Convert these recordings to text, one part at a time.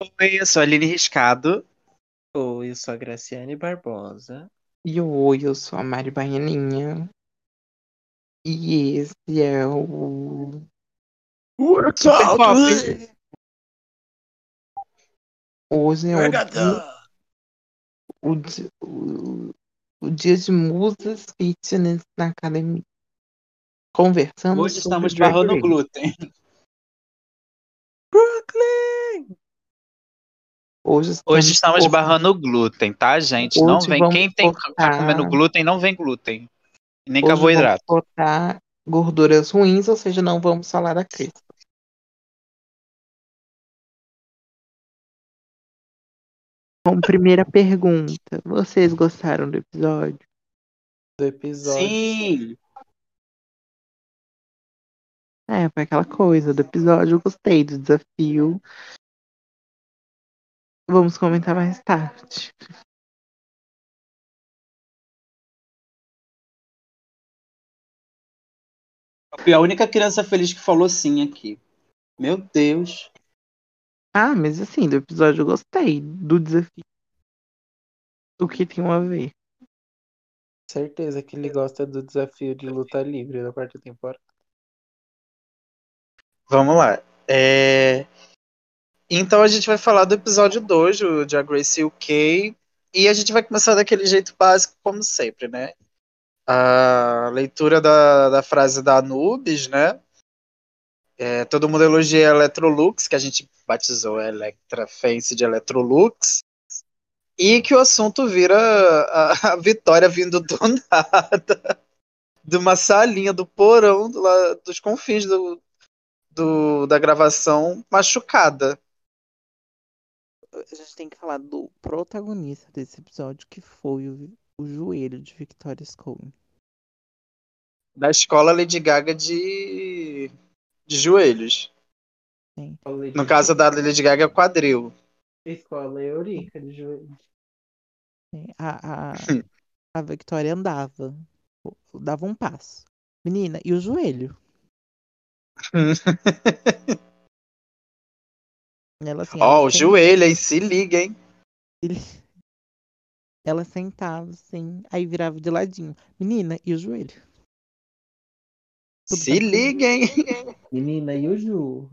Oi, eu sou a Aline Riscado. Oi, eu sou a Graciane Barbosa. E oi, eu sou a Mari Baianinha. E esse é o. Super Hoje é o dia, o, di- o, o dia de musas fitness na academia. Conversando Hoje sobre estamos barrando glúten. Hoje estamos, Hoje estamos por- barrando glúten, tá, gente? Não Hoje vem. vamos Quem tem, tá cortar- comendo glúten, não vem glúten. E nem hoje carboidrato. vamos botar gorduras ruins, ou seja, não vamos falar da Cris. Bom, primeira pergunta. Vocês gostaram do episódio? Do episódio. Sim! É, foi aquela coisa do episódio. Eu gostei do desafio. Vamos comentar mais tarde. Eu fui a única criança feliz que falou sim aqui. Meu Deus. Ah, mas assim, do episódio eu gostei. Do desafio. O que tem a ver? Certeza que ele gosta do desafio de luta livre da quarta temporada. Vamos lá. É, Então a gente vai falar do episódio 2 do de A Grace UK. E a gente vai começar daquele jeito básico, como sempre, né? A leitura da, da frase da Anubis, né? É, todo mundo elogia a Electrolux, que a gente batizou Electra Fence de Electrolux. E que o assunto vira a, a Vitória vindo do nada. De uma salinha do porão do la- dos confins do, do- da gravação machucada. A gente tem que falar do protagonista desse episódio, que foi o, o joelho de Victoria Scone. Da escola Lady Gaga de, de joelhos. No caso da Lady Gaga, é quadril. Escola Eurica de joelho. A, a, a Victoria andava, dava um passo. Menina, e o joelho? Ela assim, Ó, ela o joelho aí, se liga, hein? Ela sentava assim, aí virava de ladinho. Menina, e o joelho? Tudo Se tranquilo? liga, hein? Menina, e o Ju?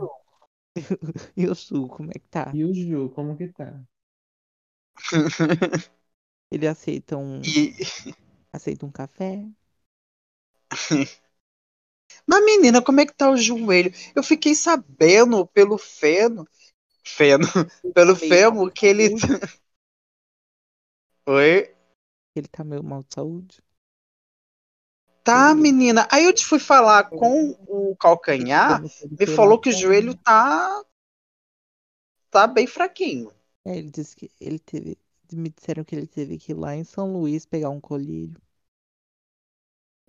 E o Su, como é que tá? E o Ju, como que tá? Ele aceita um, E... aceita um café? Mas, menina, como é que tá o joelho? Eu fiquei sabendo pelo feno. Feno. Pelo de que ele. saúde? Oi? Ele tá meio mal de saúde? Tá, menina. Aí eu te fui falar com o calcanhar. Falou Me falou que o joelho tá. Tá bem fraquinho. É, ele disse que ele teve. Me disseram que ele teve que ir lá em São Luís pegar um colírio.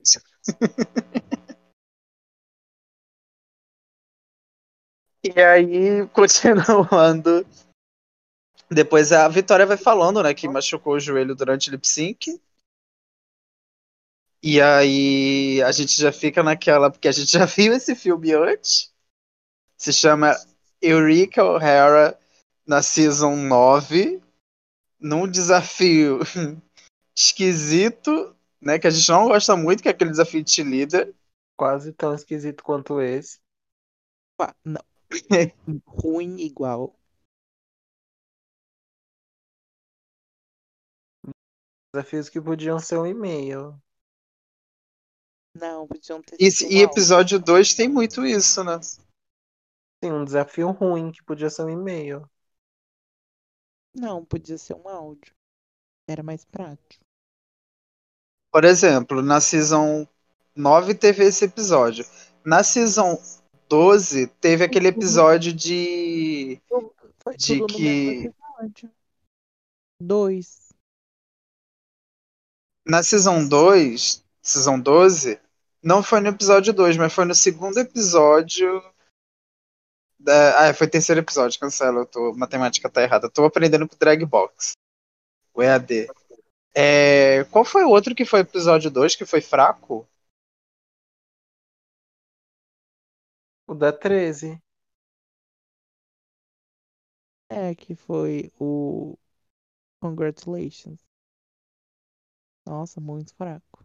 E aí, continuando. Depois a Vitória vai falando, né, que machucou o joelho durante o lip sync. E aí a gente já fica naquela, porque a gente já viu esse filme antes. Se chama Eureka O'Hara na Season 9. Num desafio esquisito, né, que a gente não gosta muito, que é aquele desafio de líder. Quase tão esquisito quanto esse. Não. Ruim igual. Desafios que podiam ser um e-mail. Não, podiam ter E, sido e um episódio 2 tem muito isso, né? Sim, um desafio ruim que podia ser um e-mail. Não, podia ser um áudio. Era mais prático. Por exemplo, na Season 9 teve esse episódio. Na Season 12 teve aquele episódio de. Foi De que-. Dois. Na Season 2, Season 12, não foi no episódio 2, mas foi no segundo episódio. Da... Ah, foi terceiro episódio, cancela, eu tô... matemática tá errada. Eu tô aprendendo com Drag Box. O EAD. É... Qual foi o outro que foi episódio 2 que foi fraco? O da 13. É, que foi o Congratulations. Nossa, muito fraco.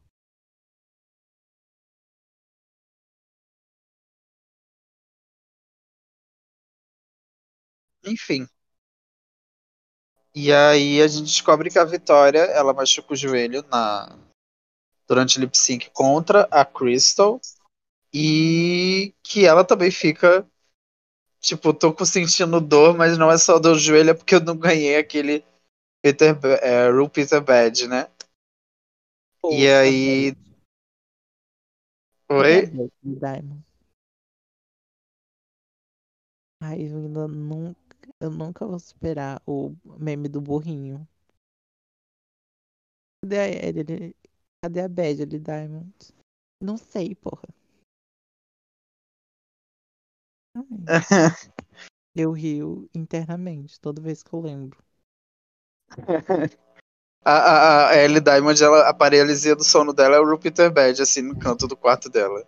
Enfim. E aí a gente descobre que a Vitória, ela machuca o joelho na durante o lip sync contra a Crystal e que ela também fica tipo, tô com sentindo dor, mas não é só dor do joelho, é porque eu não ganhei aquele Peter, é, Rule Peter Badge, né? E aí. Oi? Diamond. Ai, eu ainda nunca, eu nunca vou superar o meme do burrinho. Cadê a ele? Cadê a Bad ali, Diamond? Não sei, porra. Eu rio internamente toda vez que eu lembro. A, a, a Ellie Diamond, ela, a paralisia do sono dela é o Rupiter Bad, assim, no canto do quarto dela.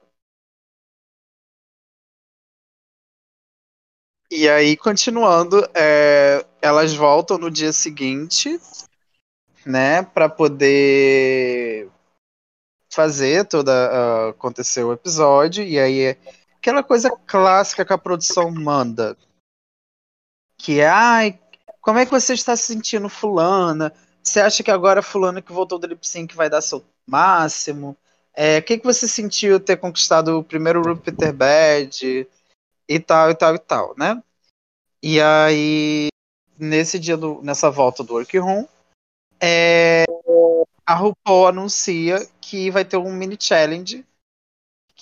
E aí, continuando, é, elas voltam no dia seguinte, né, para poder fazer toda uh, acontecer o episódio e aí é aquela coisa clássica que a produção manda, que é, ai, como é que você está se sentindo, fulana? Você acha que agora fulano que voltou do lip sync vai dar seu máximo? É, o que, que você sentiu ter conquistado o primeiro Rupiter Bad e tal, e tal, e tal, né? E aí, nesse dia, do, nessa volta do Workroom, é, a RuPaul anuncia que vai ter um mini challenge,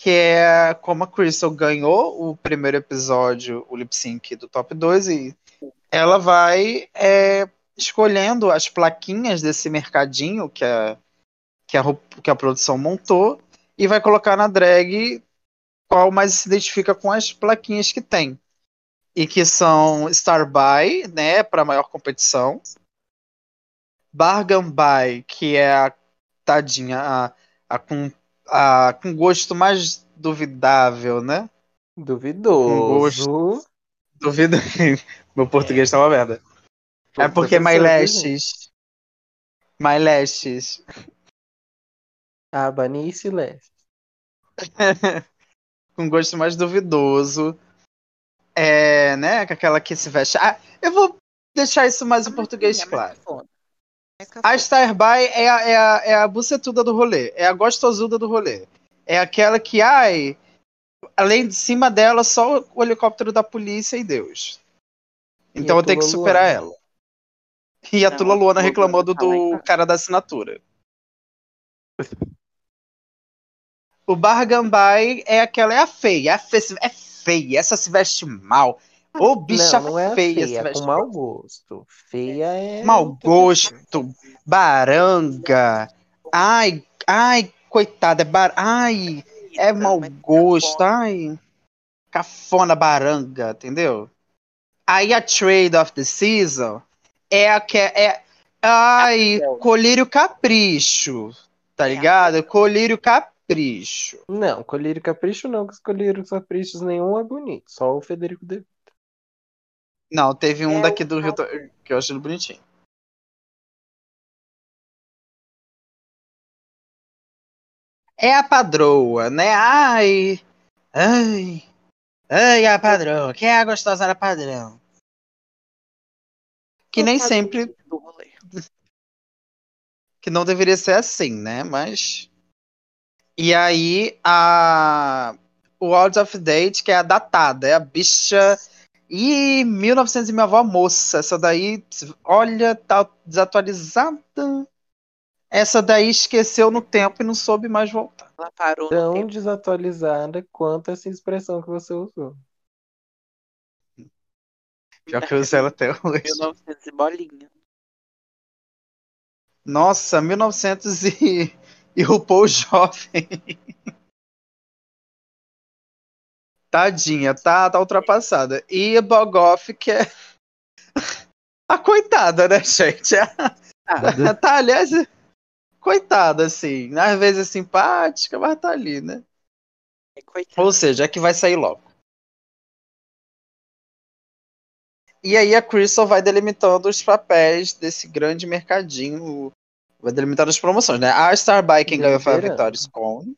que é como a Crystal ganhou o primeiro episódio, o lip sync do top 2, e ela vai é, escolhendo as plaquinhas desse mercadinho que a, que a, que a produção montou e vai colocar na drag qual mais se identifica com as plaquinhas que tem. E que são Star By, né, para maior competição. Bargain By, que é a tadinha, a, a, com, a com gosto mais duvidável, né? Duvidoso. Com gosto. Duvido. Meu português tá uma merda. É porque My Lashes. My Lashes. Ah, Banice Lashes. Com gosto mais duvidoso. É, né? Com aquela que se veste. Ah, eu vou deixar isso mais em português é claro. A Starby é a, é, a, é a bucetuda do rolê. É a gostosuda do rolê. É aquela que, ai, além de cima dela, só o helicóptero da polícia e Deus. Então eu tenho que superar Luana. ela. E a Tula Luana reclamando do cara da assinatura. O Bargambai é aquela, é a feia. É, feia, é feia, essa se veste mal. Ô, bicha não, não é feia. feia é com mau gosto. Feia é. Mau gosto, baranga. Ai, ai, coitada, é bar... ai, é mau gosto, ai. Cafona baranga, entendeu? Aí a Trade of the Season é a que é. Ai, colírio capricho. Tá é. ligado? Colírio capricho. Não, colírio capricho não, que os colírios caprichos nenhum é bonito. Só o Federico De Não, teve um é daqui do Rio que eu achei bonitinho. É a padroa, né? Ai. Ai. Ai, a padrão. Quem é a gostosa era padrão? Que nem sempre. Que não deveria ser assim, né? Mas. E aí, a. O Out of Date, que é a datada, é a bicha. E 1900 e minha avó moça. Essa daí, olha, tá desatualizada. Essa daí esqueceu no tempo e não soube mais voltar. Ela parou Tão desatualizada quanto essa expressão que você usou. Pior que eu usei ela até hoje. 1900 e bolinha. Nossa, 1900 e, e RuPaul jovem. Tadinha, tá, tá ultrapassada. E a Bogoff, que é a coitada, né, gente? A, tá, aliás, coitada, assim. Às vezes é simpática, mas tá ali, né? É Ou seja, é que vai sair logo. E aí a Crystal vai delimitando os papéis desse grande mercadinho. Vai delimitando as promoções, né? A quem ganhou foi a. Victoria Scone.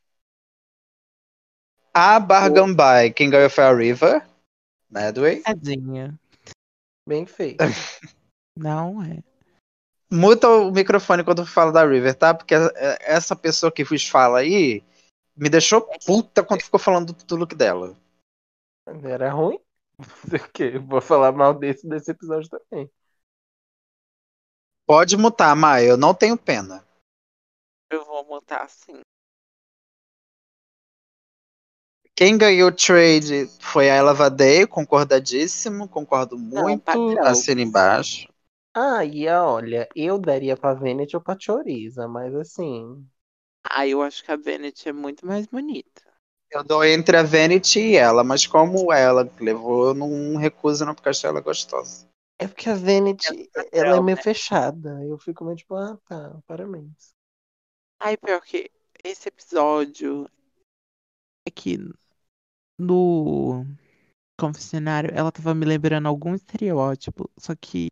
A Bargain quem ganhou foi a River. Medway. Tadinha. Bem feito. Não é. Muta o microfone quando fala da River, tá? Porque é- essa pessoa que vos fala aí me deixou puta quando ficou falando do, look dela. Era ruim? O quê? Vou falar mal desse, desse episódio também. Pode mutar, Maia, eu não tenho pena. Eu vou montar assim. Quem ganhou o trade foi a Ela Day, concordadíssimo, concordo muito. padrão. Assina embaixo. Ah, e olha, eu daria pra Venet ou pra Choriza, mas assim. Ah, eu acho que a Venet é muito mais bonita. Eu dou entre a Vanity e ela, mas como ela levou, eu não recuso não, porque acho ela gostosa. É porque a Venet, padrão, ela é meio né? fechada. Eu fico meio tipo, ah, tá, parabéns. Ai, pior que esse episódio é que no confessionário ela tava me lembrando algum estereótipo, só que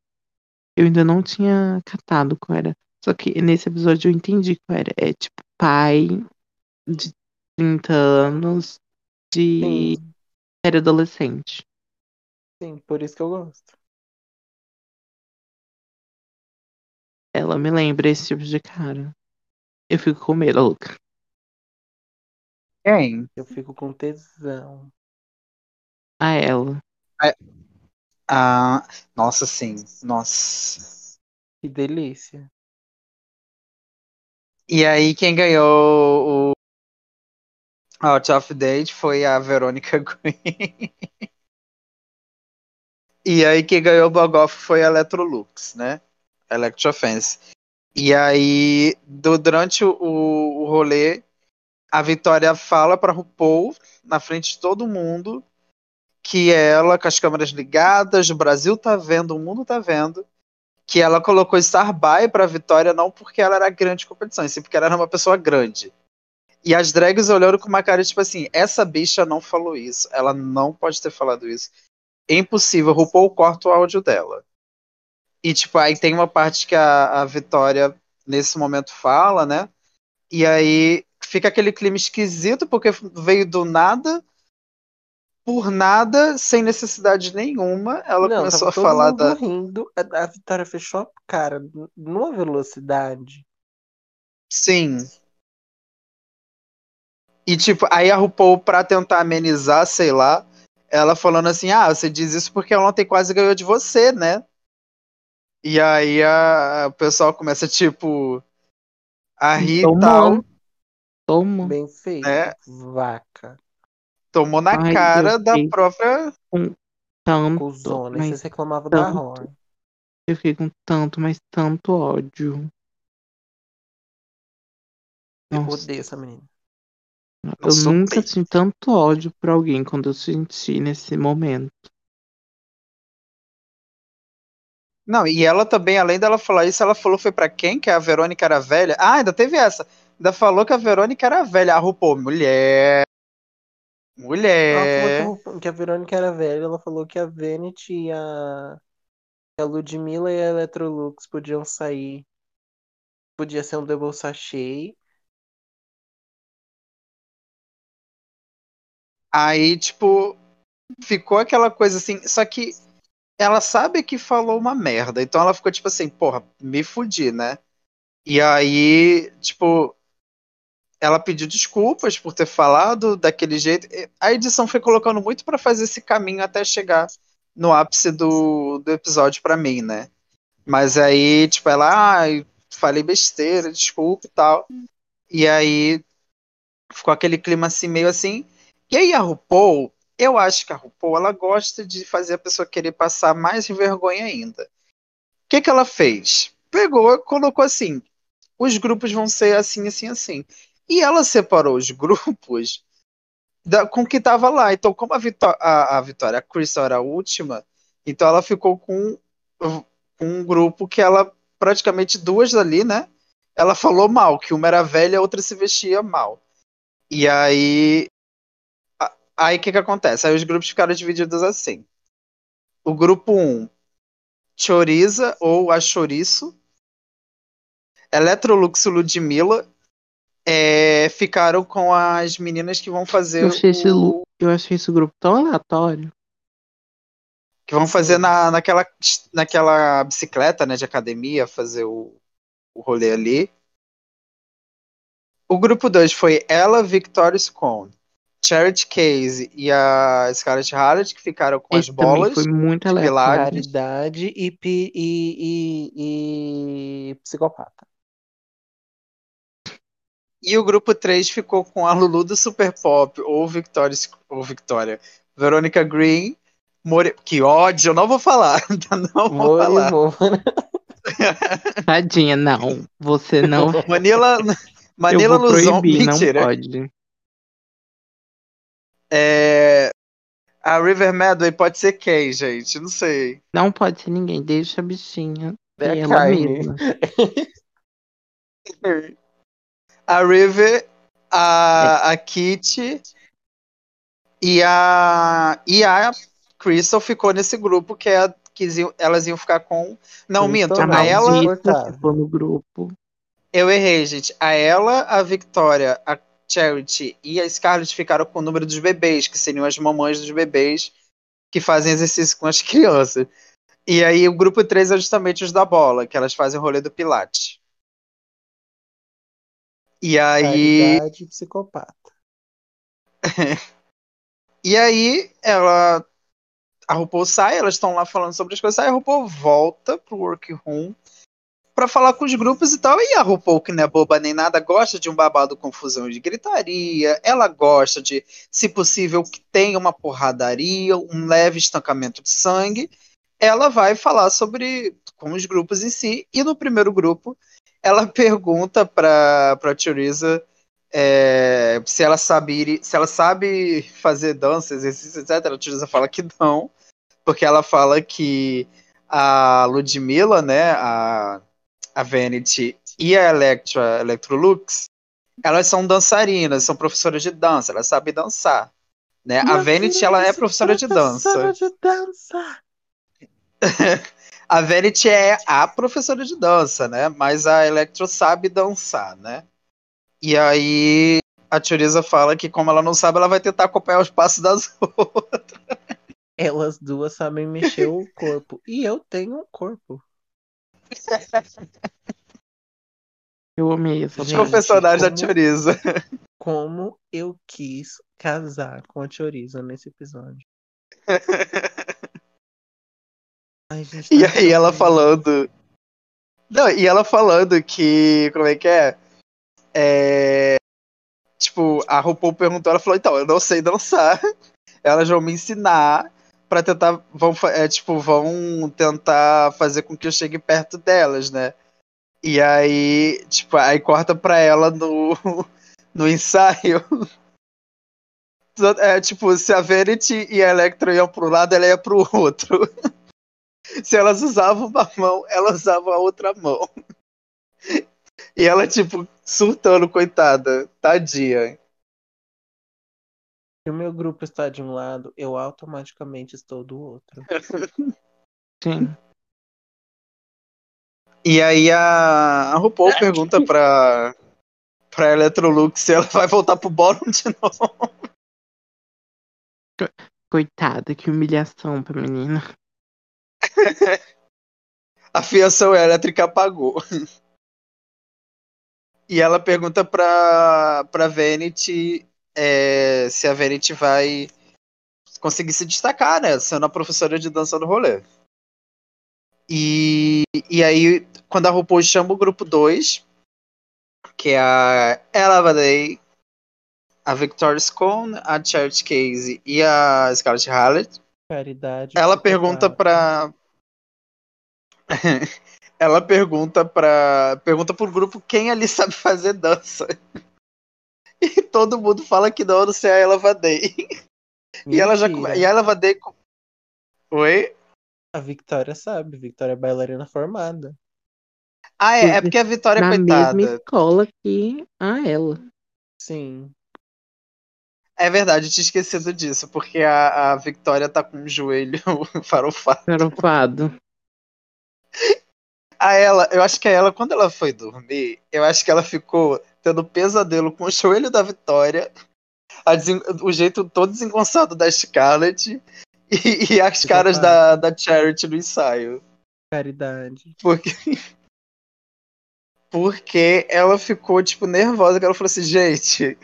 eu ainda não tinha catado qual era. Só que nesse episódio eu entendi qual era. É tipo pai de 30 anos de Sim, série adolescente. sim, por isso que eu gosto. Ela me lembra esse tipo de cara. Eu fico com medo, louca. Quem? Eu fico com tesão. A ela. Ah, nossa, sim. Nossa. Que delícia. E aí, quem ganhou o Out of Date foi a Verônica Green. e aí, quem ganhou o Bogoff foi a Electrolux, né? Electrofence. E aí, do- durante o, o rolê, a Vitória fala pra RuPaul, na frente de todo mundo, que ela, com as câmeras ligadas, o Brasil tá vendo, o mundo tá vendo, que ela colocou Starby pra Vitória não porque ela era grande competição, sim porque ela era uma pessoa grande. E as drags olhando com uma cara tipo assim: essa bicha não falou isso, ela não pode ter falado isso. É impossível, RuPaul corta o áudio dela. E tipo, aí tem uma parte que a, a Vitória, nesse momento, fala, né? E aí fica aquele clima esquisito, porque veio do nada, por nada, sem necessidade nenhuma. Ela Não, começou tava a todo falar mundo da. rindo. A, a Vitória fechou a cara numa velocidade. Sim. E tipo, aí a RuPaul, pra tentar amenizar, sei lá, ela falando assim: ah, você diz isso porque ontem quase ganhou de você, né? E aí a, o pessoal começa, tipo, a rir e Tomou. tal. Bem feito. É. Vaca. Tomou na Ai, cara eu da própria. Tanto. Cusona. E mas vocês reclamavam da tanto. Horn. Eu fiquei com tanto, mas tanto ódio. Eu Nossa, odeio essa menina. eu sou nunca bem- senti tanto ódio por alguém quando eu senti nesse momento. Não, e ela também, além dela falar isso, ela falou foi pra quem? Que a Verônica era velha? Ah, ainda teve essa. Ainda falou que a Verônica era velha. A RuPaul, mulher. Ela Mulher. falou que a, Ru- que a Verônica era velha, ela falou que a Venet e a, a Ludmilla e a Electrolux podiam sair. Podia ser um double sachê. Aí, tipo, ficou aquela coisa assim. Só que ela sabe que falou uma merda. Então ela ficou tipo assim, porra, me fudi, né? E aí, tipo, ela pediu desculpas por ter falado daquele jeito. A edição foi colocando muito pra fazer esse caminho até chegar no ápice do, do episódio pra mim, né? Mas aí, tipo, ela, ai, falei besteira, desculpa e tal. E aí ficou aquele clima assim, meio assim. E aí a RuPaul, eu acho que a RuPaul, ela gosta de fazer a pessoa querer passar mais vergonha ainda. O que que ela fez? Pegou, colocou assim, os grupos vão ser assim, assim, assim. E ela separou os grupos da- com que tava lá. Então, como a, Vitó a, a Vitória, a Crystal era a última, então ela ficou com, com um grupo que ela, praticamente duas ali, né? Ela falou mal, que uma era velha e a outra se vestia mal. E aí. a- Aí o que que acontece? Aí os grupos ficaram divididos assim. O grupo 1 Choriza ou a Choriço, Electrolux Ludmilla é, ficaram com as meninas que vão fazer Eu achei, esse, o, lu- eu achei esse grupo tão aleatório. que vão fazer na, naquela, naquela bicicleta né, de academia, fazer o, o rolê ali. O grupo 2 foi ela, Victoria Scone, Charity Case e a Scarlett Harlot, que ficaram com Esse as bolas. foi muito. Caridade e, e, e, e psicopata. E o grupo 3 ficou com a Lulu do Super Pop, ou Victoria, ou Victoria Verônica Green, More... que ódio, eu não vou falar. Não vou falar. Mori, Tadinha, não. Você não. Manila, Manila eu vou Luzon, proibir, não mentira. pode. É, A River Medway pode ser quem, gente? Não sei. Não pode ser ninguém. Deixa a bichinha. É ela mesma. A River, a, a Kitty e a, e a Crystal ficou nesse grupo que, é a, que iam- elas iam ficar com. Não, minto. Crystal A A ela, ficou no grupo. eu errei, gente. A ela, a Victoria, a Charity e a Scarlett ficaram com o número dos bebês, que seriam as mamães dos bebês que fazem exercício com as crianças. E aí o grupo 3 é justamente os da bola, que elas fazem o rolê do Pilates. E aí. Caridade psicopata. E aí, ela. A RuPaul sai, elas estão lá falando sobre as coisas, aí a RuPaul volta pro workroom pra falar com os grupos e tal. E a RuPaul, que não é boba nem nada, gosta de um babado confusão de gritaria. Ela gosta de, se possível, que tenha uma porradaria, um leve estancamento de sangue. Ela vai falar sobre com os grupos em si. E no primeiro grupo, ela pergunta pra, pra Teresa é, se ela sabe se ela sabe fazer dança, exercício, etc. A Teresa fala que não, porque ela fala que a Ludmilla, né, a, a Vanity e a Electra, Electrolux, elas são dançarinas, são professoras de dança, elas sabem dançar. Né? A Vanity ela é professora de dança. Professora de dança. A Verity é a professora de dança, né? Mas a Electro sabe dançar, né? E aí a Teresa fala que como ela não sabe, ela vai tentar acompanhar os passos das outras. Elas duas sabem mexer o corpo. E eu tenho um corpo. Eu amei essa Os confessionários da como- Teresa. Como eu quis casar com a Chorizo nesse episódio. Ai, gente, E tá aí ela falando. Não, e ela falando que. Como é que é? É. Tipo, a RuPaul perguntou, ela falou, então, eu não sei dançar. Elas vão me ensinar pra tentar. Vão, é, tipo, vão tentar fazer com que eu chegue perto delas, né? E aí, tipo, aí corta pra ela no, no ensaio. É, tipo, se a Verity e a Electra iam pro lado, ela ia pro outro. Se elas usavam uma mão, ela usava a outra mão. E ela, tipo, surtando, coitada. Tadinha. Se o meu grupo está de um lado, eu automaticamente estou do outro. Sim. E aí a, a RuPaul pergunta pra, pra Electrolux se ela vai voltar pro bórum de novo. Coitada, que humilhação pra menina. A fiação elétrica apagou. E ela pergunta pra, pra Vanity é, se a Vanity vai conseguir se destacar, né? Sendo a professora de dança do rolê. E, e aí, quando a RuPaul chama o grupo 2, que é a Ella Vaday, a Victoria Scone, a Charity Case e a Scarlett Harlot, Caridade. ela pergunta pra. Ela pergunta pra. Pergunta pro grupo quem ali sabe fazer dança. E todo mundo fala que não, não ser a Ela Vadei. E ela já E a Ela Vadei. com- Oi? A Victoria sabe. Victoria é bailarina formada. Ah, é, é porque a Vitória, Na coitada. mesma escola que a ela. Sim. É verdade, eu tinha esquecido disso, porque a, a Victoria tá com o joelho farofado. Garofado. A ela, eu acho que a ela, quando ela foi dormir, eu acho que ela ficou tendo pesadelo com o joelho da Vitória, desen... o jeito todo desengonçado da Scarlett e, e as caras da, da Charity no ensaio. Caridade. Porque. Porque ela ficou, tipo, nervosa, que ela falou assim, gente,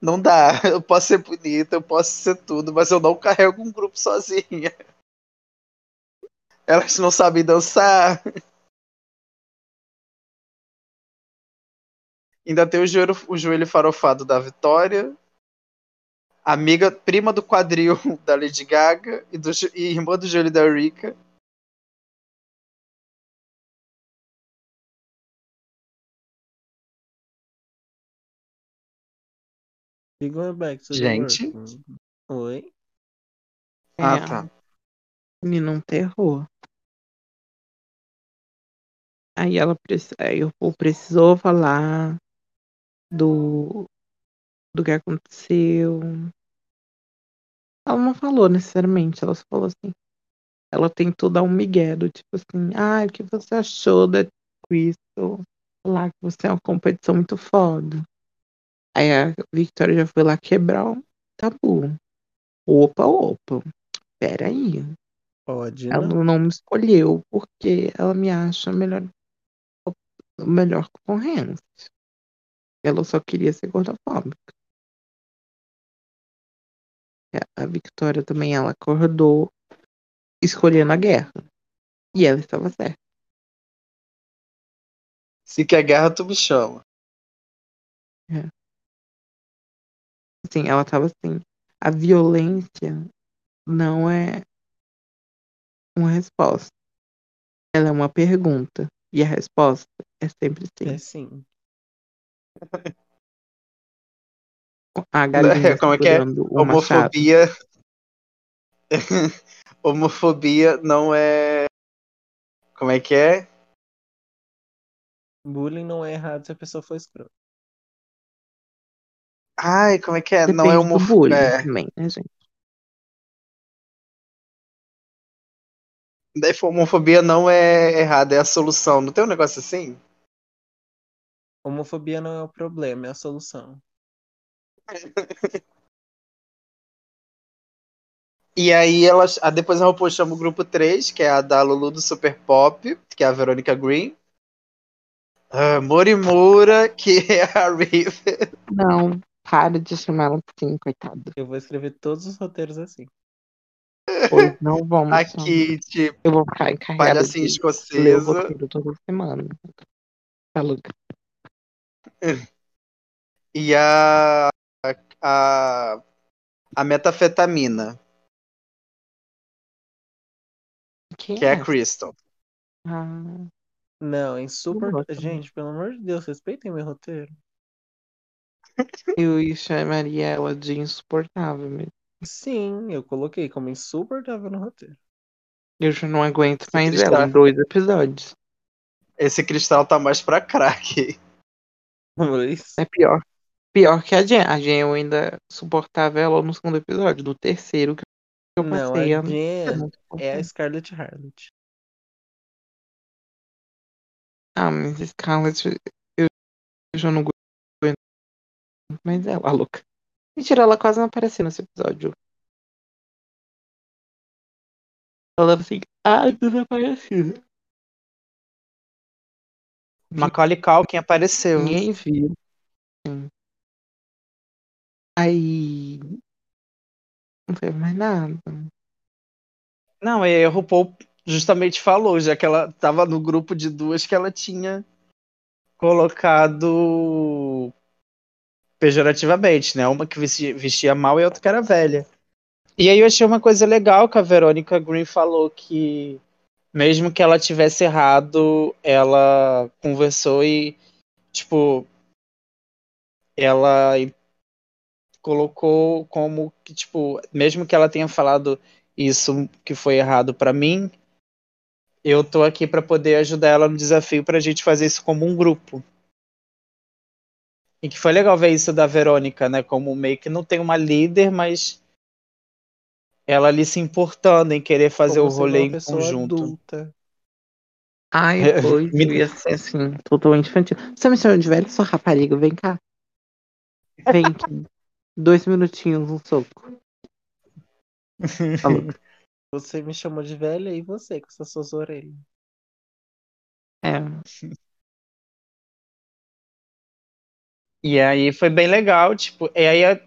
não dá, eu posso ser bonita, eu posso ser tudo, mas eu não carrego um grupo sozinha. Elas não sabem dançar. Ainda tem o joelho, o joelho farofado da Vitória. Amiga, prima do quadril da Lady Gaga e, do, e irmã do joelho da Rika. Back Gente. Oi? Ah, É, tá. Menino um terror. Aí ela aí o precisou falar do do que aconteceu. Ela não falou necessariamente, ela só falou assim. Ela tentou dar um migué do tipo assim, ah, o que você achou da Crystal? Falar que você é uma competição muito foda. Aí a Victoria já foi lá quebrar o tabu. Opa, opa. Peraí. Pode, Ela não. não me escolheu porque ela me acha a melhor, melhor concorrência. Ela só queria ser gordofóbica. A Victoria também, ela acordou escolhendo a guerra. E ela estava certa. Se quer guerra, tu me chama. Assim, ela estava assim. A violência não é uma resposta. Ela é uma pergunta. E a resposta é sempre sim. É sim. A galinha Como é que é? Homofobia. Homofobia não é. Como é que é? Bullying não é errado se a pessoa for escrota. Ai, como é que é? Depende não é homofobia. bullying É, também, né, gente? daí homofobia não é errado, é a solução. Não tem um negócio assim? Homofobia não é o problema, é a solução. E aí elas. ah, depois a RuPaul chama o grupo 3, que é a da Lulu do Super Pop, que é a Verônica Green. Ah, Morimura, que é a River. Não, para de chamar ela assim, coitada. Eu vou escrever todos os roteiros assim. Pois não vamos. A chamar. Kit, Eu vou ficar encarregada palhacinha de ler o escocesa. roteiro toda semana. Tá louca. E a. A. A metafetamina, Quem que é a essa? Crystal. Ah, Não, é insuportável. gosto também. Gente, pelo amor de Deus, respeitem meu roteiro. eu chamaria ela de insuportável mesmo. Sim, eu coloquei como insuportável no roteiro. Eu já não aguento mais ela em dois episódios. Esse cristal tá mais pra crack. Mas, É pior. Pior que a Jen. A Jen eu ainda suportava ela no segundo episódio. Do terceiro que eu não, passei a a Jen não é suportar. a Scarlett Harlot. Ah, mas Scarlett, eu, eu já não aguento mais ela, a louca. Mentira, ela quase não apareceu nesse episódio. Ela assim, ah, desaparecida. Macaulay Culkin apareceu. Ninguém viu. Sim. Aí. Não teve mais nada. Não, e a RuPaul justamente falou, já que ela tava no grupo de duas que ela tinha colocado pejorativamente, né? Uma que vestia, vestia mal e a outra que era velha. E aí eu achei uma coisa legal que a Verônica Green falou que mesmo que ela tivesse errado, ela conversou e tipo ela colocou como que tipo, mesmo que ela tenha falado isso que foi errado pra mim, eu tô aqui pra poder ajudar ela no desafio pra gente fazer isso como um grupo. E que foi legal ver isso da Verônica, né? Como meio que não tem uma líder, mas ela ali se importando em querer fazer Como o rolê uma em conjunto. adulta. Ai, É, foi, me- eu ia ser assim, totalmente infantil. Você me chama de velho, sua rapariga, vem cá. Vem aqui. Dois minutinhos, um soco. Falou. Você me chamou de velha e você com essas suas orelhas. É. E aí foi bem legal, tipo, e aí a-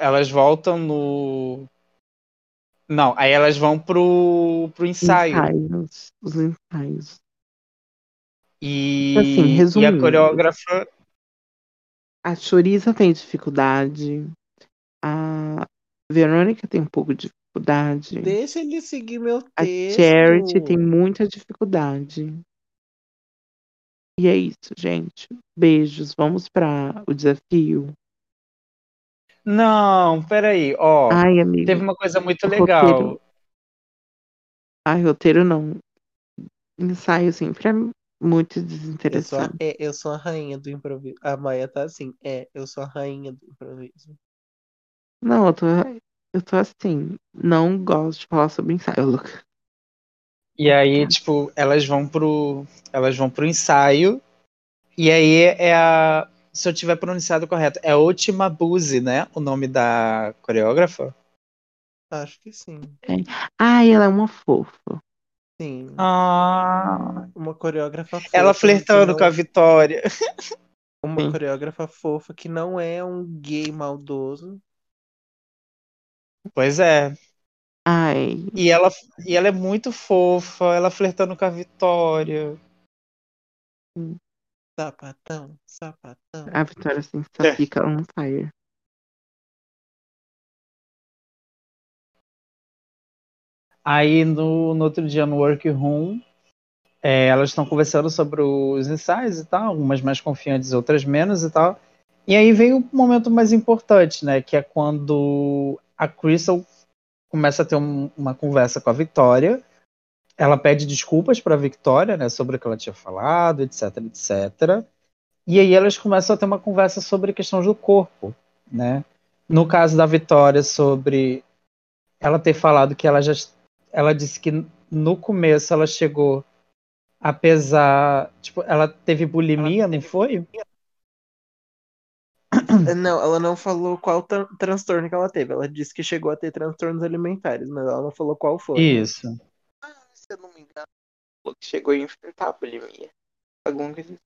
elas voltam no. Não, aí elas vão pro, pro ensaio. Ensaios. Os ensaios. E, Assim, e a coreógrafa. A Choriza tem dificuldade. A Verônica tem um pouco de dificuldade. Deixa ele seguir meu A texto. Charity tem muita dificuldade. E é isso, gente. Beijos. Vamos para o desafio. Não, peraí, ó. Ai, amigo. Teve uma coisa muito legal. roteiro- Ai, roteiro não. Ensaio sempre é muito Eu sou, a, desinteressante. é, eu sou a rainha do improviso. A Maia tá assim. É, eu sou a rainha do improviso. Não, eu tô, eu tô assim. Não gosto de falar sobre ensaio, Luca. E aí, tipo, elas vão pro. Elas vão pro ensaio. E aí é a. Se eu tiver pronunciado correto, é Ultima Buse, né? O nome da coreógrafa. Acho que sim. Ai, ela é uma fofa. Sim. Ah. Uma coreógrafa fofa. Ela flertando não- com a Vitória. Uma Sim. coreógrafa fofa que não é um gay maldoso. Pois é. Ai, E ela, e ela é muito fofa, ela flertando com a Vitória. Sapatão, sapatão. a Vitória assim, É. só fica on fire. Aí no, no outro dia no workroom, é, elas estão conversando sobre os ensaios e tal, umas mais confiantes, outras menos e tal. E aí vem o momento mais importante, né? Que é quando a Crystal começa a ter um- uma conversa com a Victoria. Ela pede desculpas para a Victoria, né? Sobre o que ela tinha falado, etc, etc. E aí elas começam a ter uma conversa sobre questões do corpo, né? No caso da Vitória, sobre ela ter falado que ela já ela disse que no começo ela chegou a pesar, tipo, ela teve bulimia, não foi? Não, ela não falou qual tran- transtorno que ela teve. Ela disse que chegou a ter transtornos alimentares, mas ela não falou qual foi. Isso. Eu não me engano, chegou a enfrentar a bulimia. Alguma coisa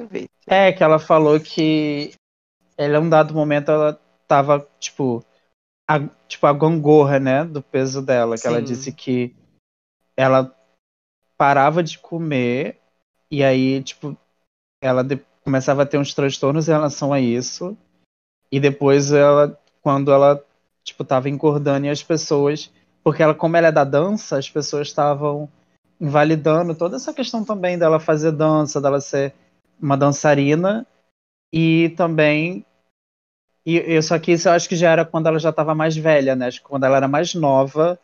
assim. É que ela falou que ela, um dado momento, ela tava, tipo, a, tipo, a gangorra, né, do peso dela, que ela Sim. disse que ela parava de comer e aí, tipo, ela de- começava a ter uns transtornos em relação a isso e depois ela, quando ela, tipo, tava engordando e as pessoas, porque ela, como ela é da dança, as pessoas estavam invalidando toda essa questão também dela fazer dança, dela ser uma dançarina e também e eu só que isso eu acho que já era quando ela já estava mais velha, né? Acho que quando ela era mais nova,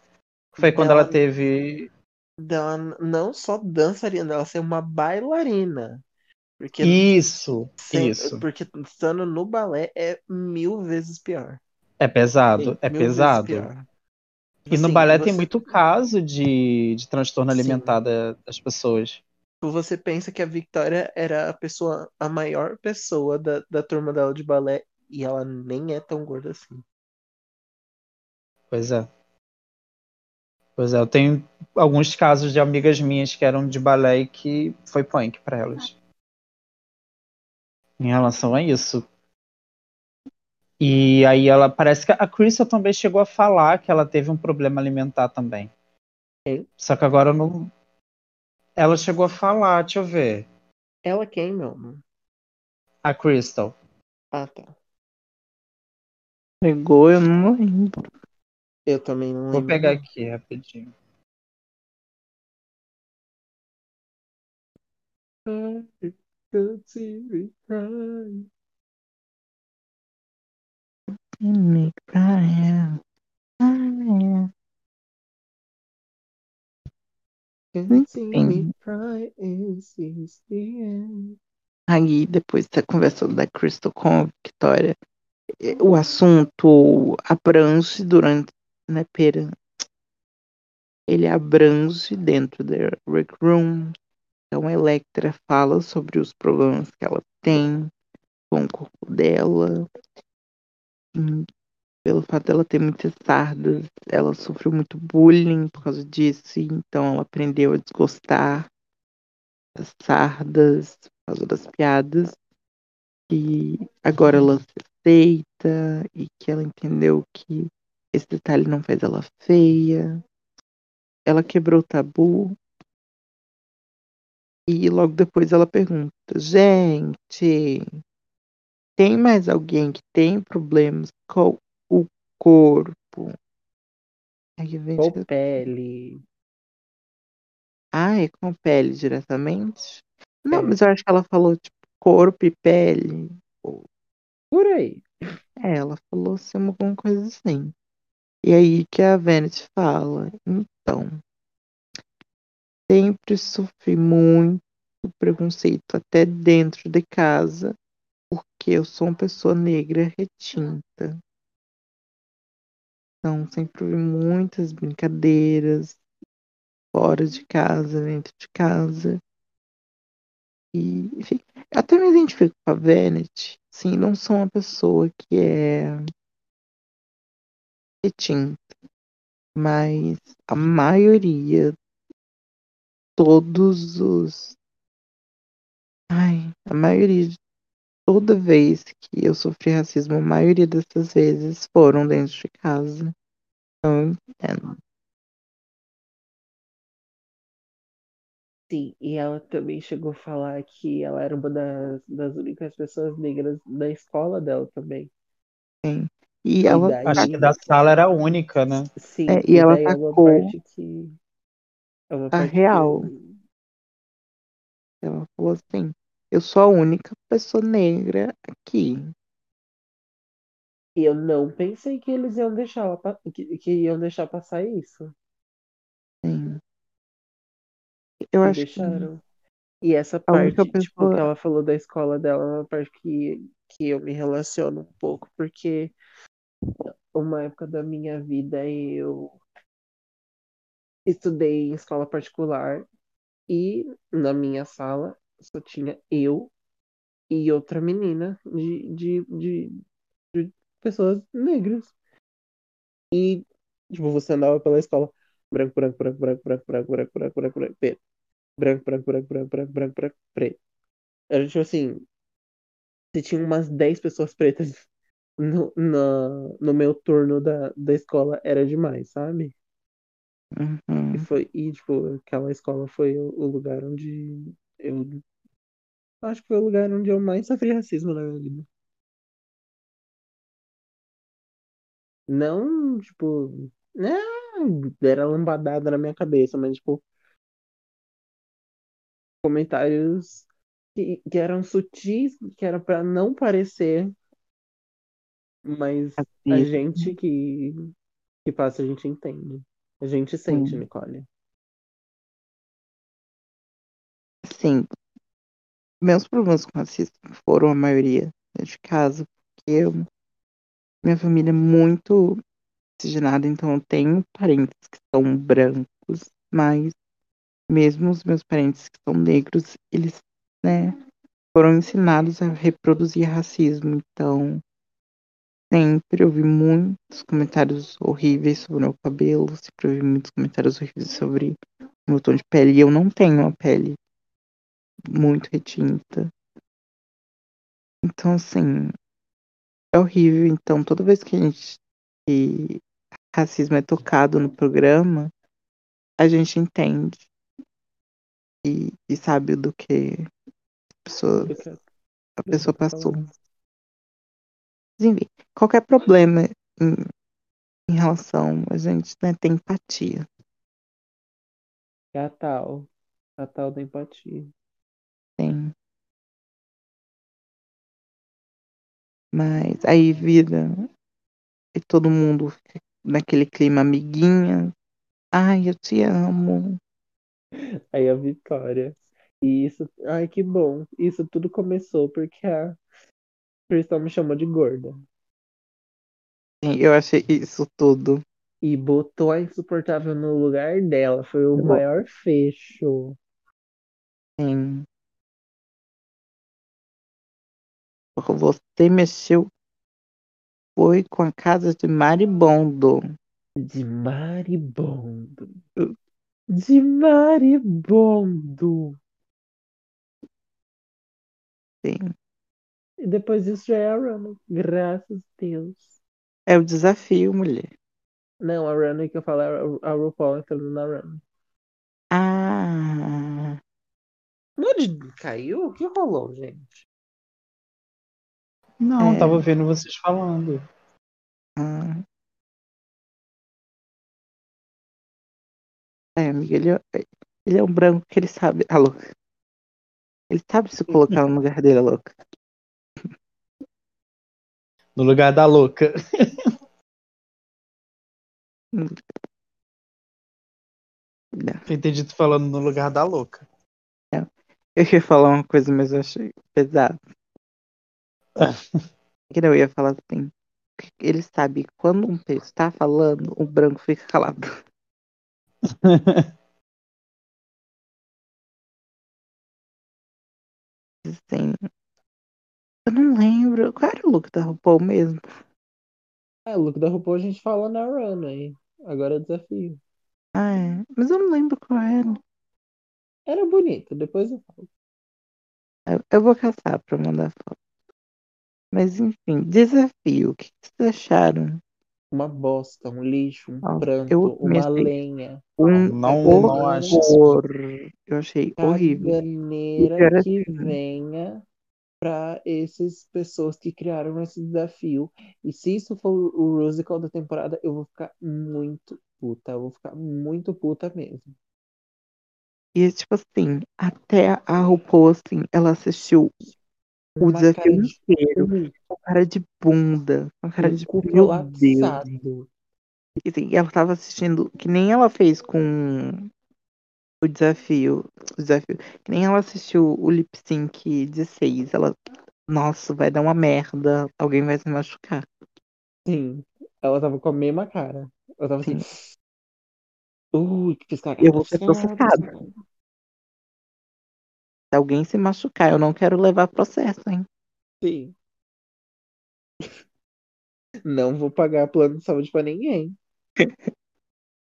foi quando Ela- ela teve Dela não só dançarina, ela ser uma bailarina. Porque, isso, sem- isso. porque estando no balé é mil vezes pior. É pesado, é vezes pesado. E no Assim, balé tem você- muito caso de, de transtorno alimentar da- das pessoas. Você pensa que a Victoria era a pessoa, a maior pessoa da, da turma dela de balé e ela nem é tão gorda assim. Pois é. Pois é, eu tenho alguns casos de amigas minhas que eram de balé e que foi punk pra elas. Em relação a isso. E aí ela parece que a Crystal também chegou a falar que ela teve um problema alimentar também. Quem? Só que agora eu não. Ela chegou a falar, deixa eu ver. Ela quem, meu amor? A Crystal. Ah, tá. Pegou, eu não lembro. Eu também não Vou lembro. pegar não. aqui rapidinho. I could see me. Make Enfim. Aí, depois da conversa da Crystal com a Victoria, eh, o assunto abrange durante, né, pera. ele abrange dentro da Rec Room. Então a Electra fala sobre os problemas que ela tem com o corpo dela. Pelo fato dela ter muitas sardas, ela sofreu muito bullying por causa disso, então ela aprendeu a desgostar das sardas por causa das piadas. E agora ela se aceita e que ela entendeu que esse detalhe não faz ela feia. Ela quebrou o tabu. E logo depois ela pergunta: Gente, tem mais alguém que tem problemas com o corpo? Vênus, pele. ah, é com pele diretamente? Não, É. mas eu acho que ela falou tipo corpo e pele. Por aí. É, ela falou assim, alguma coisa assim. E aí que a Vênus fala, então, sempre sofri muito preconceito até dentro de casa, porque eu sou uma pessoa negra retinta. Então, sempre houve muitas brincadeiras fora de casa, dentro de casa. E, enfim, até me identifico com a Venet. Sim, não sou uma pessoa que é retinta, mas a maioria, todos os. Ai, a maioria, de- toda vez que eu sofri racismo, a maioria dessas vezes foram dentro de casa. Então, eu entendo. Sim, e ela também chegou a falar que ela era uma das, das únicas pessoas negras da escola dela também. E E ela, daí- Acho que da sala era a única, né? Sim, É, e e ela daí é uma tacou parte que. É uma a que real. ela falou assim: eu sou a única pessoa negra aqui. E eu não pensei que eles iam deixar que, que iam deixar passar isso. Sim. Eu E acho que deixaram. E essa parte, tipo, pessoa- que ela falou da escola dela, é uma parte que, que eu me relaciono um pouco, porque uma época da minha vida eu estudei em escola particular e na minha sala só tinha eu e outra menina de, de, de, de pessoas negras. E, tipo, você andava pela escola branco, branco, branco, branco, branco, branco, branco, branco, branco, branco, preto. Branco, branco, branco, branco, branco, branco, branco, preto. Era tipo assim, você tinha umas 10 pessoas pretas no, no, no meu turno da, da escola, era demais, sabe? Uhum. E foi, e tipo, aquela escola foi o, o lugar onde eu acho que foi o lugar onde eu mais sofri racismo na minha vida. Não, tipo, né, era lambadada na minha cabeça, mas tipo, comentários que, que eram sutis, que era pra não parecer, mas a gente que, que passa, a gente entende. A gente sente, Sim. Nicole. Assim, meus problemas com racismo foram a maioria de casa, porque eu, minha família é muito miscigenada, então eu tenho parentes que são brancos, mas mesmo os meus parentes que são negros, eles, né, foram ensinados a reproduzir racismo, então sempre ouvi muitos comentários horríveis sobre meu cabelo, sempre ouvi muitos comentários horríveis sobre o meu tom de pele, e eu não tenho uma pele muito retinta. Então, assim, é horrível. Então, toda vez que a gente que racismo é tocado no programa, a gente entende e, e sabe do que a pessoa, a pessoa passou. Mas, enfim, qualquer problema em, em relação a gente né, tem empatia. É a tal. A tal da empatia. Tem. Mas aí vira e todo mundo fica naquele clima amiguinha. Ai, eu te amo. Aí a vitória. E isso, ai que bom. Isso tudo começou porque a Crystal me chamou de gorda. Sim, Eu achei isso tudo E botou a insuportável no lugar dela. Foi o maior fecho. Sim. Você mexeu foi com a casa de Maribondo. De maribondo. De maribondo. Sim. E depois disso já é a Runner. Graças a Deus. É o desafio, mulher. Não, a Runner que eu falo é a RuPaul entrando na Runner. Ah, Onde caiu? O que rolou, gente? Não, É. tava vendo vocês falando. ah. É, amiga, ele é, ele é um branco que ele sabe. Ah, louca. Ele sabe se colocar no lugar dele, louca. No lugar da louca. Não. Entendi tu falando no lugar da louca. Eu ia falar uma coisa, mas eu achei pesado. Que não, eu ia falar assim. Ele sabe que quando um peixe está falando, o branco fica calado. Assim, eu não lembro. Qual era o look da RuPaul mesmo? Ah, o look da RuPaul a gente fala na Runner. Agora é o desafio. Ah, é. Mas eu não lembro qual era. Era bonito, depois eu falo. Eu, eu vou caçar pra mandar foto. Mas enfim, desafio. O que vocês acharam? Uma bosta, um lixo, um Nossa, pranto, eu uma comecei- lenha. Um Não, Horror. não acho horror. Eu achei horrível. Caganeira era que assim. venha pra essas pessoas que criaram esse desafio. E se isso for o musical da temporada, eu vou ficar muito puta. Eu vou ficar muito puta mesmo. E tipo assim, até a RuPaul, assim, ela assistiu o desafio inteiro com cara de bunda, com cara de cu meu Deus. E, assim, ela tava assistindo, que nem ela fez com o desafio, o desafio, que nem ela assistiu o lip sync de seis. Ela, nossa, vai dar uma merda, alguém vai se machucar. Sim, ela tava com a mesma cara. Ela tava assim. Ui, que fiz cagada. Eu vou ser processada. Se alguém se machucar, eu não quero levar processo, hein? Sim. Não vou pagar plano de saúde pra ninguém.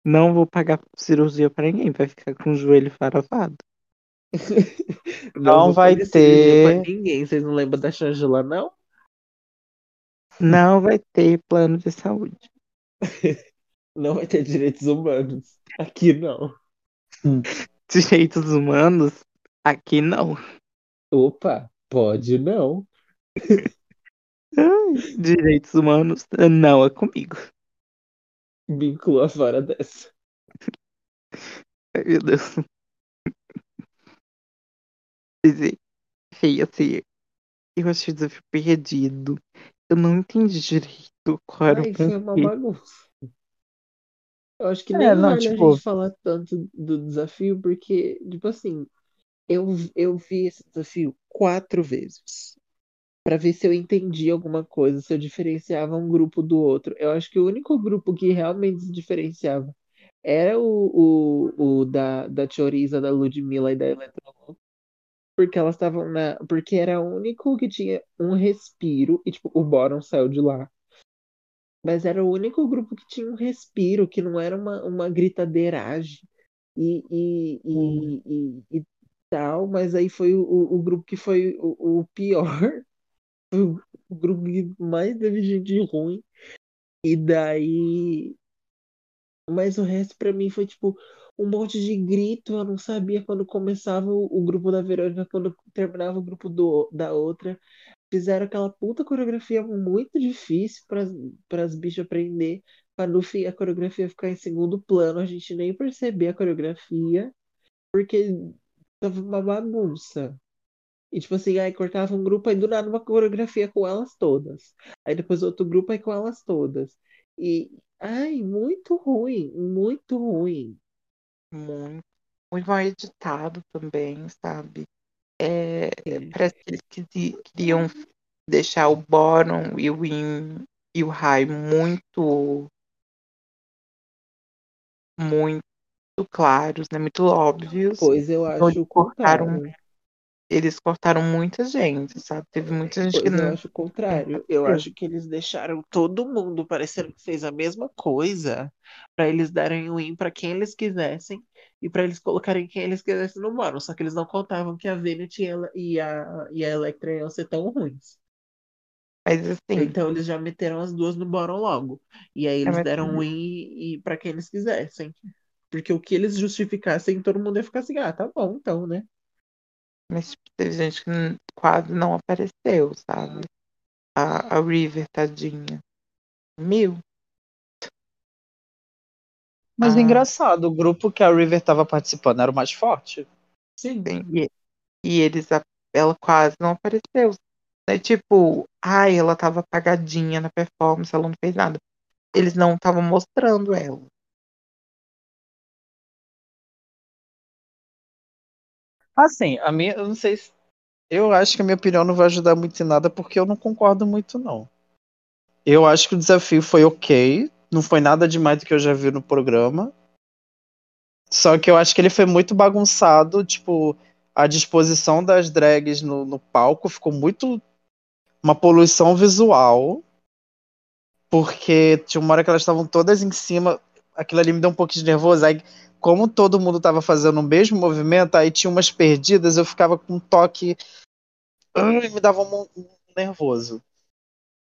Não vou pagar cirurgia pra ninguém, vai ficar com o joelho farofado. Não vou vai ter. ninguém. Vocês não lembram da Shangela, não? Não vai ter plano de saúde. Não vai ter direitos humanos. Aqui não. Direitos humanos, aqui não. Opa, pode não. Direitos humanos, não é comigo. Me inclua fora dessa. Ai, meu Deus. Feio, assim, eu achei o desafio perdido. Eu não entendi direito qual era Ai, o foi uma bagunça. Eu acho que É, nem não, vale a tipo- gente falar tanto do desafio, porque, tipo assim, eu, eu vi esse desafio quatro vezes. Pra ver se eu entendia alguma coisa, se eu diferenciava um grupo do outro. Eu acho que o único grupo que realmente se diferenciava era o, o, o da, da Choriza, da Ludmilla e da Eletrolouco. Porque elas estavam na. Porque era o único que tinha um respiro, e tipo, o Bottom saiu de lá. Mas era o único grupo que tinha um respiro, que não era uma, uma gritadeiragem e, e, e, e, e tal, mas aí foi o, o grupo que foi o, o pior, o, o grupo que mais teve gente ruim, e daí. Mas o resto pra mim foi tipo um monte de grito, eu não sabia quando começava o, o grupo da Verônica, quando terminava o grupo do, da outra. Fizeram aquela puta coreografia muito difícil para as bichas aprender, para no fim a coreografia ficar em segundo plano, a gente nem perceber a coreografia, porque tava uma bagunça. E tipo assim, aí cortava um grupo, aí do nada uma coreografia com elas todas. Aí depois outro grupo, aí com elas todas. E, ai, muito ruim, muito ruim. Muito, muito mal editado também, sabe? É, Sim. parece que eles queriam deixar o bottom e o in e o high muito muito claros, né? Muito óbvios. Pois eu Então, acho eles o contrário. cortaram, eles cortaram muita gente, sabe? Teve muita gente que Pois eu não. acho o contrário. Eu acho que eles deixaram todo mundo parecendo que fez a mesma coisa pra eles darem o win pra quem eles quisessem e pra eles colocarem quem eles quisessem no bônus. Só que eles não contavam que a Venet e a, e a, e a Electra iam ser tão ruins. Mas assim, Então eles já meteram as duas no bônus logo. E aí eles mas- deram um win e, e para quem eles quisessem. Porque o que eles justificassem, todo mundo ia ficar assim, ah, tá bom então, né? mas tipo, teve gente que quase não apareceu, sabe? A, a River, tadinha. Mil. Mas Ah. engraçado, o grupo que a River tava participando era o mais forte. Sim. Sim, e, e eles, a- ela quase não apareceu. Né? Tipo, ai, ela tava apagadinha na performance, ela não fez nada. Eles não estavam mostrando ela. Assim, a minha, eu não sei se. Eu acho que a minha opinião não vai ajudar muito em nada porque eu não concordo muito, não. Eu acho que o desafio foi ok. Não foi nada demais do que eu já vi no programa. Só que eu acho que ele foi muito bagunçado. Tipo, a disposição das drags no, no palco ficou muito. Uma poluição visual. Porque tinha uma hora que elas estavam todas em cima. Aquilo ali me deu um pouquinho de nervoso. Aí, como todo mundo tava fazendo o mesmo movimento, aí tinha umas perdidas, eu ficava com um toque. Ai, me dava um, um nervoso.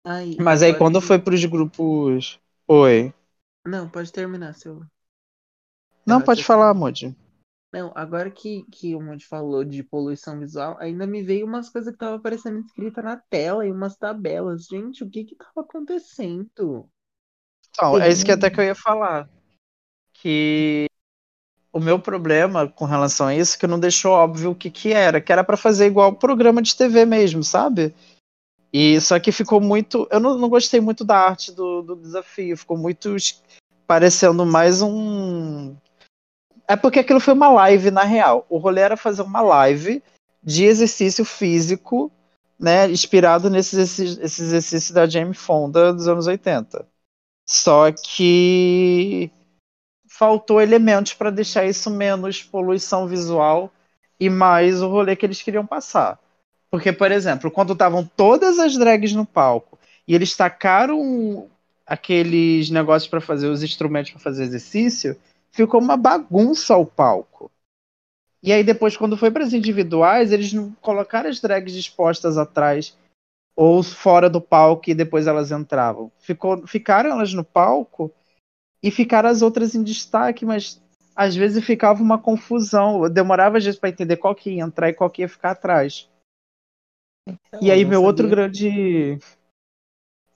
Aí, Mas aí quando que- foi pros grupos. Oi. Não, pode terminar, seu. Não, pode falar, Moody. Não, agora que, que o Monte falou de poluição visual, ainda me veio umas coisas que tava aparecendo escrita na tela e umas tabelas. Gente, o que que tava acontecendo? Então, é isso que até que eu ia falar. Que o meu problema com relação a isso é que não deixou óbvio o que que era, que era pra fazer igual programa de TV mesmo, sabe? E só que ficou muito. Eu não, não gostei muito da arte do, do desafio, ficou muito parecendo mais um. É porque aquilo foi uma live, na real. O rolê era fazer uma live de exercício físico, né? Inspirado exercícios, esses exercícios da Jamie Fonda dos anos 80. Só que faltou elementos para deixar isso menos poluição visual e mais o rolê que eles queriam passar. Porque, por exemplo, quando estavam todas as drags no palco e eles tacaram aqueles negócios para fazer os instrumentos para fazer exercício, ficou uma bagunça o palco. E aí depois, quando foi para as individuais, eles não colocaram as drags dispostas atrás ou fora do palco e depois elas entravam. Ficou, ficaram elas no palco e ficaram as outras em destaque, mas às vezes ficava uma confusão. Eu demorava às vezes para entender qual que ia entrar e qual que ia ficar atrás. Não, E aí eu meu outro sabia- grande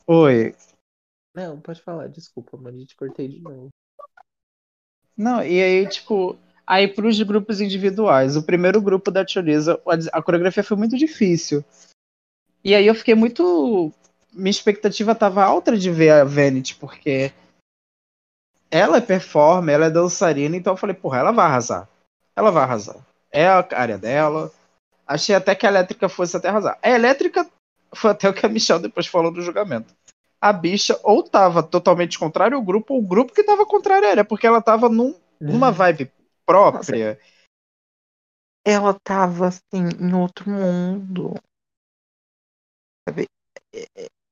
Oi. Não, pode falar, desculpa, mano, te cortei de novo. Não, e aí, tipo, aí pros grupos individuais, o primeiro grupo da Choriza, a, coreografia foi muito difícil. E aí eu fiquei muito. Minha expectativa tava alta de ver a Vanity, porque ela é performer, ela é dançarina, então eu falei, porra, ela vai arrasar. Ela vai arrasar. É a área dela. Achei até que a elétrica fosse até arrasar. A elétrica foi até o que a Michelle depois falou no julgamento. A bicha ou tava totalmente contrário ao grupo, ou o grupo que tava contrário a ela, porque ela tava num, numa vibe própria. Ela tava assim, em outro mundo. Sabe?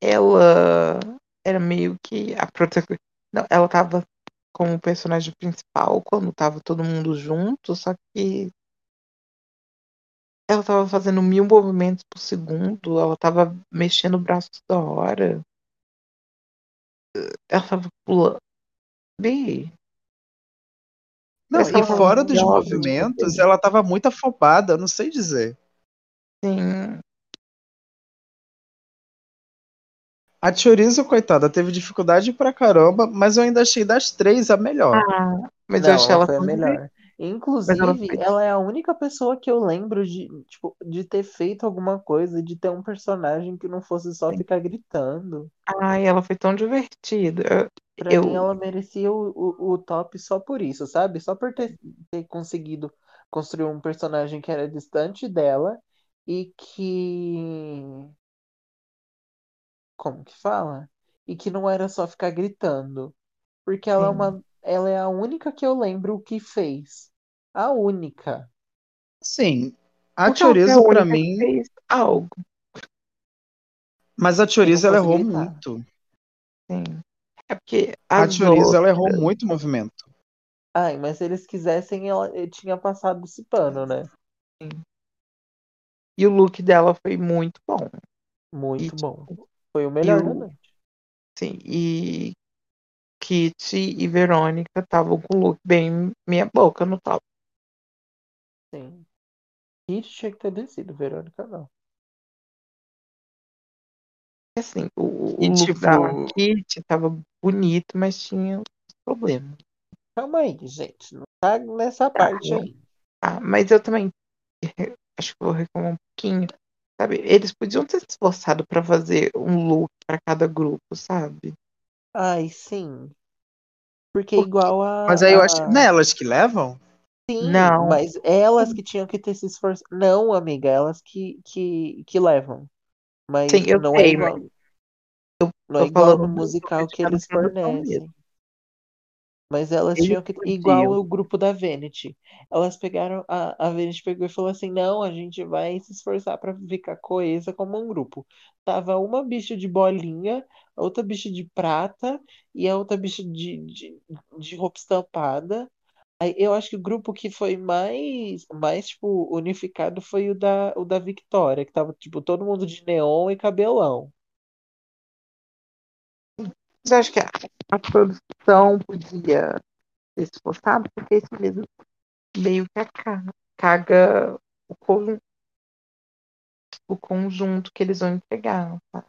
Ela era meio que a protagonista. Não, ela tava como personagem principal quando tava todo mundo junto, só que ela tava fazendo mil movimentos por segundo, ela tava mexendo o braço toda hora. Ela tava pulando. Bi, Não, e fora dos movimentos, tipo, ela tava muito afobada, eu não sei dizer. sim. A Chorizo, coitada, teve dificuldade pra caramba, mas eu ainda achei das três a melhor. Ah, mas Não, eu achei ela foi a tão melhor. Inclusive, ela foi- ela é a única pessoa que eu lembro de, tipo, de ter feito alguma coisa, de ter um personagem que não fosse só Sim. ficar gritando. Ai, ela foi tão divertida. Pra Eu- mim, ela merecia o, o, o top só por isso, sabe? Só por ter, ter conseguido construir um personagem que era distante dela e que. Como que fala? E que não era só ficar gritando. Porque ela é Sim. uma, ela é a única que eu lembro que fez. A única. Sim. A Porque ela foi a Chorizo, pra única que mim. fez algo, Mas a Chorizo, Eu ela errou gritar. muito. sim. É porque A Chorizo, ela errou muito movimento. Ai, mas se eles quisessem, ela eu tinha passado esse pano, né? E o look dela foi muito bom. Muito E, bom. Foi o melhor o- da noite. Sim, e Kitty e Verônica estavam com o look bem meia boca no top. Sim. Kit tinha que ter descido, Verônica não. E, Assim, o, o E, look tipo- da Kitty tava bonito, mas tinha problema. Calma aí, gente. Não tá nessa parte aí. Ah, mas eu também acho que vou reclamar um pouquinho. Sabe, eles podiam ter se esforçado pra fazer um look pra cada grupo, sabe? Ai, sim. Porque Porque- igual a. Mas aí eu a- acho. Não é elas que levam? Sim, Não. mas elas que tinham que ter se esforçado. Não, amiga, elas que, que, que levam. Mas Sim, eu não é sei, igual. eu Não é igual falando no musical que eles produção fornecem. Mas elas tinham que. Igual o grupo da Vanity. Elas pegaram. A, a Vanity pegou e falou assim: não, a gente vai se esforçar pra ficar coesa como um grupo. Tava uma bicha de bolinha, outra bicha de prata e a outra bicha de, de, de roupa estampada. Aí eu acho que o grupo que foi mais, mais tipo, unificado foi o da, o da Victoria, que tava, tipo, todo mundo de neon e cabelão. Mas eu acho que a, a produção podia ter se esforçado, porque isso mesmo meio que aca- caga o, con- o conjunto que eles vão entregar. sabe?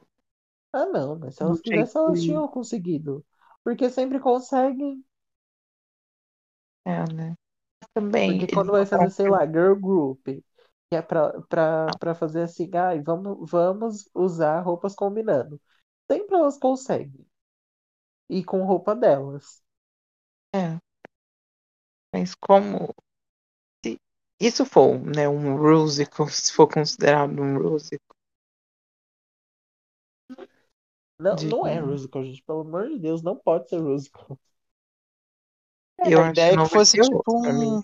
Ah, não, mas se elas jeito quisessem, elas tinham conseguido. Porque sempre conseguem. É, né? Também. Porque quando vai fazer, sei lá, girl group, que é pra, pra, pra fazer assim, ai, vamos, vamos usar roupas combinando. Sempre elas conseguem. E com roupa delas. É. Mas como. Se isso for né, um musical, se for considerado um musical, Não, De- não é musical, gente. Pelo amor de Deus, não pode ser musical. eu a acho ideia que é que fosse tipo um.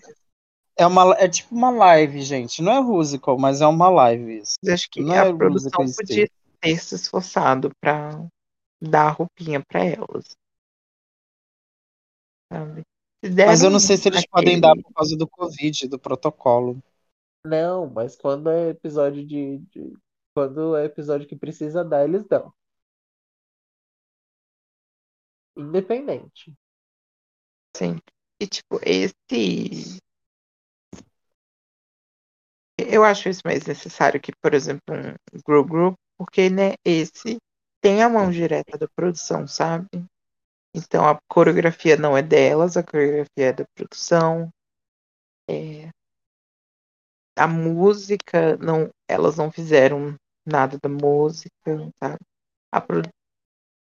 É, uma, é tipo uma live, gente. Não é musical, mas é uma live isso. Acho que Não a é produção podia ter se esforçado pra dar a roupinha pra elas. Sabe? Mas eu não sei se eles aquele- podem dar por causa do Covid, do protocolo. Não, mas quando é episódio de, de- Quando é episódio que precisa dar, eles dão. Independente. Sim. E tipo, esse. Eu acho isso mais necessário que, por exemplo, um Grow Group, porque, né, esse tem a mão direta da produção, sabe? Então a coreografia não é delas, a coreografia é da produção. É, A música, não, elas não fizeram nada da música, sabe? A, pro-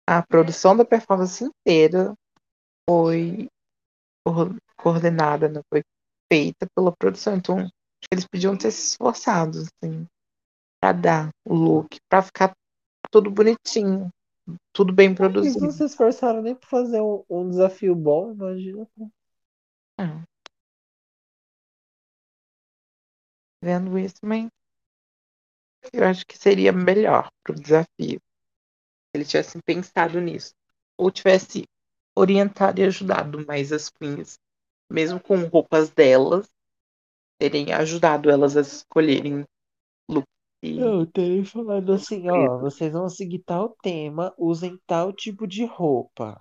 a produção da performance inteira foi coor- coordenada, né? Foi feita pela produção. Então, eles podiam ter se esforçado, assim, pra dar o look, pra ficar tudo bonitinho, tudo bem Eles não produzido. se esforçaram nem pra fazer um, um desafio bom, imagina. É. Vendo isso, mas eu acho que seria melhor pro desafio. Se eles tivessem pensado nisso. Ou tivesse orientado e ajudado mais as queens, mesmo com roupas delas, terem ajudado elas a escolherem. E, Eu teria falado assim, ó, vocês vão seguir tal tema, usem tal tipo de roupa.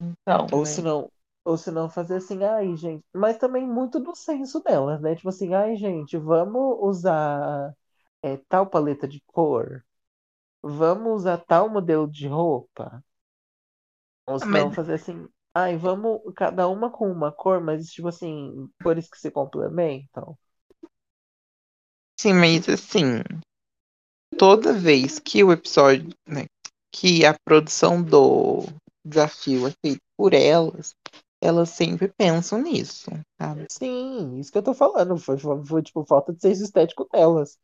então, Ou né? se não, ou se não fazer assim, ai, gente. Mas também muito do senso delas, né? Tipo assim, ai, gente, vamos usar é, tal paleta de cor. Vamos usar tal modelo de roupa. Ou se mas- não fazer assim, ai, vamos cada uma com uma cor, mas tipo assim, cores que se complementam. Sim, mas assim, toda vez que o episódio, né, que a produção do desafio é feita por elas, elas sempre pensam nisso, sabe? Sim, isso que eu tô falando. Foi, foi, foi, tipo falta de senso estético delas.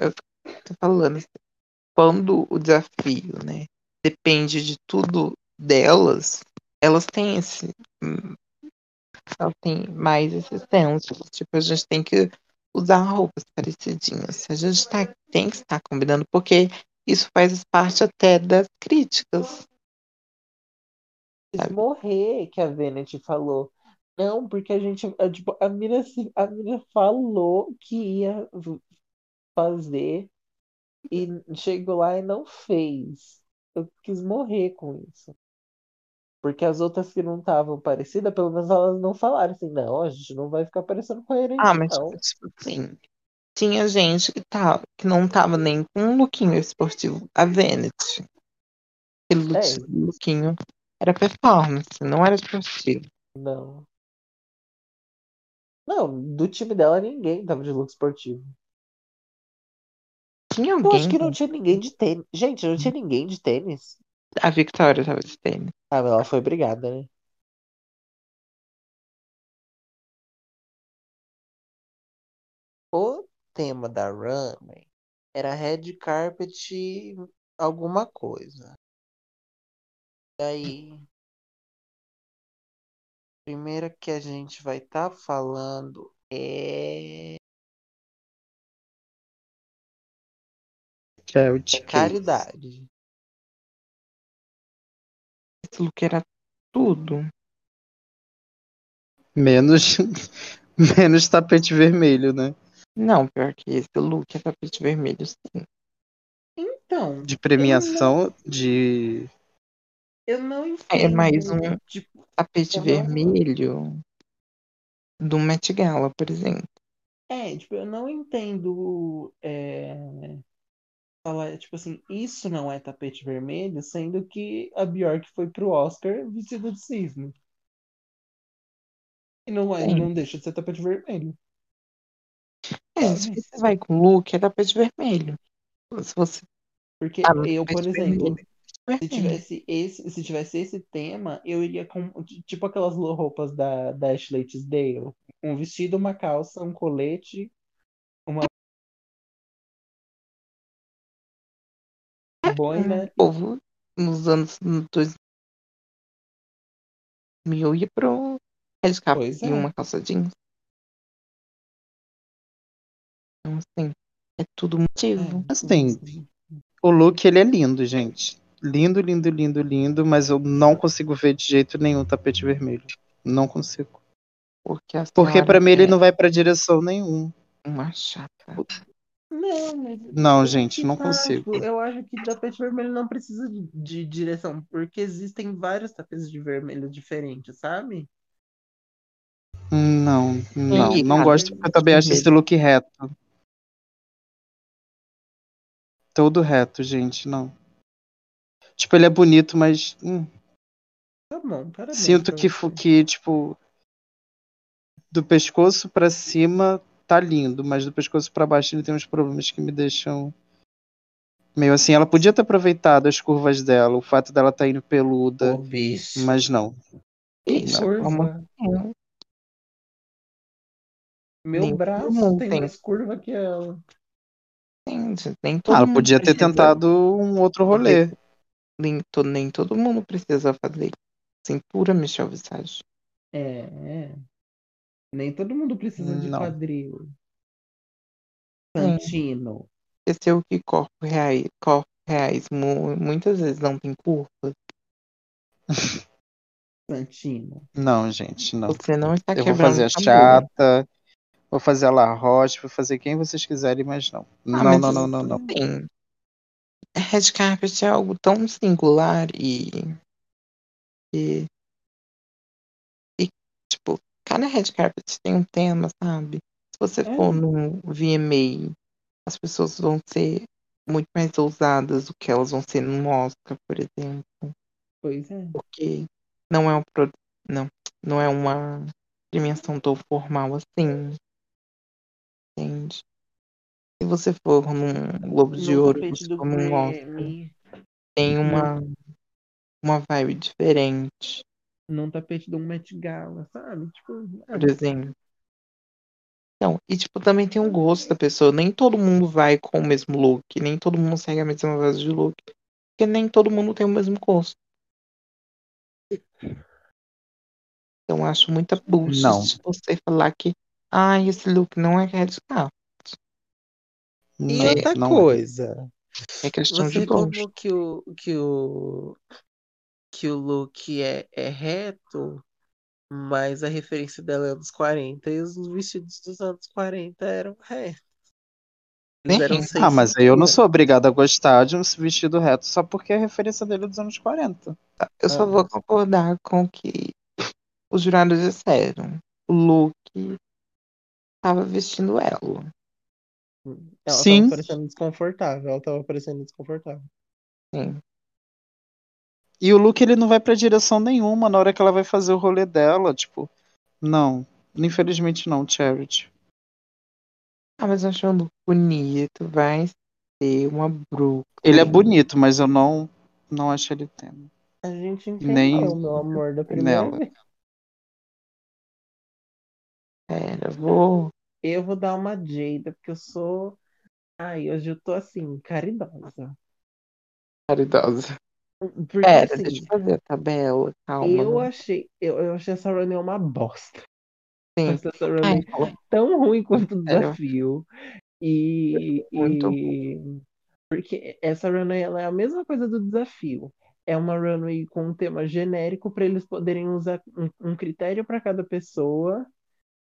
Eu tô falando, quando o desafio, né, depende de tudo delas, elas têm esse. Elas têm mais esse senso. Tipo, a gente tem que usar roupas parecidinhas. A gente tá, tem que estar combinando, porque isso faz parte até das críticas. Quis morrer, que a Venet falou. Não, porque a gente. a, Tipo, a mina, a mina falou que ia fazer e chegou lá e não fez. Eu quis morrer com isso. Porque as outras que não estavam parecidas, pelo menos elas não falaram assim, não, a gente não vai ficar parecendo coerente, Ah, mas não. tipo assim, tinha gente que, tá, que não tava nem com um lookinho esportivo. A Venet. Aquele É. lookinho era performance, não era esportivo. Não. Não, do time dela ninguém tava de look esportivo. Tinha Eu alguém. acho que não tinha ninguém de tênis. Gente, não tinha ninguém de tênis. A Victoria tava de tênis. Ah, mas ela foi brigada, né? O tema da Runway era red carpet alguma coisa. Daí, primeira que a gente vai estar falando é Que é o de Case. caridade. Esse look era tudo. Menos, menos tapete vermelho, né? Não, pior que esse look é tapete vermelho, sim. Então, De premiação, de. eu não entendo. É mais um Tipo, tapete Eu não- vermelho do Met Gala, por exemplo. é, tipo, eu não entendo. É, falar, tipo assim, isso não é tapete vermelho, sendo que a Bjork foi pro Oscar vestida de cisne. E não, é, Sim. não deixa de ser tapete vermelho. É, se você vai com look, é tapete vermelho. Se você Porque no eu, por exemplo, vermelho, é se tivesse esse, se tivesse esse tema, eu iria com tipo aquelas roupas da, da Ashley Tisdale. Um vestido, uma calça, um colete, uma boina. O povo nos anos 2000 ia pro red carpet Pois e é. uma calça jeans. Então, assim, é tudo motivo. É, Assim, tudo O look, ele é lindo, gente. Lindo, lindo, lindo, lindo, mas eu não consigo ver de jeito nenhum tapete vermelho. Não consigo. Porque, Porque pra mim ele é não vai pra direção nenhum. uma chata. Não, mas Não, gente, não tá, consigo. tipo, eu acho que tapete vermelho não precisa de, de direção, porque existem vários tapetes de vermelho diferentes, sabe? Não, não. Não gosto porque eu também acho esse look reto. Todo reto, gente, não. Tipo, ele é bonito, mas hum, Tá bom, parabéns sinto que, que, tipo, do pescoço pra cima tá lindo, mas do pescoço pra baixo ele tem uns problemas que me deixam meio assim. Ela podia ter aproveitado as curvas dela, o fato dela tá indo peluda, bicho. mas não. Isso, Não. Meu Nem braço tem tem. mais curva que ela. Entende? Nem Ah, todo ela mundo podia ter precisa tentado um outro rolê. Nem, to- nem todo mundo precisa fazer cintura, Michel Visage. É, é. Nem todo mundo precisa de Não. quadril. Sim. Santino. Esqueceu que corpos reais, corpos reais mu- muitas vezes não tem curva. Santino. Não, gente, não. Você não está Eu vou quebrando fazer a tabu. chata, vou fazer a La Roche, vou fazer quem vocês quiserem, mas não. Ah, Não, mas não, não, não, não. Sim. Red carpet é algo tão singular e, e, cada red carpet tem um tema, sabe? Se você É. for no VMA, as pessoas vão ser muito mais ousadas do que elas vão ser no Oscar, por exemplo. Pois é. porque não é um pro... não, não é uma premiação tão formal assim. Entende? Se você for num Globo de Ouro, você for num Oscar, tem uma uma vibe diferente, Num tapete do Met Gala, sabe? Tipo, é. por exemplo. Não, e tipo, também tem um gosto da pessoa. Nem todo mundo vai com o mesmo look, nem todo mundo segue a mesma base de look. Porque nem todo mundo tem o mesmo gosto. Então acho muita bullshit Não. você falar que ah, esse look não é radical. E Não, outra não é. coisa, É questão você de gosto. reclamou que o, que o, que o look é, é reto, mas a referência dela é anos 40 e os vestidos dos anos 40 eram retos. Eram Ah, mas aí eu não sou obrigado a gostar de um vestido reto só porque é a referência dele dos anos 40. Eu só Ah, vou concordar com o que os jurados disseram. O look estava vestindo ela. Ela Sim. tava parecendo desconfortável. Ela tava parecendo desconfortável. Sim. E o look ele não vai pra direção nenhuma na hora que ela vai fazer o rolê dela, tipo, não. Infelizmente não, Charity. Ah, mas eu achei um look bonito. Vai ser uma Brooklyn. Ele é bonito, mas eu não não acho ele tema. A gente Nem entendeu, meu amor, da primeira nela. vez. Pera, vou. Eu vou dar uma Jada, porque eu sou. Ai, hoje eu tô assim, caridosa. Caridosa. Porque Pera, assim, deixa eu fazer a tabela. Calma. eu né? achei, eu, eu achei essa runway uma bosta. Sim. Essa Ai, runway fala tão ruim quanto o sério. desafio. E, Muito e porque essa runway ela é a mesma coisa do desafio. É uma runway com um tema genérico para eles poderem usar um, um critério para cada pessoa.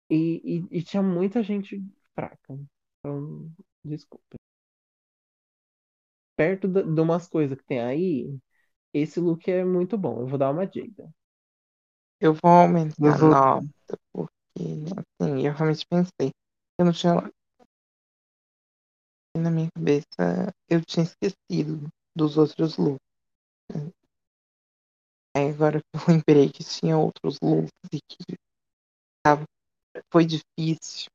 E, e, e tinha muita gente fraca. Então, desculpa. Perto de umas coisas que tem aí, esse look é muito bom. Eu vou dar uma Jada. Eu vou aumentar Eu a vou- nota, porque, assim, eu realmente pensei. Eu não tinha. Na minha cabeça, eu tinha esquecido dos outros looks. Aí agora que eu lembrei que tinha outros looks e que tava, foi difícil,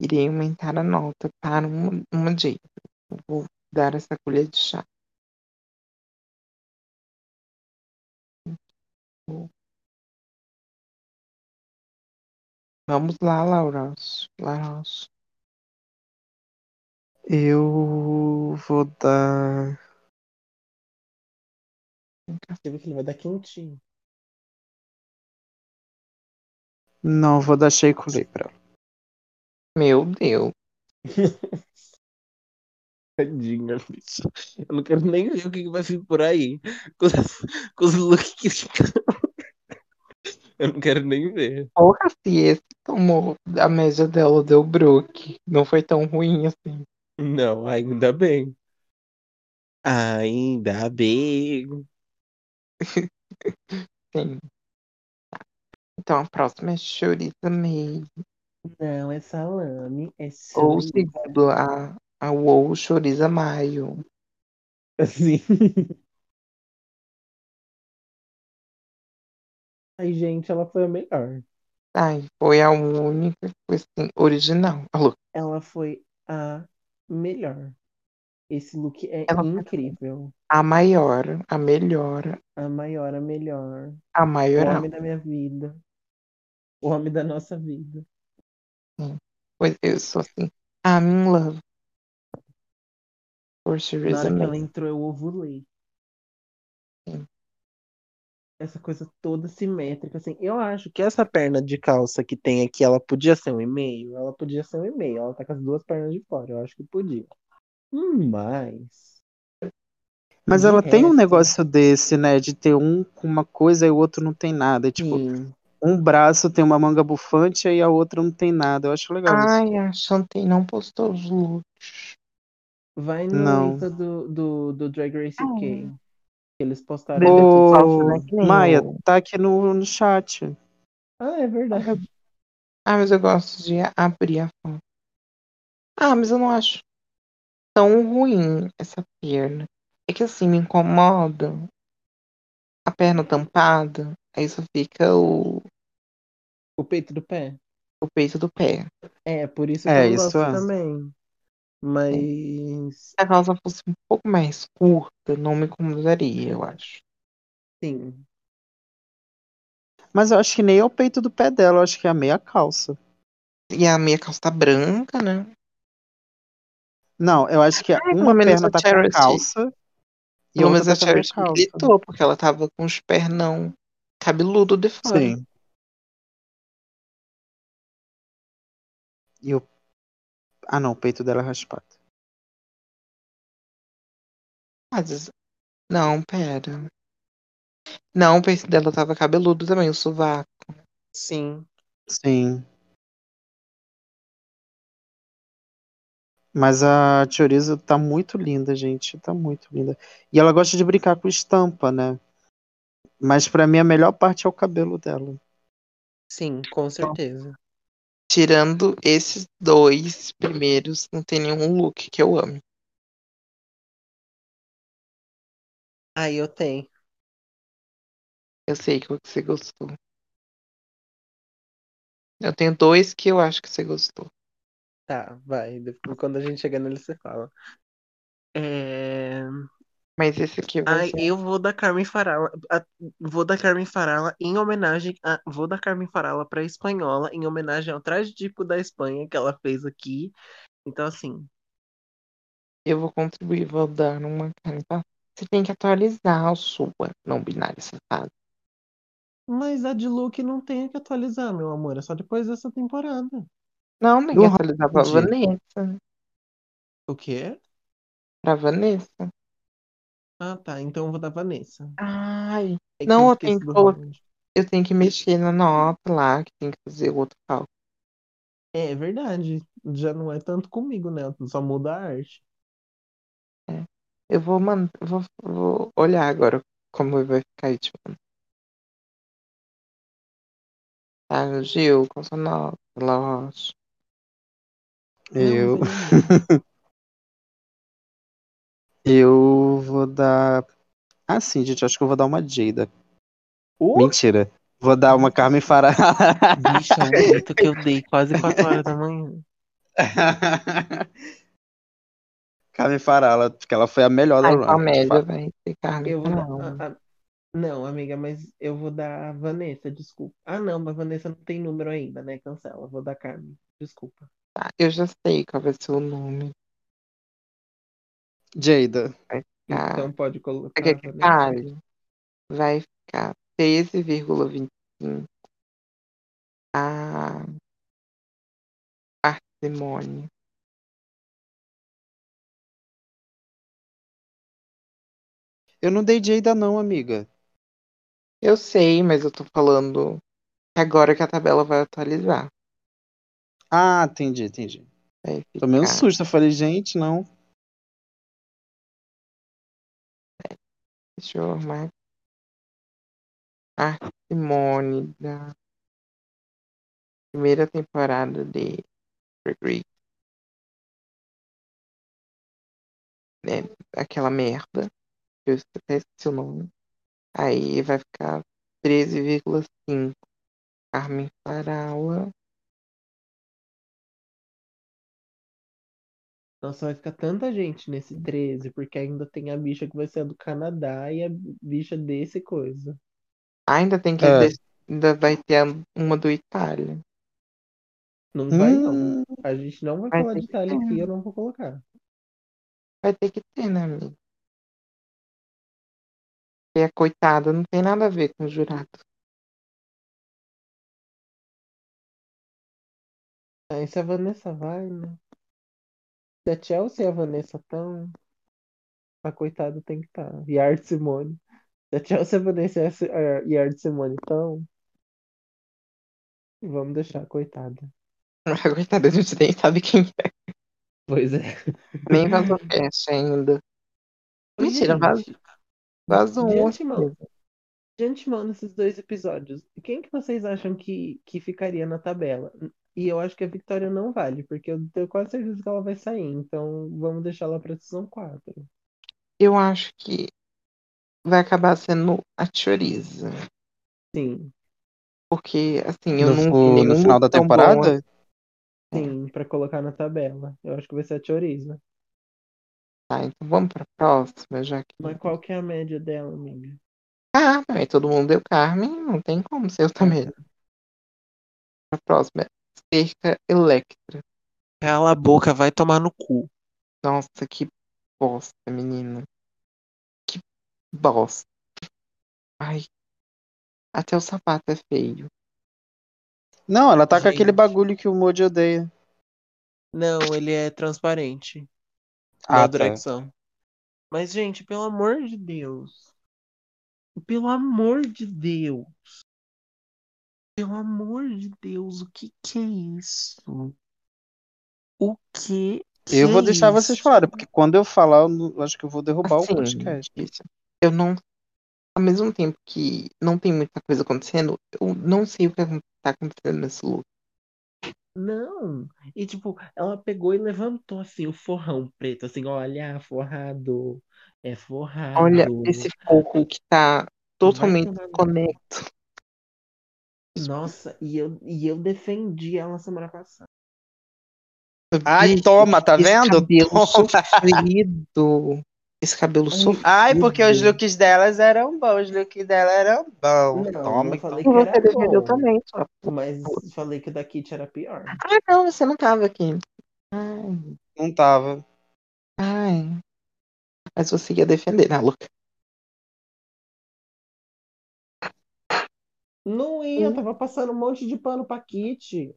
irei aumentar a nota para uma, uma. Eu Vou dar essa colher de chá. Vamos lá, Laura. Laura. Eu vou dar. Você viu que ele vai dar quentinho. Não, vou dar Shake Lay pra ela. Meu Deus. Tadinha, bicho. Eu não quero nem ver o que que vai vir por aí. Com os, com os looks que Eu não quero nem ver. Porra, se esse tomou a média dela, deu Brook. Não foi tão ruim assim. Não, ainda bem. Ainda bem. Sim. Então a próxima é Choriza May. Não, é salame, é Ou segundo a, a WoW Choriza Maio. Assim. Ai, gente, ela foi a melhor. Ai, foi a única que foi assim, original. Alô, Ela foi a melhor. Esse look é Ela incrível. a maior, a melhor, A maior, a melhor. a O maioral. homem da minha vida. O homem da nossa vida. Pois eu sou assim, I'm in love. Por Na Choriza hora que ela entrou, eu ovulei. Sim. Essa coisa toda simétrica, assim. Eu acho que essa perna de calça que tem aqui, ela podia ser um e-mail. Ela podia ser um e-mail. Ela tá com as duas pernas de fora. Eu acho que podia. Hum, Mas. Mas ela tem um negócio desse, né? De ter um com uma coisa e o outro não tem nada. É tipo, Sim. um braço tem uma manga bufante e a outra não tem nada. Eu acho legal isso. Ai, a Shantae não postou os looks. Vai no Não. Insta do, do, do Drag Race Ah. UK. Que eles postaram né? Ô, Maia, tá aqui no, no chat. Ah, é verdade. Ah, mas eu gosto de abrir a foto. Ah, mas eu não acho tão ruim essa perna. É que assim, me incomoda a perna tampada, aí só fica o, O peito do pé. o peito do pé. É, por isso que É, eu isso gosto é. também. Mas, Se a calça fosse um pouco mais curta, não me incomodaria, eu acho. sim. Mas eu acho que nem é o peito do pé dela, eu acho que é a meia calça. E a minha calça tá branca, né? Não, eu acho que Ai, uma perna a tá com Charity. calça E Pelo menos a Charity gritou, porque ela tava com os pernão cabeludo de fora. Sim. E o. Ah não, o peito dela é raspado. Mas... Não, pera. Não, o peito dela tava cabeludo também, o sovaco. Sim. Sim. Mas a Chorizo tá muito linda, gente. Tá muito linda. E ela gosta de brincar com estampa, né? Mas para mim a melhor parte é o cabelo dela. Sim, com certeza. Tirando esses dois primeiros, não tem nenhum look que eu ame. Aí eu tenho. Eu sei que você gostou. Eu tenho dois que eu acho que você gostou. Tá, vai. Depois, quando a gente chegar nele, você fala. É... Mas esse aqui vai Ai, ser... eu vou da Carmen Farala. A, vou da Carmen Farala em homenagem a. Vou da Carmen Farala pra espanhola, em homenagem ao traje típico da Espanha que ela fez aqui. Então, assim. Eu vou contribuir, vou dar uma tá? Você tem que atualizar o sua não binária safado. Mas a de Luke não tem que atualizar, meu amor. É só depois dessa temporada. Não, tem que atualizar pra Vanessa. O quê? Pra Vanessa. Ah, tá. Então eu vou dar Vanessa. Ai. É não, eu tenho que colocar. Eu tenho que mexer na nota lá, que tem que fazer outro cálculo. É verdade. Já não é tanto comigo, né? Só muda a arte. É. Eu vou, man... vou, vou olhar agora como vai ficar aí, tipo. Tá, Gil, qual sua nota? Eu. eu dar. Ah, sim, gente, acho que eu vou dar uma Jada. Uh? Mentira. Vou dar uma Carmen Farala. Bicho, é um grito que eu dei quase 4 horas da manhã. Carmen Farala, porque ela foi a melhor Ai, da eu Farala. Não, amiga, mas eu vou dar a Vanessa, desculpa. Ah, não, mas Vanessa não tem número ainda, né? Cancela. Vou dar Carmen, desculpa. Tá, eu já sei qual vai ser o nome. Jada. Vai Então pode colocar. Vai ficar, vai ficar 13,25. A parcimônia. Eu não dei Jada não, amiga. Eu sei, mas eu tô falando agora que a tabela vai atualizar. Ah, entendi, entendi. Tomei um susto, eu falei, gente, não. Deixa eu arrumar. A Simone da primeira temporada de Great. Né? Aquela merda. Eu até esqueci o nome. Aí vai ficar 13,5. Carmen Farala. Nossa, vai ficar tanta gente nesse 13, porque ainda tem a bicha que vai ser a do Canadá e a bicha desse coisa. Ainda tem que. É. Ainda vai ter uma do Itália. Não hum. vai, não. A gente não vai, vai falar de Itália aqui, eu não vou colocar. Vai ter que ter, né, amigo? E a coitada não tem nada a ver com o jurado. Aí se a Vanessa vai, né? Se a Chelsea e a Vanessa estão, a coitada tem que estar. Tá. E a Art Simone. Se a Chelsea, a Vanessa e a Art Simone estão, vamos deixar a coitada. A coitada, a gente nem sabe quem é. Pois é. Nem vazou cast ainda. Mentira, vazou. Vazou antemão, de antemão nesses dois episódios, quem que vocês acham que, que ficaria na tabela? E eu acho que a Victoria não vale, porque eu tenho quase certeza que ela vai sair. Então vamos deixar ela pra season 4. Eu acho que vai acabar sendo a Choriza. Sim. Porque, assim, eu no, não vi nenhum No final da temporada? Bom. Sim, pra colocar na tabela. Eu acho que vai ser a Choriza. Tá, então vamos pra próxima, já que. Mas qual que é a média dela, amiga? Ah, também todo mundo deu Carmen, não tem como ser eu também. A próxima cerca Electra. Cala a boca, vai tomar no cu. Nossa, que bosta, menina. Que bosta. Ai. Até o sapato é feio. Não, ela tá com Gente. aquele bagulho que o Moody odeia. Não, ele é transparente. Ah, tá. Mas, gente, pelo amor de Deus. Pelo amor de Deus. Pelo amor de Deus, o que que é isso? O que que Eu vou é deixar vocês isso? falarem, porque quando eu falar, eu não- acho que eu vou derrubar Assim, o podcast. isso. Eu não. Ao mesmo tempo que não tem muita coisa acontecendo, eu não sei o que tá acontecendo nesse look. Não. E tipo, ela pegou e levantou assim o forrão preto, assim, olha, forrado. É forrado. Olha, esse forro que tá totalmente tomar no- conecto. Nossa, e eu, e eu defendi ela semana passada. Ai, Gente, toma, tá esse vendo? Cabelo Toma. sofrido. Esse cabelo Ai, sofrido. Ai, porque os looks delas eram bons, os looks dela eram bons. Não, Toma, então. falei E que você era defendeu bom, também, só. mas falei que o da Kit era pior. Ah, não, você não tava aqui. Ai, Não tava. ai. Mas você ia defender, né, Luca? Não ia, Hum. tava passando um monte de pano pra Kit.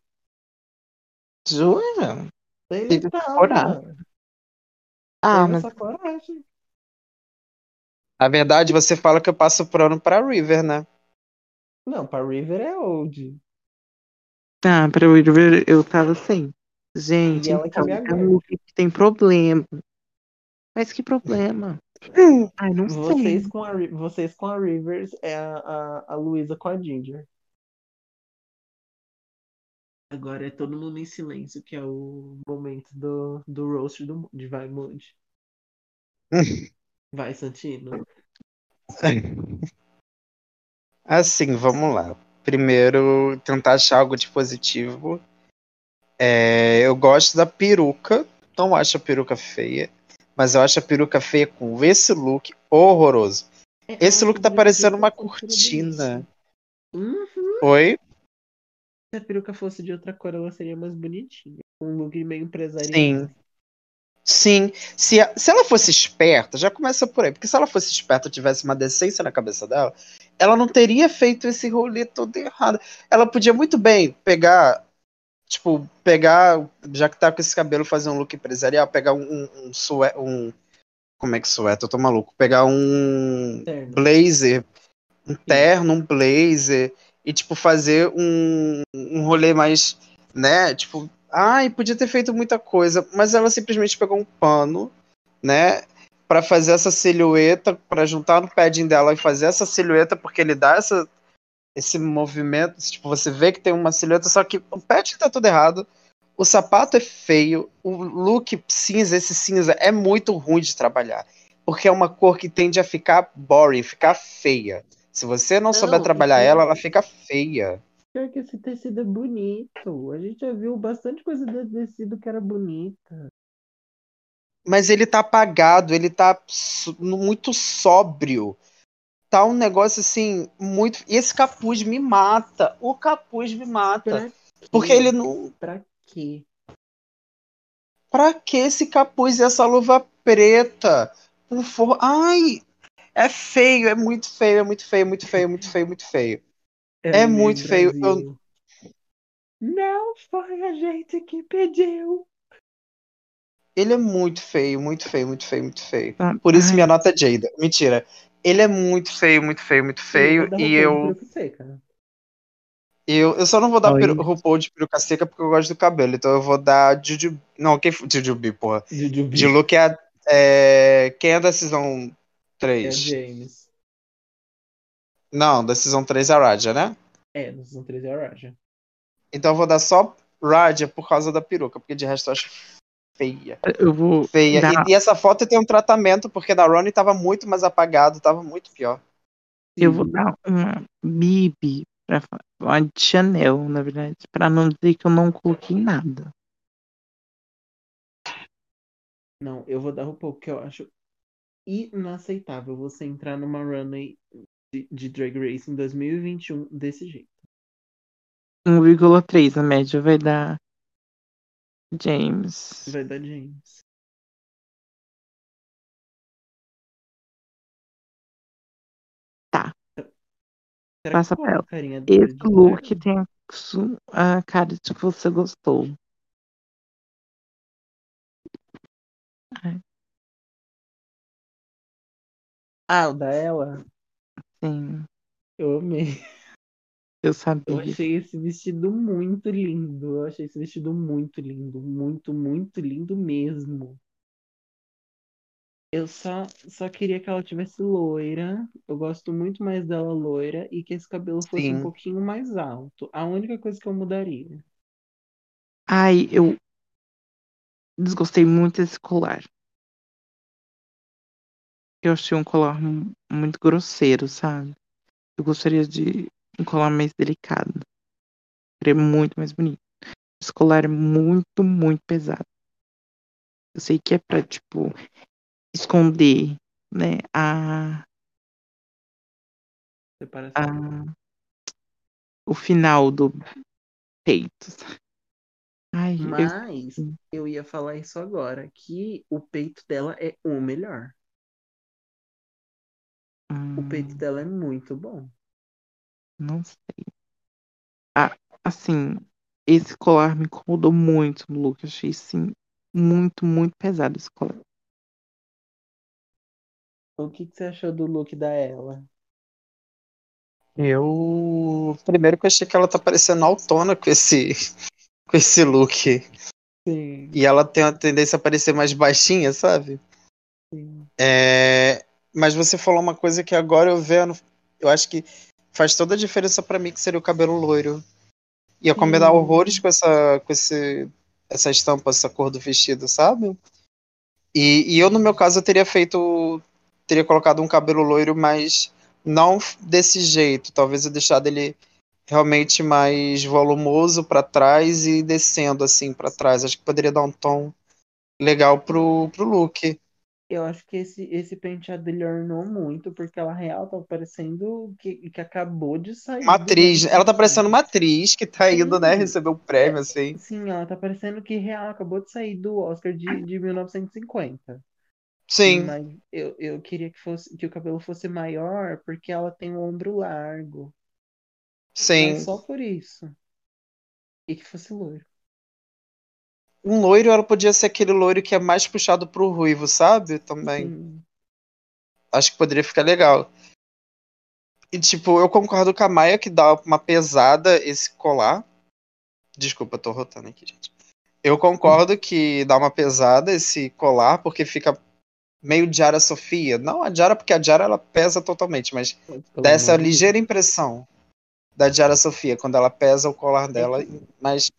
Jura? Ele Teve tava. coragem. Ah, Teve mas essa coragem. Na verdade, você fala que eu passo pano pra River, né? Não, pra River é old. tá, pra eu ver, eu tava sem. Gente, E ela que então, me é look que tem problema. Mas que problema? Ai, não sei. Vocês com a, vocês com a Rivers é a, a, a Luísa com a Ginger. Agora é todo mundo em silêncio, que é o momento do, do roast do, de Vai Mood. Vai, Santino. Assim, vamos lá. Primeiro, tentar achar algo de positivo. É, eu gosto da peruca. Não acho a peruca feia. Mas eu acho a peruca feia com esse look horroroso. É, Esse look tá parecendo uma feito cortina. Uhum. Oi? Se a peruca fosse de outra cor, ela seria mais bonitinha. Um look meio empresarial. Sim. Sim. Se, a- se ela fosse esperta, já começa por aí. Porque se ela fosse esperta, tivesse uma decência na cabeça dela, ela não teria feito esse rolê todo errado. Ela podia muito bem pegar. Tipo, pegar. Já que tá com esse cabelo, fazer um look empresarial, pegar um, um, um sué- um Como é que suéter? Eu tô maluco. Pegar um Terno. blazer, um terno, um blazer, e, tipo, fazer um, um rolê mais, né? Tipo, ai, podia ter feito muita coisa, mas ela simplesmente pegou um pano, né? Pra fazer essa silhueta, pra juntar no padding dela e fazer essa silhueta, porque ele dá essa, esse movimento, tipo, você vê que tem uma silhueta, só que o padding tá tudo errado, o sapato é feio, o look cinza, esse cinza é muito ruim de trabalhar, porque é uma cor que tende a ficar boring, ficar feia. Se você não, Não, souber trabalhar ela, ela fica feia. Pior que esse tecido é bonito. A gente já viu bastante coisa desse tecido que era bonita. Mas ele tá apagado, ele tá muito sóbrio. Tá um negócio assim, muito. E esse capuz me mata. O capuz me mata. Porque ele não. Pra quê? Pra que esse capuz e essa luva preta? Por favor. Ai! É feio, é muito feio, é muito feio, muito feio, muito feio, muito feio. É Eminem muito feio, eu-. Não foi a gente que pediu. Ele é muito feio, muito feio, muito feio, muito feio. Ah, Por isso ai, minha nota é Jada. Mentira. Ele é muito feio, muito feio, muito feio. vou dar E eu, peruca seca. eu, eu só não vou dar peru, RuPaul de peruca seca porque eu gosto do cabelo. Então eu vou dar Juju. Não, quem foi? Jujubi, porra. Jujubi. De look é, a- é. Quem é da Season É 3? James. Não, da Season 3 é a Raja, né? É, no Season 3 é a Raja. Então eu vou dar só Raja por causa da peruca, porque de resto eu acho feia. eu vou Feia. dar, E, e essa foto tem um tratamento, porque da Ronnie tava muito mais apagado, tava muito pior. eu vou dar uma Bibi pra uma de Chanel, na verdade, pra não dizer que eu não coloquei nada. Não, eu vou dar RuPaul, porque eu acho inaceitável você entrar numa runway de, de Drag Race em 2021 desse jeito. 1,3 a média vai dar James. Vai dar James. Tá. Será Passa que pra ela. Esse look tem a cara de que você gostou. Ah, o da ela? Sim, Eu amei. Eu Eu sabia. achei esse vestido muito lindo. Eu achei esse vestido muito lindo. Muito, muito lindo mesmo. Eu só, só queria que ela tivesse loira. Eu gosto muito mais dela loira e que esse cabelo fosse um Sim. pouquinho mais alto. A única coisa que eu mudaria. Ai, eu desgostei muito desse colar. Eu achei um colar mu- muito grosseiro, sabe? Eu gostaria de um colar mais delicado. Seria muito mais bonito. Esse colar é muito, muito pesado. Eu sei que é pra, tipo, esconder, né, a, a, o final do peito. Ai, eu, Mas eu ia falar isso agora, que o peito dela é o melhor. O peito hum, dela é muito bom. Não sei. Ah, assim, esse colar me incomodou muito no look. Eu achei, assim, muito, muito pesado esse colar. O que, que você achou do look da ela? Eu. Primeiro que eu achei que ela tá parecendo autona com esse, com esse look. Sim, E ela tem a tendência a parecer mais baixinha, sabe? sim. É, Mas você falou uma coisa que agora eu vendo, eu acho que faz toda a diferença pra mim, que seria o cabelo loiro. Ia combinar Sim. horrores com essa, com esse, essa estampa, essa cor do vestido, sabe? E, e eu, no meu caso, eu teria feito. Teria colocado um cabelo loiro, mas não desse jeito. Talvez eu deixado ele realmente mais volumoso pra trás e descendo assim pra trás. Acho que poderia dar um tom legal pro, pro look. Eu acho que esse, esse penteado dele ornou muito, porque ela real tá parecendo que, que acabou de sair Uma do atriz. Velho Ela tá Sucesso. parecendo uma atriz que tá indo, né, receber o prêmio, assim. Sim, ela tá parecendo que real acabou de sair do Oscar de, de 1950. Sim, Mas eu, eu queria que fosse que o cabelo fosse maior, porque ela tem o ombro largo. sim. Mas só por isso. E que fosse loiro. Um loiro, ela podia ser aquele loiro que é mais puxado pro ruivo, sabe? Também. Acho que poderia ficar legal. E, tipo, eu concordo com a Maia que dá uma pesada esse colar. Desculpa, tô rotando aqui, gente. Eu concordo que dá uma pesada esse colar, porque fica meio Diara Sofia. Não a Diara, porque a Diara ela pesa totalmente, mas Pelo dá essa ligeira impressão da Diara Sofia quando ela pesa o colar dela. Mas,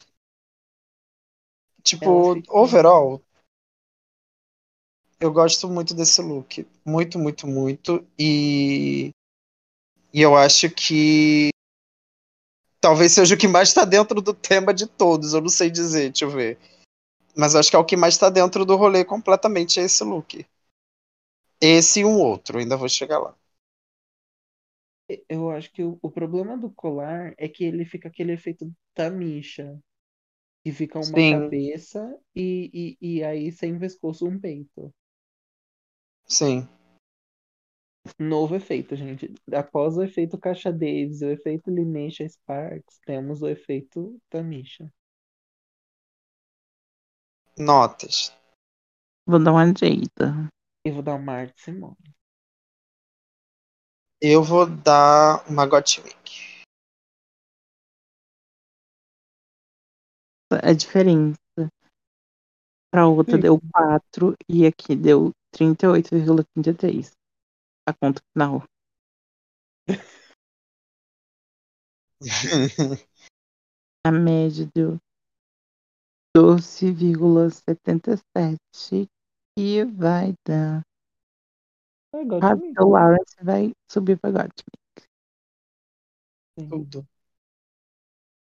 tipo, overall, eu gosto muito desse look. Muito, muito, muito. E, e eu acho que talvez seja o que mais tá dentro do tema de todos. Eu não sei dizer, deixa eu ver. Mas acho que é o que mais tá dentro do rolê completamente é esse look. Esse e um outro, ainda vou chegar lá. Eu acho que o, o problema do colar é que ele fica aquele efeito Tamisha. Que fica uma Sim. cabeça e, e, e aí sem pescoço um peito. Sim. Novo efeito, gente. Após o efeito Caixa Davis e o efeito Lineisha Sparks, temos o efeito Tamisha. Notas. Vou dar uma jeita. Eu vou dar uma Arte Simone. Eu vou dar uma Gottmik. A diferença pra outra Sim. deu 4 e aqui deu 38,33. A conta final. A média deu 12,77 e vai dar. É Ah, o Lawrence vai subir pra Gottmik. Tudo.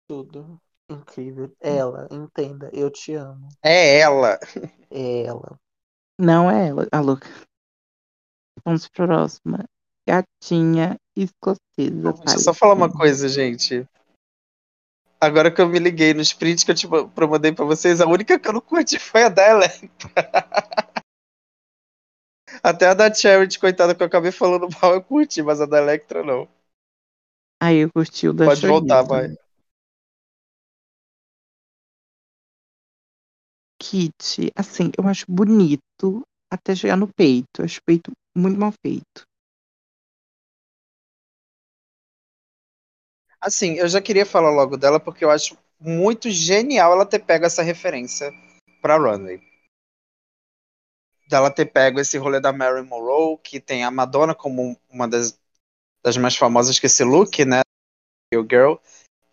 tudo. Incrível. Ela, entenda, eu te amo. É ela. É ela. Não é ela, a louca. Vamos pra próxima. Gatinha escocesa. Deixa eu só falar uma coisa, gente. Agora que eu me liguei nos prints que eu te eu mandei pra vocês, a única que eu não curti foi a da Electra. Até a da Charity, coitada, que eu acabei falando mal, eu curti, mas a da Electra não. Aí eu curti o da Pode voltar, vai. Kit, assim, eu acho bonito até chegar no peito. Eu acho o peito muito mal feito. Assim, eu já queria falar logo dela porque eu acho muito genial ela ter pego essa referência pra Runway. Dela ter pego esse rolê da Mary Monroe, que tem a Madonna como uma das, das mais famosas que esse look, né? Girl.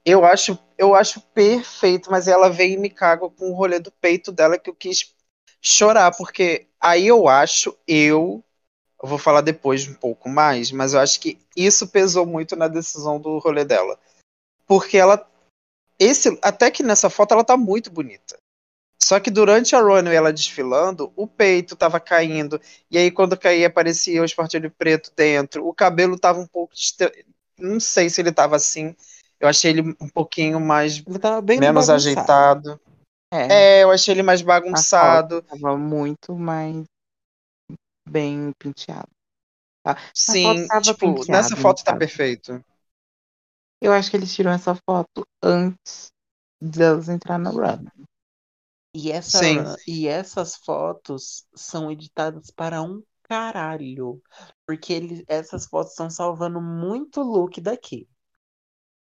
Eu acho, eu acho perfeito, mas ela veio e me caga com o rolê do peito dela que eu quis chorar, porque aí eu acho, eu, eu vou falar depois um pouco mais, mas eu acho que isso pesou muito na decisão do rolê dela. Porque ela esse até que nessa foto ela tá muito bonita. Só que durante a runway ela desfilando, o peito tava caindo, e aí quando caía aparecia o espartilho preto dentro, o cabelo tava um pouco não sei se ele tava assim. Eu achei ele um pouquinho mais Ele tava bem menos bagunçado. ajeitado. É, É, eu achei ele mais a bagunçado. foto tava muito mais bem penteado. Tá? Sim, tava tipo, penteado, nessa foto tá caso. perfeito. Eu acho que eles tiram essa foto antes delas entrar na run. E, essa, Sim. e essas fotos são editadas para um caralho. Porque ele, essas fotos estão salvando muito look daqui.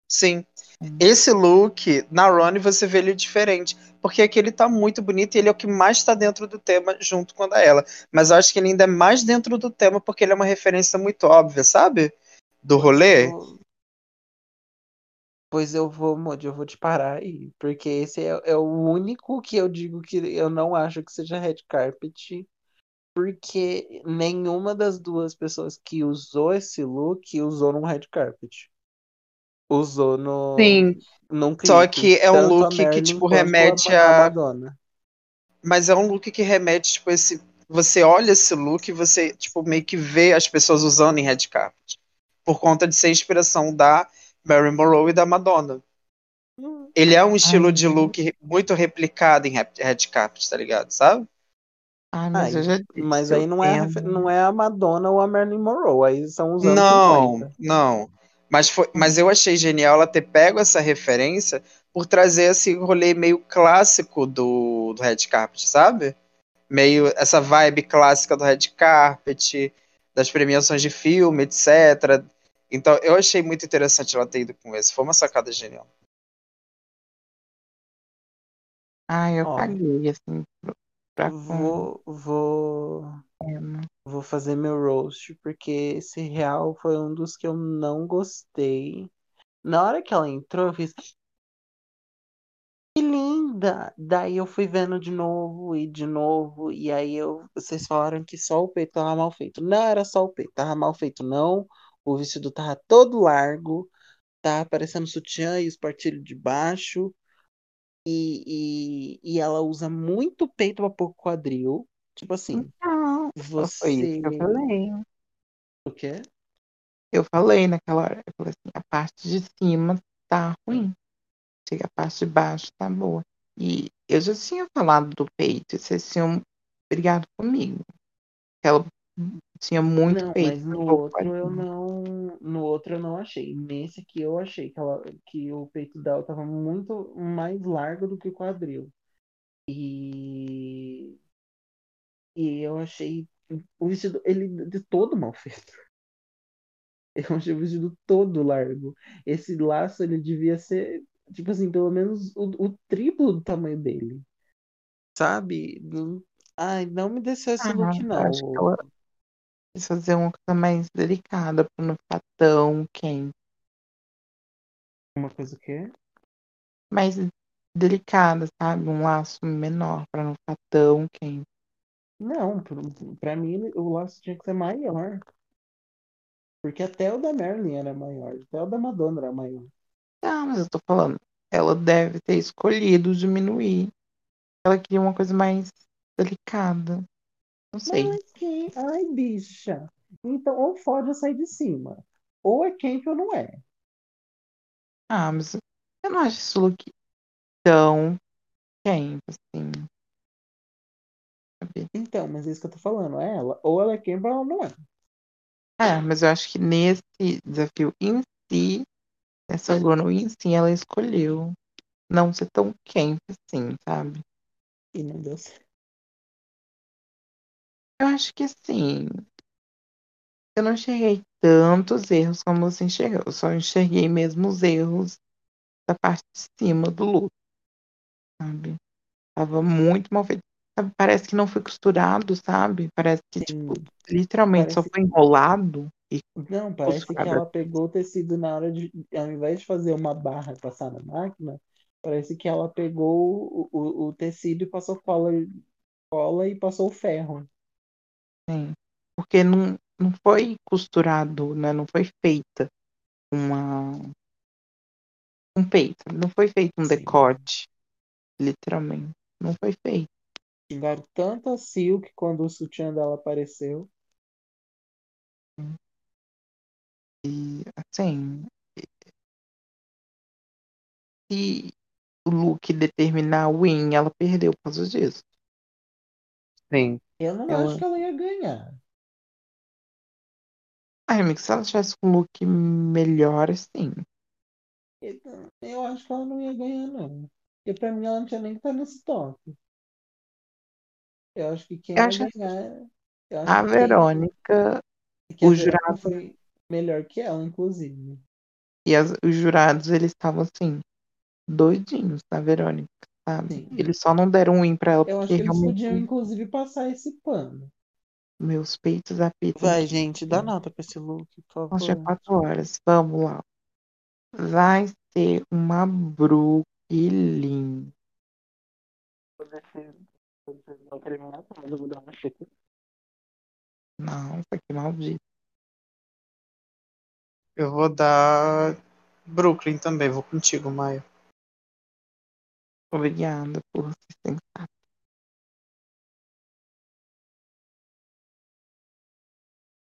Sim. Hum. Esse look, na Ronnie, você vê ele diferente. Porque aqui ele tá muito bonito e ele é o que mais tá dentro do tema junto com a da ela. Mas eu acho que ele ainda é mais dentro do tema porque ele é uma referência muito óbvia, sabe? Do rolê. Pois eu vou, Modi, eu vou te parar aí. Porque esse é, é o único que eu digo que eu não acho que seja red carpet. Porque nenhuma das duas pessoas que usou esse look usou num red carpet. Usou no, Sim. num Só clipe. que é um look que, tipo, remete a, a- Madonna. Mas é um look que remete, tipo, esse. Você olha esse look e você, tipo, meio que vê as pessoas usando em red carpet. Por conta de ser inspiração da Mary Monroe e da Madonna. Ele é um estilo Ai, de look muito replicado em rap- red carpet, tá ligado? Sabe? Ai, mas Ai, eu já disse. Mas aí não é, não é a Madonna ou a Marilyn Monroe. Aí são os anos Não, 50. não. Mas, foi, mas eu achei genial ela ter pego essa referência por trazer esse rolê meio clássico do, do red carpet, sabe? Meio essa vibe clássica do red carpet, das premiações de filme, etc. Então eu achei muito interessante ela ter ido com esse. Foi uma sacada genial. Ai, eu Ó. paguei, assim, pra, Vou, vou, vou fazer meu roast, porque esse real foi um dos que eu não gostei. Na hora que ela entrou, eu fiz. Que linda! Daí eu fui vendo de novo e de novo, e aí eu, vocês falaram que só o peito tava mal feito. Não era só o peito, tava mal feito, não. O vestido tava todo largo, tava parecendo sutiã e os partilhos de baixo. E, e, e ela usa muito peito pra pôr quadril. Tipo assim, Não, foi isso que eu você. falei. O quê? Eu falei naquela hora, eu falei assim, a parte de cima tá ruim. Chega a parte de baixo tá boa. E eu já tinha falado do peito, e vocês tinham brigado comigo. Ela tinha muito Não, peito. mas no outro eu não. No outro eu não achei. Nesse aqui eu achei que, ela, que o peito dela tava muito mais largo do que o quadril. E. E eu achei o vestido, ele de todo mal feito. Eu achei o vestido todo largo. Esse laço, ele devia ser, tipo assim, pelo menos o, o triplo do tamanho dele. Sabe? Ai, não me desceu esse Ah, look, não. acho que ela quis fazer uma coisa mais delicada pra não ficar tão quente. Uma coisa o quê? Mais delicada, sabe? Um laço menor pra não ficar tão quente. Não, pra, mim o laço tinha que ser maior. Porque até o da Marilyn era maior, até o da Madonna era maior. Ah, mas eu tô falando, ela deve ter escolhido diminuir. Ela queria uma coisa mais delicada. Não sei. Mas que... Ai, bicha. Então, ou fode ou sai de cima. Ou é quente ou não é. Ah, mas eu não acho esse look tão quente, assim. Então, mas é isso que eu tô falando. É ela. Ou ela é Camp ou ela não é. É, mas eu acho que nesse desafio em si, essa Luna em si, ela escolheu não ser tão camp assim, sabe? E não deu certo. Eu acho que assim, eu não enxerguei tantos erros como você enxergou. Eu só enxerguei mesmo os erros da parte de cima do look, sabe? Tava muito mal feito. Sabe, Parece que não foi costurado, sabe? Parece que, tipo, Sim. literalmente só Parece- foi enrolado. E Não, parece que ela pegou o tecido na hora de. Ao invés de fazer uma barra e passar na máquina, parece que ela pegou o, o, o tecido e passou cola, cola e passou o ferro. Sim. Porque não, não foi costurado, né? Não foi feita uma um peito, não foi feito um Sim. decote, literalmente. Não foi feito. Xingaram tanto a Silk quando o sutiã dela apareceu. E assim, se o look determinar o win, ela perdeu por causa disso. Sim. Eu não Ela- acho que ela ia ganhar. Ai, amigo, se ela tivesse um look melhor, assim. Eu- acho que ela não ia ganhar, não. Porque pra mim ela não tinha nem que estar nesse top. Eu acho que quem Eu ia acho ganhar. Eu acho A que Verônica a o jurado- foi melhor que ela, inclusive. e as- os jurados, eles estavam assim, doidinhos na Verônica, sabe? Sim. Eles só não deram um win pra ela Eu acho porque que eles realmente podiam, inclusive, passar esse pano. meus peitos apitam. Vai, gente, dá nota pra esse look, por Nossa, já é favor. quatro horas. Vamos lá. Vai ser uma Brooklyn. Nossa, que maldito. Eu vou dar Brooklyn também, vou contigo, Maia. Obrigada por ser sensato.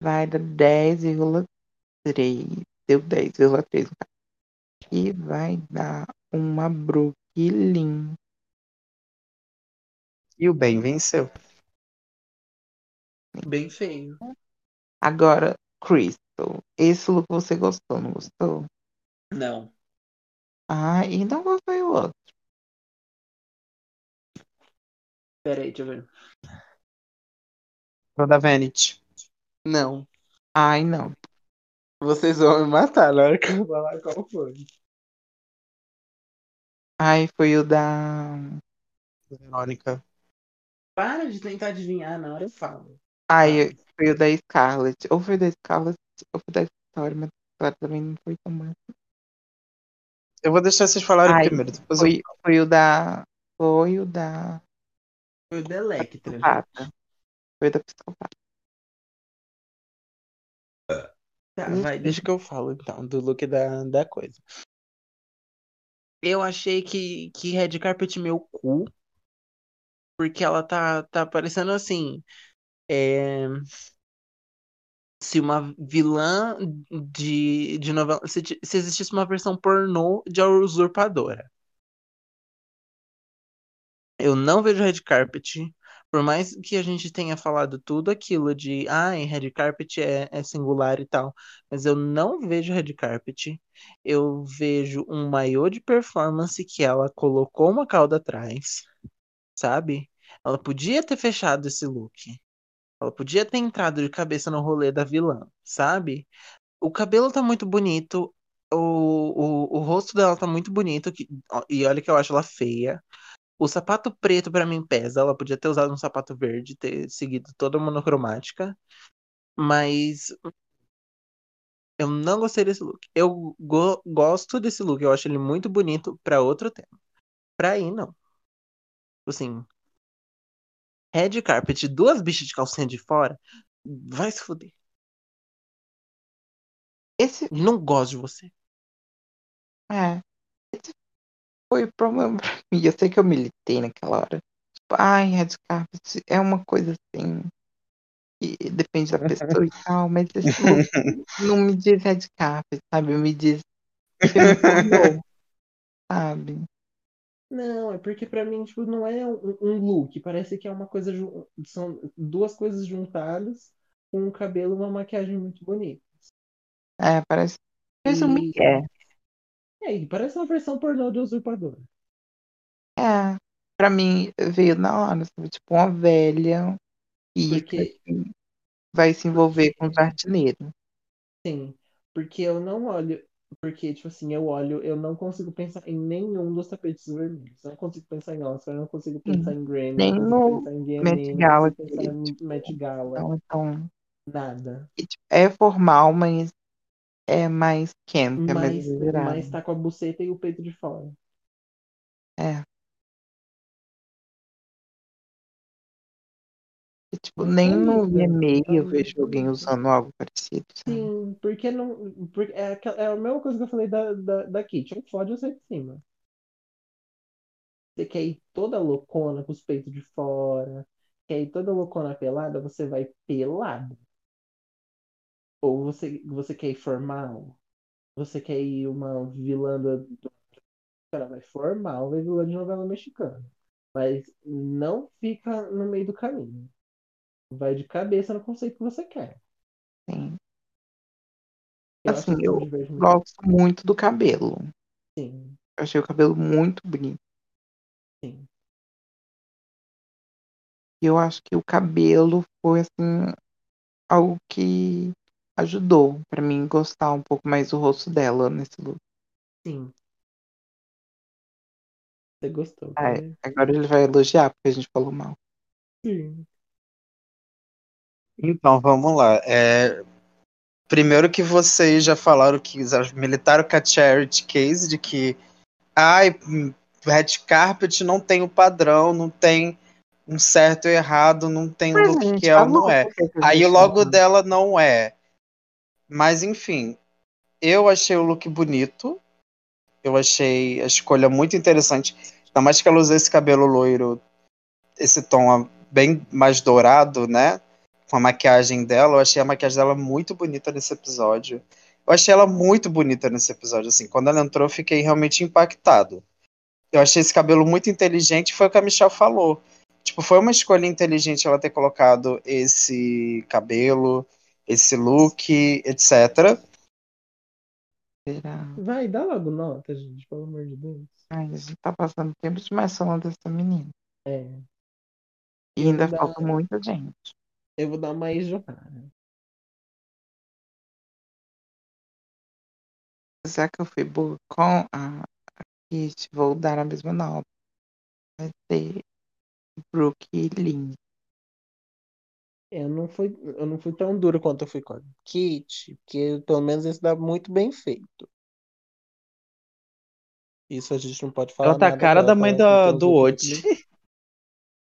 Vai dar 10,3. Deu 10,3. E vai dar uma Brooklyn. E o bem venceu. Bem feio. Agora, Crystal. Esse look você gostou, não gostou? Não. Ah, e não gostou o outro. Pera aí, deixa eu ver. Vou dar Vanity. Não. Ai, não. Vocês vão me matar na hora que eu falar qual foi. Ai, foi o da. Verônica. Para de tentar adivinhar, na hora eu falo. Ai, foi o da Scarlett. Ou foi da Scarlett, ou foi da Victoria, mas também não foi tão mais. Eu vou deixar vocês falarem Ai, primeiro, depois eu... Foi, foi o da. Foi o da. Foi o da Electra. Psicopata. Foi da psicopata. Tá, Uhum. vai, deixa que eu falo então, do look da, da coisa. Eu achei que, que Red Carpet meu cu, porque ela tá, tá parecendo assim. é, se uma vilã de, de novela. Se, se existisse uma versão pornô de A Usurpadora. Eu não vejo Red Carpet. Por mais que a gente tenha falado tudo aquilo de ai, Red Carpet é, é singular e tal. Mas eu não vejo Red Carpet. Eu vejo um maiô de performance que ela colocou uma cauda atrás. Sabe? Ela podia ter fechado esse look. Ela podia ter entrado de cabeça no rolê da vilã, sabe? O cabelo tá muito bonito. O, o, o rosto dela tá muito bonito. que- e olha que eu acho ela feia. O sapato preto pra mim pesa. Ela podia ter usado um sapato verde, ter seguido toda monocromática. Mas eu não gostei desse look. Eu go- gosto desse look. Eu acho ele muito bonito pra outro tema. Pra aí, não. Assim. Red carpet, duas bichas de calcinha de fora. Vai se fuder. Esse Não gosto de você. é. Foi o problema pra mim. Eu sei que eu militei naquela hora. Tipo, ai, Red Carpet é uma coisa assim. Que depende da pessoa e tal, mas look não me diz Red Carpet, sabe? Me diz filme sabe? Não, é porque pra mim, tipo, não é um, um look. Parece que é uma coisa. São duas coisas juntadas com um cabelo e uma maquiagem muito bonita. É, parece, parece um E, Miguel. é, e parece uma versão pornô de Usurpador. É, pra mim veio na hora, sabe? Tipo, uma velha rica Porque, que vai se envolver com um jardineiro. sim, porque eu não olho. Porque, tipo assim, eu olho, eu não consigo pensar em nenhum dos tapetes vermelhos. Eu não consigo pensar em Oscar, eu não consigo pensar em Grammy, eu Nem não consigo no pensar em Met VMA, não Gala, consigo pensar que, em tipo, Met Gala, não é tão. nada. que, tipo, é formal, mas é mais camp, é mais Mas, mas tá com a buceta e o peito de fora. É. E, tipo, nem no. VMA Tá eu vejo alguém usando algo parecido, sabe? Sim, porque não. Porque é, é a mesma coisa que eu falei da, da, da Kit. Um fode saio de cima. Você quer ir toda loucona com os peitos de fora, quer ir toda loucona pelada, você vai pelado. Ou você, você quer ir formal, você quer ir uma vilã do. Cara, vai formal, vai vilã de novela mexicana. Mas não fica no meio do caminho. Vai de cabeça no conceito que você quer. Sim. Eu Assim, eu gosto muito do cabelo. sim, Eu achei o cabelo muito bonito. sim. Eu acho que o cabelo foi, assim, algo que ajudou pra mim gostar um pouco mais do rosto dela nesse look. Sim. Você gostou, Ah, né? agora ele vai elogiar porque a gente falou mal. Sim. Então, vamos lá. É, primeiro que vocês já falaram que militaram com a Charity Case de que ai, Red Carpet não tem o padrão, não tem um certo e errado, não tem Mas a look gente que é ou não é. que que Aí logo dela não é. Mas enfim, eu achei o look bonito. Eu achei a escolha muito interessante. Ainda mais que ela usou esse cabelo loiro, esse tom bem mais dourado, né? Com a maquiagem dela. Eu achei a maquiagem dela muito bonita nesse episódio. Eu achei ela muito bonita nesse episódio. Assim, quando ela entrou, eu fiquei realmente impactado. Eu achei esse cabelo muito inteligente. Foi o que a Michelle falou. Tipo, foi uma escolha inteligente ela ter colocado esse cabelo, esse look, etc. Será? Vai, dá logo nota, gente, pelo amor de Deus. Ai, a gente tá passando tempo demais falando dessa menina. É. E Eu ainda dar- falta muita gente. Eu vou dar uma Ejohara. Já que eu fui boa com a a Kit, vou dar a mesma nota. Vai ser Brooke e Lynn. Eu não fui, eu não fui tão duro quanto eu fui com a Kit, porque pelo menos esse dá muito bem feito. Isso a gente não pode falar Ela tá a cara da mãe da, tem do Ot, muito-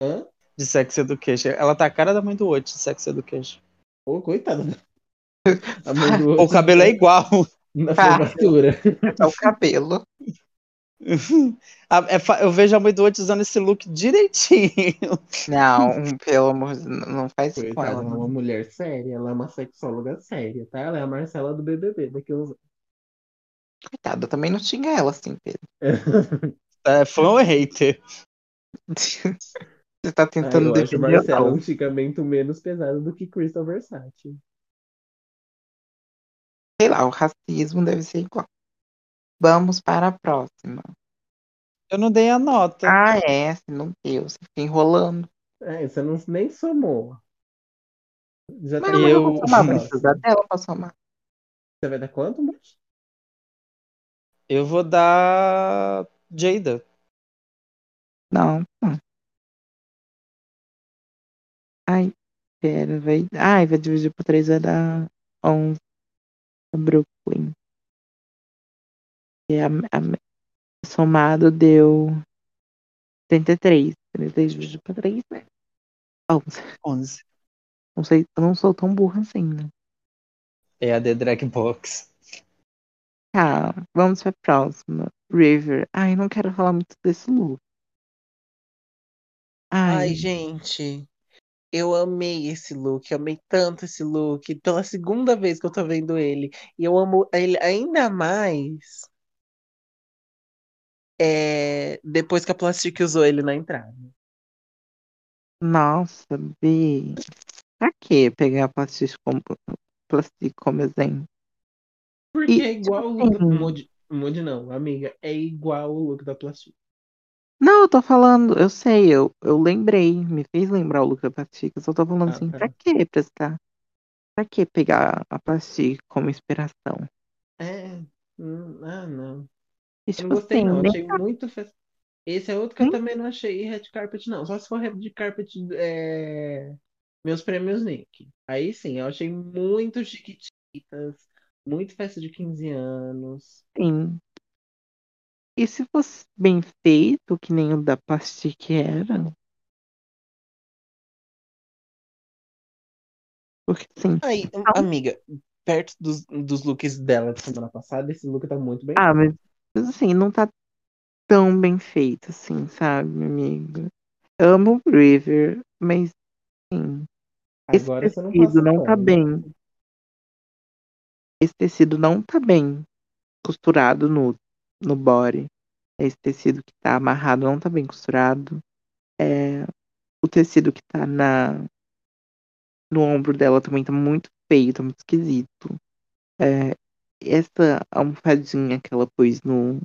Hã? de Sex Education. Ela tá a cara da mãe do Ot, de Sex Education. Ô, coitada. A mãe do O cabelo é igual. na Ah. formatura. É o cabelo. A- é Eu vejo a mãe do Ot usando esse look direitinho. Não, pelo amor de Deus, não faz isso com ela ela. é uma mulher séria, ela é uma sexóloga séria, tá? Ela é a Marcela do BBB, daqui uns Coitada, também não xinga ela assim, Pedro. É fã ou hater? Você tá Ah, tentando eu acho Marcela ela. um xingamento menos pesado do que Crystal Versace. Sei lá, o racismo deve ser igual. Vamos para a próxima. Eu não dei a nota. Ah, é, você não deu, você fica enrolando. É, você não, nem somou. Já Mas eu- eu na vou somar, precisa dela pra somar. Você vai dar quanto, Mochi? Eu vou dar Jada. Não, não. Ai, pera, vai. Ai, vai dividir por três, vai dar 11. A Brooklyn. E a, a- somado deu 33. 33 dividido por 3, né? 11. 11. Não sei, eu não sou tão burra assim, né? É a The Drag Box. Tá, vamos pra próxima. River. Ai, não quero falar muito desse look. Ai, Ai, gente, eu amei esse look, amei tanto esse look, pela segunda vez que eu tô vendo ele, e eu amo ele ainda mais é, depois que a Plastic usou ele na entrada. Nossa, Bi. Pra que pegar plástico como, plástico como exemplo? Porque E, é igual o tipo look da assim- Mod, Mod não, amiga, é igual o look da Plastic. Não, eu tô falando, eu sei, eu, eu lembrei, me fez lembrar o look da Plastic. Eu só tô falando Ah, assim, tá. pra que prestar? Pra que pegar a Plastic como inspiração? É, hum, ah, não. E, Eu não gostei, assim, não. nem Achei muito. fe- Esse é outro que eu Nem- também não achei red carpet, não. Só se for red carpet é... meus prêmios Nick. Aí sim, eu achei muito chiquititas, muito festa de 15 anos. assim. E se fosse bem feito, que nem o da Plastic era? Porque assim, Aí, amiga, perto dos, dos looks dela da semana passada, esse look tá muito bem. ah, mas, mas assim, não tá tão bem feito assim, sabe, minha amiga? Amo o River, mas assim, esse Agora não tecido passa não tá bem. Esse tecido não tá bem costurado no, no body. Esse tecido que tá amarrado não tá bem costurado. É, o tecido que tá na, no ombro dela também tá muito feio, tá muito esquisito. É, essa almofadinha que ela pôs no,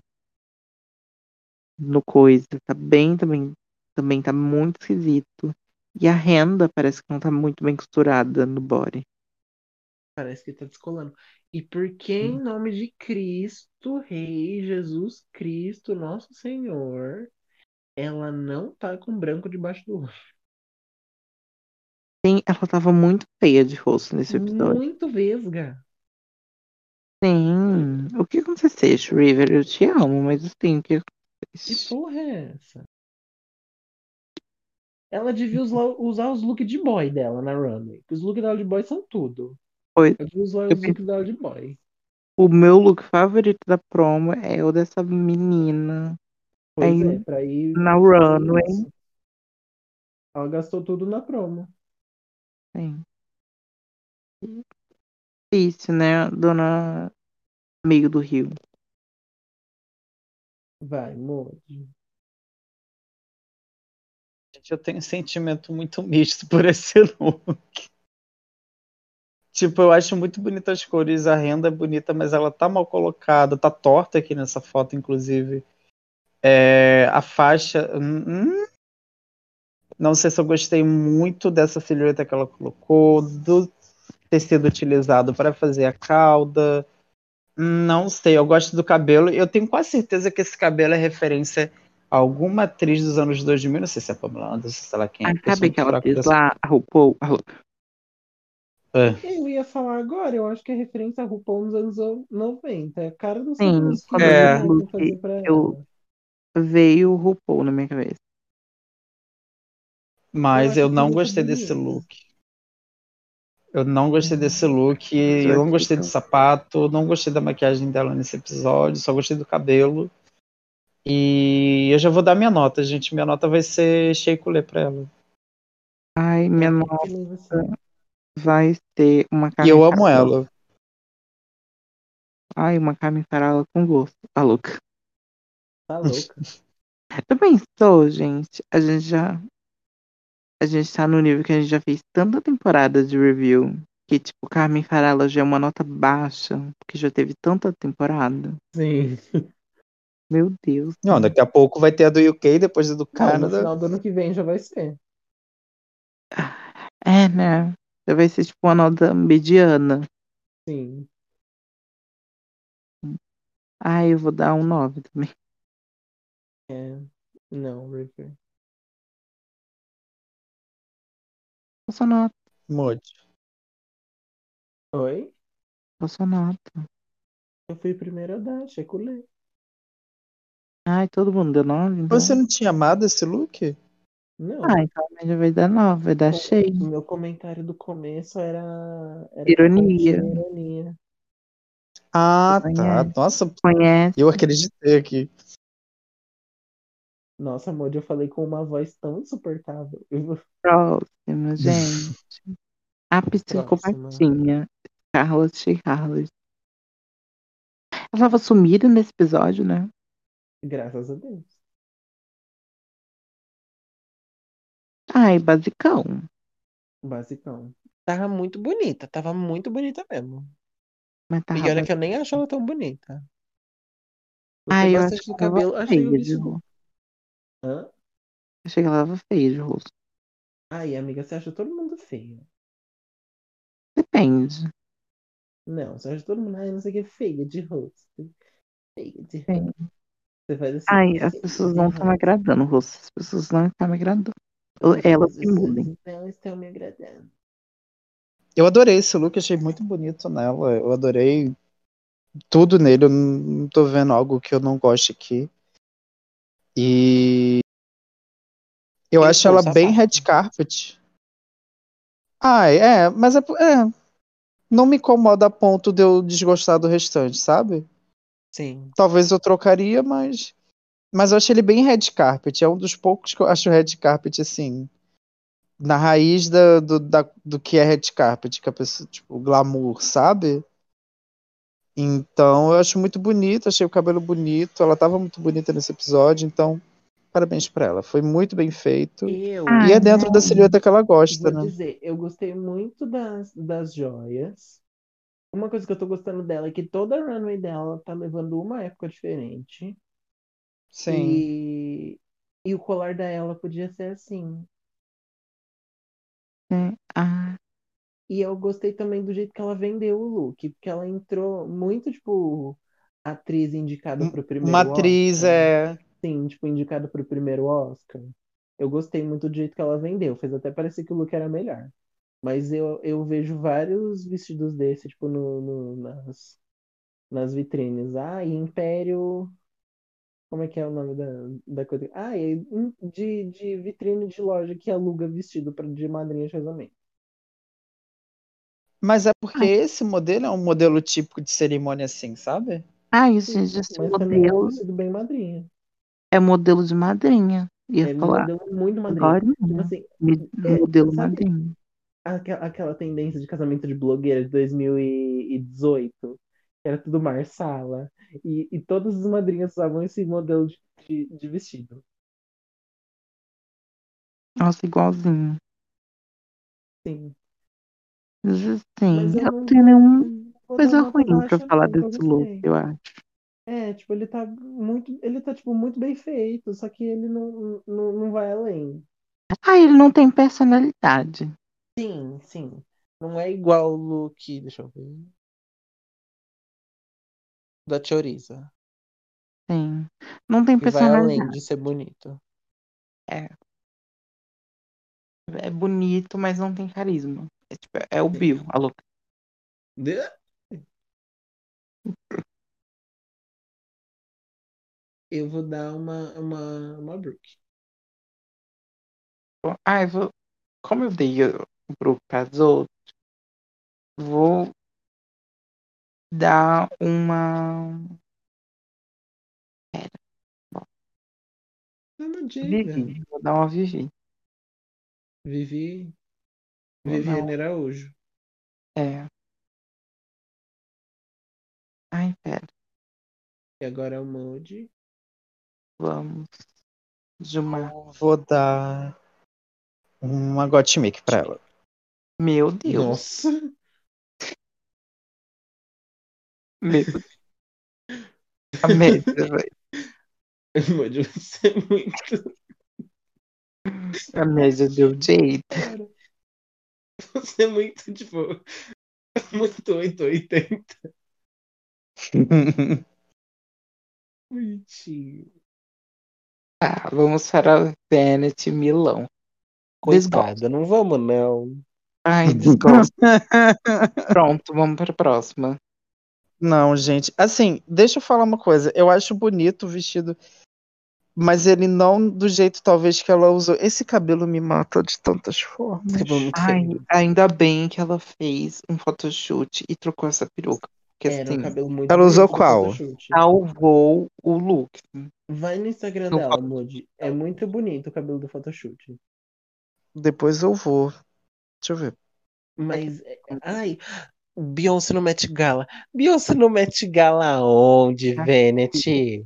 no coisa tá bem também, também tá muito esquisito. E a renda parece que não tá muito bem costurada no body. Parece que tá descolando. E por que, em nome de Cristo, Rei Jesus Cristo, nosso Senhor, ela não tá com branco debaixo do olho? Sim, ela tava muito feia de rosto nesse episódio. Muito vesga. Sim. O que aconteceu, River? Eu te amo, mas assim, o que Que aconteceu? porra é essa? Ela devia usar, os looks de boy dela na runway. Os looks dela de boy são tudo. Foi. Ela devia usar Eu os looks dela de boy. O meu look favorito da promo é o dessa menina Pois Aí, é, pra ir. na runway. isso. Ela gastou tudo na promo. Sim. Difícil, né, dona Amigo do Rio? Vai, Modi. Gente, eu tenho um sentimento muito misto por esse look. Tipo, eu acho muito bonitas as cores, a renda é bonita, mas ela tá mal colocada, tá torta aqui nessa foto, inclusive. É, a faixa. hum, não sei se eu gostei muito dessa silhueta que ela colocou, do tecido utilizado para fazer a cauda. Não sei, eu gosto do cabelo. Eu tenho quase certeza que esse cabelo é referência a alguma atriz dos anos 2000. Não sei se é a Pamela Anderson, sei lá quem é. Ah, eu sabe que ela fez dessa- lá, a RuPaul? A É. Eu ia falar agora, eu acho que é referência a RuPaul nos anos 90. É a cara do Sim, quando eu look, fazer pra eu- ela. Veio o RuPaul na minha cabeça. Mas eu esse não gostei desse look. Eu não gostei desse look, eu eu não gostei que do eu- sapato, não gostei da maquiagem dela nesse episódio, só gostei do cabelo. E eu já vou dar minha nota, gente. Minha nota vai ser Sheikulé pra ela. Ai, minha É, nota vai ser uma E Carmen eu amo ela. Ai, uma Carmen Farala com gosto. Tá louca. Tá louca. Já pensou, gente? A gente já. A gente tá no nível que a gente já fez tanta temporada de review que, tipo, Carmen Farala já é uma nota baixa, porque já teve tanta temporada. Sim. Meu Deus. Não, daqui a pouco vai ter a do UK, depois a do Não, no Canadá. final do ano que vem já vai ser. É, né? Já vai ser, tipo, uma nota mediana. Sim. Ai, eu vou dar um 9 também. É. Não, River. Sou nota, Mode. Oi? sou nota. Eu fui primeiro a dar, checulei. Ai, todo mundo deu 9, então. Você não tinha amado esse look? Não. Ah, então a média vai dar 9, vai dar cheio. O meu comentário do começo era. era Ironia. ironia. Ah, tá. Nossa, Conhece? eu acreditei aqui. Nossa, Modi, eu falei com uma voz tão insuportável. Próxima, gente. A psicopatinha. Charlotte Charlotte. Ela tava sumida nesse episódio, né? Graças a Deus. Ai, basicão. Basicão. Tava muito bonita, tava muito bonita mesmo. Mas tá E olha que eu nem acho ela tão bonita. Ai, eu acho do ela cabelo. tava Achei o feia de vestido. rosto. Hã? Achei que ela tava feia de rosto. Ai, amiga, você acha todo mundo feio. Depende. Não, você acha todo mundo, ai, não sei o que, feia de rosto. Feia de rosto. Você faz assim. Ai, as feia pessoas de não estão me rosto. agradando, o rosto. As pessoas não estão me agradando. Elas As que mudem. Não estão me agradando. Eu adorei esse look, achei muito bonito nela. Eu adorei tudo nele. Eu não não tô vendo algo que eu não goste aqui. E eu Ele acho ela bem red carpet. Ai, é, mas é, é, não me incomoda a ponto de eu desgostar do restante, sabe? Sim. Talvez eu trocaria, mas mas eu acho ele bem red carpet. É um dos poucos que eu acho red carpet assim, na raiz da, do, da- do que é red carpet, que a pessoa, tipo, glamour, sabe? Então eu acho muito bonito, achei o cabelo bonito, ela tava muito bonita nesse episódio, então parabéns pra ela. Foi muito bem feito. Eu E Ai, é dentro da silhueta que ela gosta, vou né? dizer, eu gostei muito das, das joias. Uma coisa que eu tô gostando dela é que toda a runway dela tá levando uma época diferente. Sim. E, e o colar dela podia ser assim. É, ah, E eu gostei também do jeito que ela vendeu o look, porque ela entrou muito, tipo, atriz indicada pro primeiro Uma atriz Oscar. é. Sim, tipo, indicada pro primeiro Oscar. Eu gostei muito do jeito que ela vendeu. Fez até parecer que o look era melhor. Mas eu, eu vejo vários vestidos desse, tipo, no, no- nas, nas vitrines. Ah, e Império. Como é que é o nome da, da coisa? Ah, é de, de vitrine de loja que aluga vestido pra, de madrinha de casamento. Mas é porque Ai. esse modelo é um modelo típico de cerimônia assim, sabe? ai, Sim, gente, esse mas é modelo vestido bem madrinha. é modelo de madrinha. Ia É falar. modelo muito madrinha. Agora, Tipo assim, me- é, modelo sabe- madrinha. aquela, aquela tendência de casamento de blogueira de 2018, que era tudo Marsala, e, e todas as madrinhas usavam esse modelo de, de, de vestido. Nossa, igualzinho. Sim. Assim, eu eu não tenho nenhuma coisa ruim pra falar desse look, eu acho. É, tipo, ele tá muito, ele tá, tipo, muito bem feito, só que ele não, não, não vai além. Ah, ele não tem personalidade. Sim, sim. Não é igual o look, deixa eu ver. Da Choriza. Sim. Não tem Que vai além personalidade. de ser bonito. É bonito, mas não tem carisma. É, tipo, é o Bill, a louca. Eu vou dar uma, uma, uma Brook. Ah, eu vou. Como eu dei o Brook para as outras, vou dar uma. Não diga. Vivi. Vou dar uma Vivi. Vivi. Viviane Araújo. É. Ai, pera. E agora é o Moody. Vamos. Gilmar. Eu vou dar uma Gottmik pra ela. Meu Deus. Nossa. Meu Deus. A média, velho. Moody vai ser muito. A média deu jeito. Cara. Você é muito, tipo. Muito 880. Bonitinho. Tá, vamos para Vanity Milão. Desgosto. Coitada, não vamos não. Ai, desgosto. Pronto, vamos para a próxima. Não, gente. Assim, deixa eu falar uma coisa. Eu acho bonito o vestido, mas ele não do jeito talvez que ela usou. Esse cabelo me mata de tantas formas. Muito Ai, ainda bem que ela fez um photoshoot e trocou essa peruca. Porque Era um assim, cabelo muito Ela usou qual? salvou o look. Vai no Instagram No dela, Moody. É muito bonito o cabelo do photoshoot. Depois eu vou. Deixa eu ver. Mas, ai, Beyoncé no Met Gala. Beyoncé no Met Gala onde, Venet?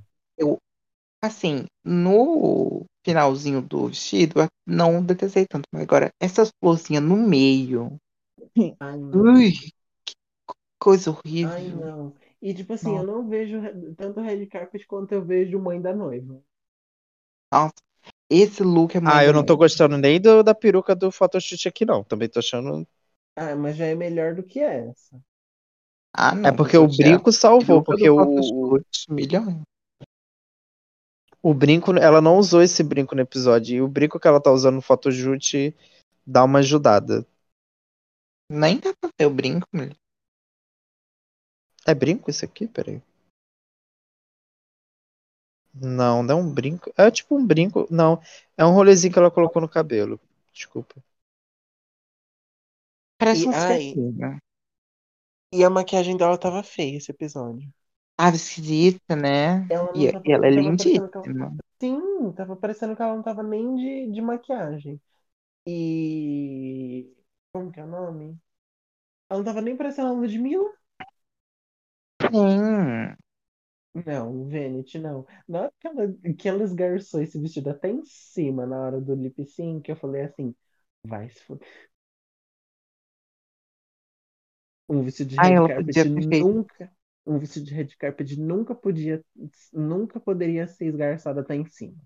Assim, no finalzinho do vestido, eu não detestei tanto. Mas agora, essas florzinhas no meio. Ai, não. Ui, que coisa horrível. Ai, não. E tipo assim, eu não vejo tanto Red Carpet quanto eu vejo Mãe da Noiva. Nossa, esse look é muito. Ah, eu não tô gostando nem do- da peruca do photoshoot aqui, não. Também tô achando. Ah, mas já é melhor do que essa. Ah, não. É porque o brinco salvou, porque o, milhões. O brinco, ela não usou esse brinco no episódio. E o brinco que ela tá usando no photoshoot dá uma ajudada. Nem dá pra ver o brinco, mulher. É brinco isso aqui? Peraí. Não, não é um brinco. É tipo um brinco. Não, é um rolezinho que ela colocou no cabelo. Desculpa. Parece E, um ai, certinho. e a maquiagem dela tava feia esse episódio. Tava esquisita, né? Ela E, tava, e ela é que ela, lindíssima. sim, tava parecendo que ela não tava nem de, de maquiagem. E como que é o nome? Ela não tava nem parecendo a Ludmilla? Sim. Não, Venet, não. Na hora que ela, que ela esgarçou esse vestido até em cima na hora do lip sync, eu falei assim, vai se fuder. Um vestido de Ai, ela podia nunca, um vestido de red carpet nunca podia, nunca poderia ser esgarçado até em cima.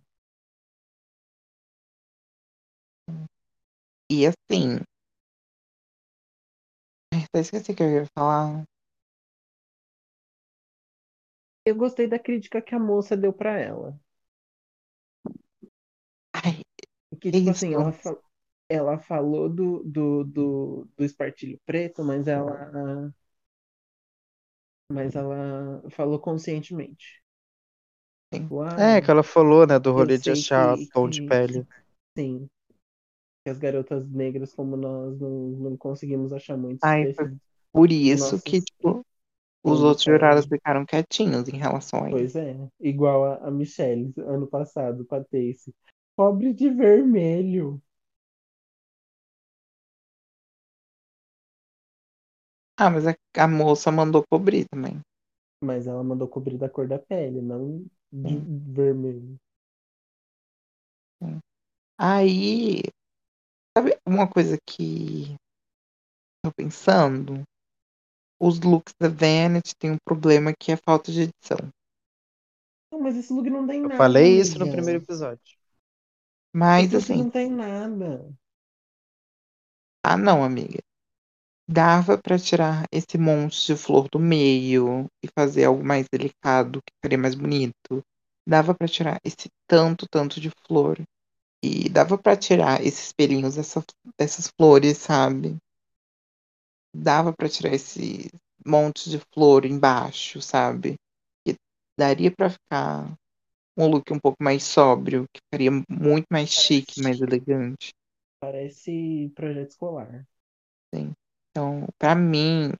E assim. Até esqueci o que eu ia falar. Eu gostei da crítica que a moça deu pra ela. Ai, Que, tipo assim, ela, ela falou do, do, do, do espartilho preto, mas ela, mas ela falou conscientemente. Tipo, É, ai, que ela falou, né, do rolê de achar que, tom de que, pele. sim, que as garotas negras como nós não, não conseguimos achar muitos Ai, foi por isso que, tipo, os outros jurados ficaram quietinhos em relação a isso. Pois é, igual a, a Michelle ano passado, pra Tayce. Cobre de vermelho. Ah, mas a, a moça mandou cobrir também. Mas ela mandou cobrir da cor da pele, não de Sim, vermelho. sim. Aí, sabe uma coisa que tô pensando? Os looks da Vanity tem um problema que é falta de edição. Não, mas esse look não tem Eu nada, falei isso no amiga. primeiro episódio. Mas Esse look assim, não tem nada. ah não, amiga. Dava pra tirar esse monte de flor do meio e fazer algo mais delicado, que ficaria mais bonito. Dava pra tirar esse tanto, tanto de flor. E dava pra tirar esses pelinhos dessa, dessas flores, sabe? Dava pra tirar esse monte de flor embaixo, sabe? E daria pra ficar um look um pouco mais sóbrio, que ficaria muito mais chique, mais elegante. Parece projeto escolar. Sim. Então, pra mim,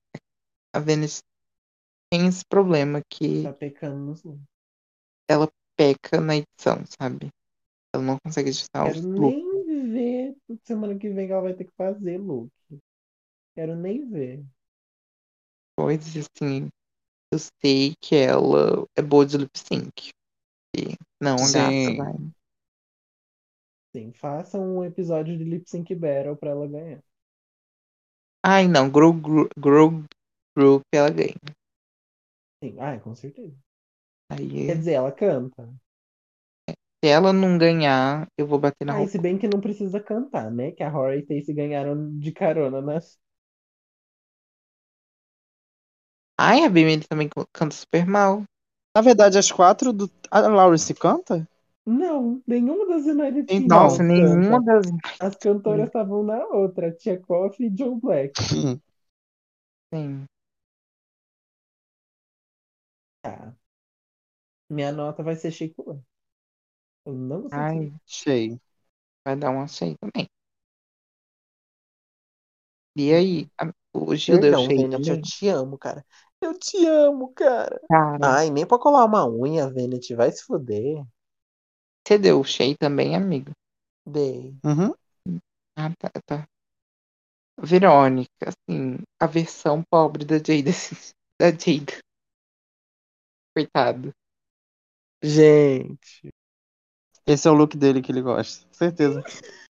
a Vênus tem esse problema que Tá pecando nos ela peca na edição, sabe? Ela não consegue editar os Quero looks. nem ver semana que vem que ela vai ter que fazer look. Quero nem ver. Coisas assim. Eu sei que ela é boa de lip sync. E não, a gata Sim. vai. Sim, faça um episódio de Lip Sync Battle pra ela ganhar. Ai, não, Grow Group, Grow Group ela ganha. Sim, ai, com certeza. Aí, Quer dizer, ela canta. se ela não ganhar, eu vou bater na Ah, e roupa. se bem que não precisa cantar, né? Que a Rory e Tayce ganharam de carona nas. Ai, a Bimini também canta super mal. Na verdade, as quatro do. A Lawrence canta? Não, nenhuma das United Então, Nossa, nenhuma das. As cantoras estavam na outra, Tia Coffee e Joe Black. Sim. Ah, minha nota vai ser Chico. Eu não vou Ai. Achei. vai dar um achei também. E aí, Gil deu Perdão, Venet, eu te amo, cara. Eu te amo, cara. Cara, Ai, nem pra colar uma unha, Venet, vai se fuder. Você deu shade também, amigo? Dei. Uhum. Ah, tá, tá. Verônica, assim, a versão pobre da Jada. Da Jada. Coitado. Gente. Esse é o look dele que ele gosta. Certeza.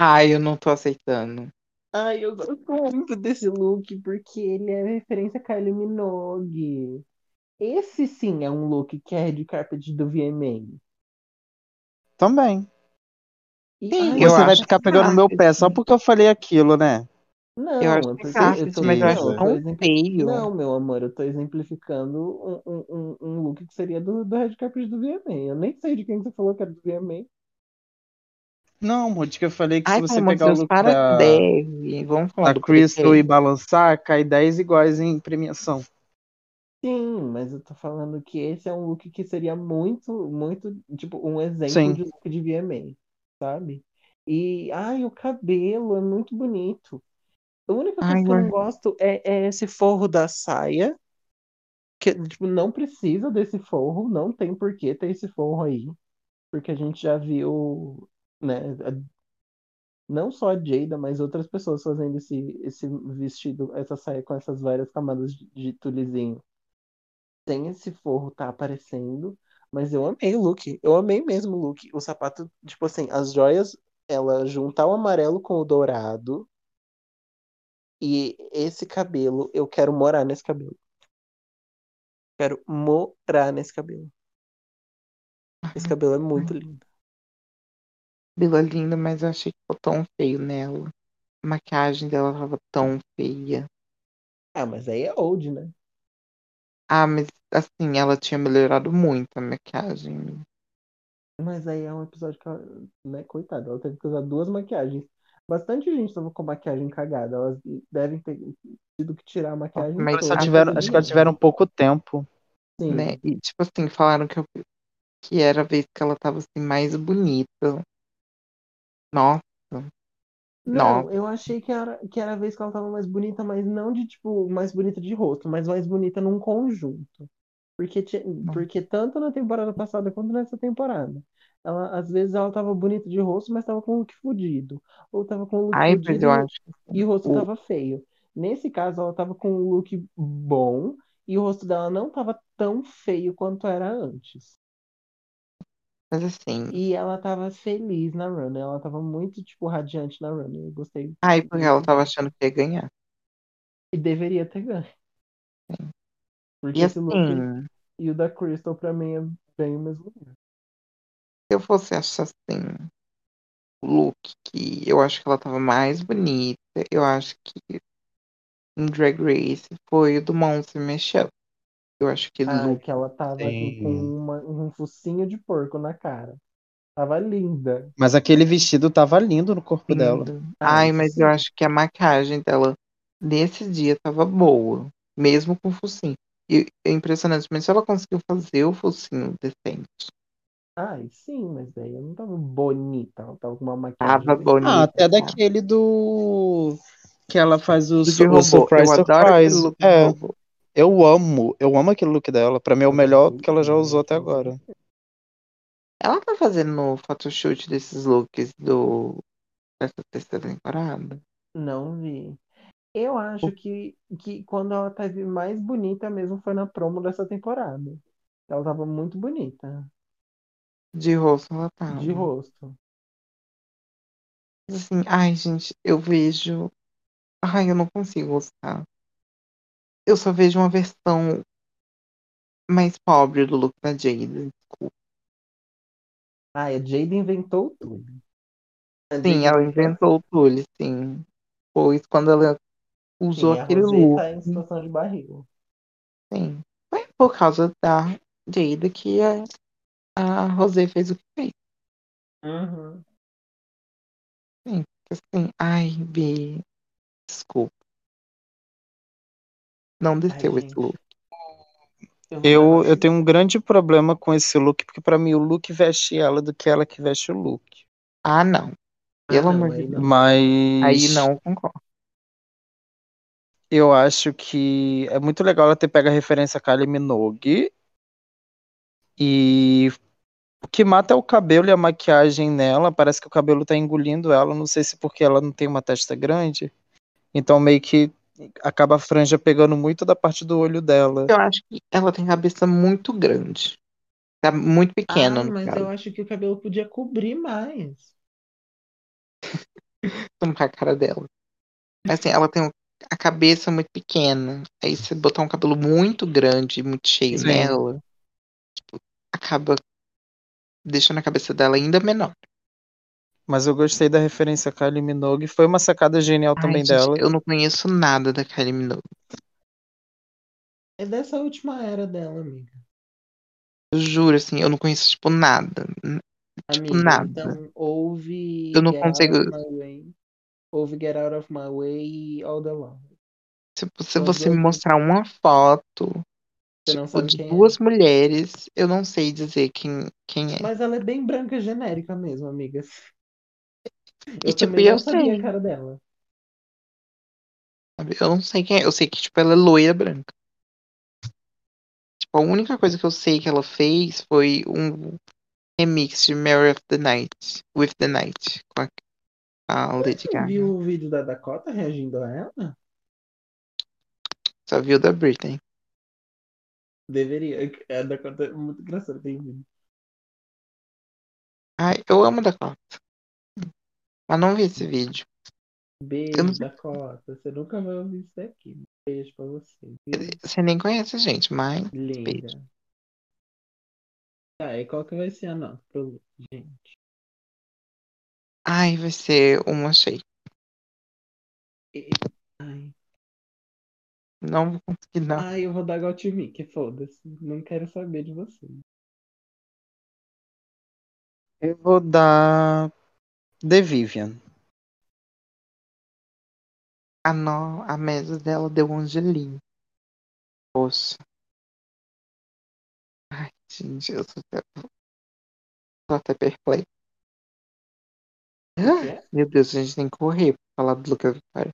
Ai, eu não tô aceitando. Ai, eu gosto muito desse look porque ele é referência a Kylie Minogue. Esse sim é um look que é de carpet do VMA. Também. E, Sim, Você vai ficar que pegando tá, meu pé só porque eu falei aquilo, né? Não, Eu é acho que porque tá, eu tô, mas eu acho não, tão feio. Meu amor, eu tô exemplificando um, um, um- look que seria do, do Red Carpet do VMA. Eu nem sei de quem que você falou que era do VMA. Não, Ruth, que eu falei que Ai, se você amor de pegar o Deus, look para da, deve. Vamos falar da do Crystal e balançar, cai 10 iguais em premiação. Sim, mas eu tô falando que esse é um look que seria muito, muito, tipo, um exemplo Sim. de look de VMA, sabe? E, ai, o cabelo é muito bonito. A única coisa Ai, que eu não gosto é, é esse forro da saia, que, tipo, não precisa desse forro, não tem por que ter esse forro aí, porque a gente já viu, né, não só a Jada, mas outras pessoas fazendo esse, esse vestido, essa saia com essas várias camadas de, de tulizinho. Sem esse forro tá aparecendo, mas eu amei o look, eu amei mesmo o look. O sapato, tipo assim, as joias, ela juntar o amarelo com o dourado, e esse cabelo, eu quero morar nesse cabelo. Quero morar nesse cabelo. Esse cabelo é muito lindo. Cabelo é lindo, mas eu achei que ficou tão feio nela. A maquiagem dela tava tão feia. Ah, mas aí é old, né? Ah, mas assim, ela tinha melhorado muito a maquiagem. Mas aí é um episódio que ela, né, coitada, ela teve que usar duas maquiagens. Bastante gente tava com maquiagem cagada. Elas devem ter tido que tirar a maquiagem Mas Elas só toda. tiveram, acho que elas tiveram pouco tempo. Sim. né? E tipo assim, falaram que, eu- que era a vez que ela tava assim mais bonita. Nossa, Não, Nossa. eu achei que era, que era a vez que ela tava mais bonita, mas não de, tipo, mais bonita de rosto, mas mais bonita num conjunto. Porque, porque tanto na temporada passada quanto nessa temporada. Ela, às vezes ela tava bonita de rosto, mas tava com o look fudido. Ou tava com o look ai, fudido e, e o rosto o- tava feio. Nesse caso, ela tava com um look bom e o rosto dela não tava tão feio quanto era antes. Mas assim, E ela tava feliz na run, ela tava muito, tipo, radiante na run. Eu gostei. ai, porque ela tava achando que ia ganhar. E deveria ter ganho. Porque E esse look assim, e o da Crystal, pra mim, é bem o mesmo nível. se eu fosse achar assim, o look que eu acho que ela tava mais bonita, eu acho que em Drag Race foi o do Monster Mashup. Eu acho que Ah, look, que ela tava Sim. com uma- um focinho de porco na cara. Tava linda. Mas aquele vestido tava lindo no corpo dela. lindo. Ah, Ai, isso mas sim. eu acho que a maquiagem dela nesse dia tava boa, mesmo com o focinho. E é impressionante, mas se ela conseguiu fazer o focinho decente. Ai, sim, mas daí ela não tava bonita. Ela tava com uma maquiagem. Tava bonita. Ah, até tá? daquele do. Que ela faz o, su- o. Surprise eu adoro aquele Surprise. É, robô. Eu amo. Eu amo aquele look dela. Pra mim é o melhor que ela já usou até agora. Ela tá fazendo no photoshoot desses looks do dessa terceira temporada. Não vi. Eu acho que, que quando ela teve mais bonita mesmo foi na promo dessa temporada. Ela tava muito bonita. De rosto ela tava. De rosto. Assim, ai, gente, eu vejo. Ai, eu não consigo gostar. Eu só vejo uma versão mais pobre do look da Jada. Ah, a Jade inventou tudo. A Sim, Jade ela inventou o Tully, sim. Pois quando ela usou Sim, a aquele Rosé look, tá em situação de barriga. sim. Foi por causa da Jada que a, a Rosé fez o que fez. Uhum. Assim, ai, B. Desculpa. Não desceu esse gente. look. Eu, Eu, tenho um grande problema com esse look, porque pra mim o look veste ela do que ela que veste o look. Ah, não. Ah, Pelo não, amor de aí Deus. não. Mas Aí não concordo. eu acho que é muito legal ela ter pego a referência a Kylie Minogue. E o que mata é o cabelo e a maquiagem nela. Parece que o cabelo tá engolindo ela. Não sei se porque ela não tem uma testa grande. Então meio que acaba a franja pegando muito da parte do olho dela. Eu acho que ela tem cabeça muito grande. Tá muito pequeno. Ah, mas caso. eu acho que o cabelo podia cobrir mais. Toma com a cara dela. Assim, ela tem a cabeça muito pequena. Aí você botar um cabelo muito grande, muito cheio Sim. nela, tipo, acaba deixando a cabeça dela ainda menor. Mas eu gostei da referência a Kylie Minogue. Foi uma sacada genial Ai, também gente, dela. eu não conheço nada da Kylie Minogue. É dessa última era dela, amiga. Eu juro, assim, eu não conheço, tipo, nada. Tipo, Amiga, nada. então ouve Eu não Get consigo- Out of My Way. Ouve Get Out of My Way e All the Love. Se, você me mostrar uma foto, Você não tipo, sabe de quem é? duas mulheres, eu não sei dizer quem, quem é. Mas ela é bem branca genérica mesmo, amigas. Eu E, tipo, eu sei. a cara dela. Eu não sei quem é. Eu sei que, tipo, ela é loira branca. Tipo, a única coisa que eu sei que ela fez foi um remix de Mary of the Night, With the Night, com a, a Lady Você Gaga. viu o vídeo da Dakota reagindo a ela? Só viu da Britney. Deveria. A Dakota é muito engraçada, tem vídeo. Ai, eu amo a Dakota. Mas não vi esse vídeo. Beijo, não. Dakota. Você nunca vai ouvir isso daqui. Beijo pra você. viu? Você nem conhece a gente, mas. Linda. Tá, e qual que vai ser a nota pro gente? Ai, vai ser uma cheia. E- Ai. Não vou conseguir, não. Ai, eu vou dar Gottmik, foda-se. Não quero saber de você. Eu vou dar The Vivian. A, no... a mesa dela deu um angelinho. Poxa. Ai, gente, eu tô até, tô até perplexo. Quê? Meu Deus, a gente tem que correr pra falar do Luca Vitória.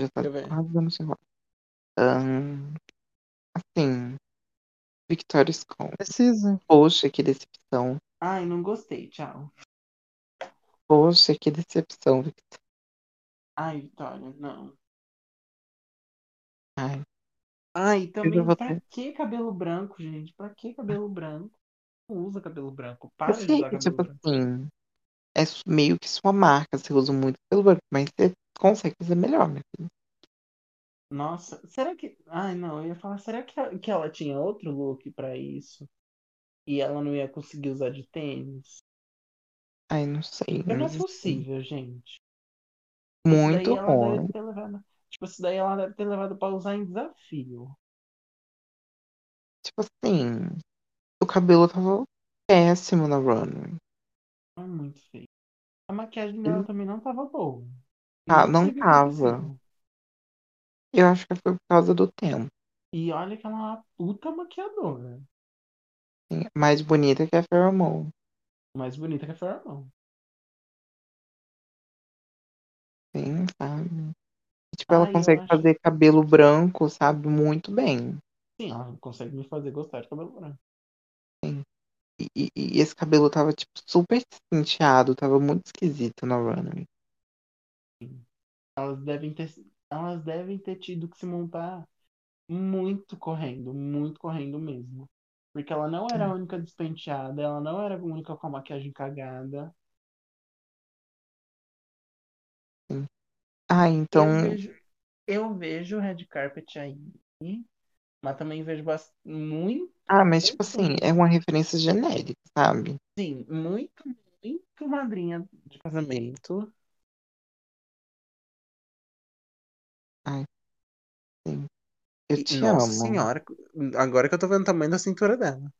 Já tá quase dando seu Ahn, Assim. Victoria Scone. Precisa. Poxa, que decepção. Ai, não gostei, tchau. Poxa, que decepção, Victoria. Ai, Vitória, não. Ai, Ai, também, vou pra ter- que cabelo branco, gente? Pra que cabelo branco? Não usa cabelo branco. Para eu de sei usar que, cabelo tipo branco. assim, é su- meio que sua marca, você usa muito pelo branco, mas você consegue fazer melhor, né? Nossa, será que. Ai, não, eu ia falar, será que, que ela tinha outro look pra isso? E ela não ia conseguir usar de tênis? Ai, não sei. Porque não é assim, possível, gente. Muito ruim. ter levado. Tipo, isso daí ela deve ter levado pra usar em desafio. Tipo assim, o cabelo tava péssimo na runway. É muito feio. A maquiagem dela Hum. também não tava boa. Ah, não sei o que tava. Eu acho que foi por causa do tempo. E olha que ela é uma puta maquiadora. assim, Mais bonita que a Pheromone. Mais bonita que a Pheromone. Sim, sabe? Tipo, ela eu consegue acho- fazer cabelo branco, sabe? Muito bem. Sim, ela consegue me fazer gostar de cabelo branco. E, e- e esse cabelo tava, tipo, super penteado, tava muito esquisito na runway. Elas devem ter, elas devem ter tido que se montar muito correndo, muito correndo mesmo. Porque ela não era a única despenteada, ela não era a única com a maquiagem cagada. Ah, então. Eu vejo, eu vejo o red carpet aí, mas também vejo bas- muito, Ah, mas, tipo assim, é uma referência genérica, sabe? sim, muito, muito madrinha de casamento. Eu te nossa amo. senhora, agora que eu tô vendo o tamanho da cintura dela.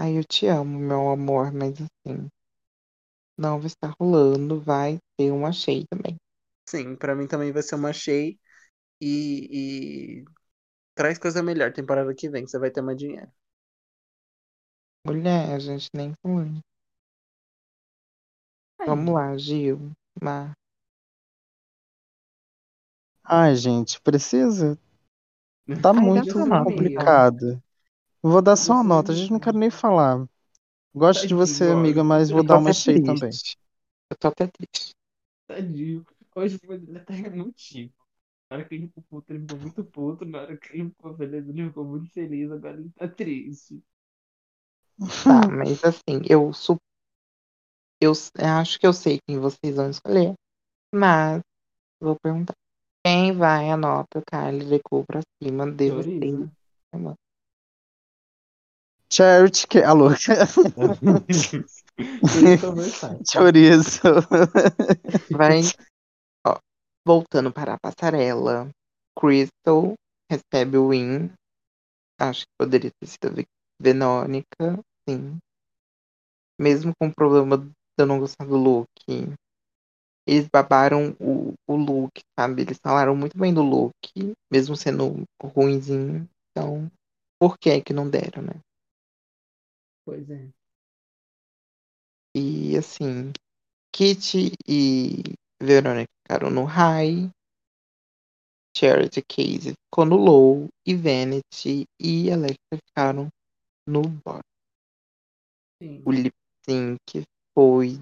Ai, eu te amo, meu amor, mas assim. Não vai estar rolando, vai ter uma cheia também. Sim, pra mim também vai ser uma Shea e, e traz coisa melhor temporada que vem, você vai ter mais dinheiro. Mulher, a gente nem falou. Vamos lá, Gil. Mas Ai, gente, precisa? Tá Ai, muito complicado. Vou dar só uma nota, a gente não quero nem falar. Gosto de você, Tadinho, amiga, mas vou dar uma cheia também. Eu tô até triste. Tadinho. Hoje foi até motivo. Na hora que ele ficou puto, ele ficou muito puto. Na hora que ele ficou feliz, ele ficou muito feliz. Agora ele tá triste. Tá, mas assim, eu, su- eu acho que eu sei quem vocês vão escolher. Mas vou perguntar. Quem vai a nota Kylie Decou pra cima de vocês? Chorizo. Charity, que... Alô? Chorizo conversar. Chorizo. Vai. Ó, voltando para a passarela. Crystal recebe o win. Acho que poderia ter sido a Ve- Verônica, sim. Mesmo com o problema de eu não gostar do look. Eles babaram o, o look, sabe? Eles falaram muito bem do look, mesmo sendo ruimzinho. Então, por que que não deram, né? Pois é. E assim, Kitty e Verônica ficaram no high. Charity Case ficou no low. E Vanity e Alexa ficaram no bottom. Sim. O lip sync foi.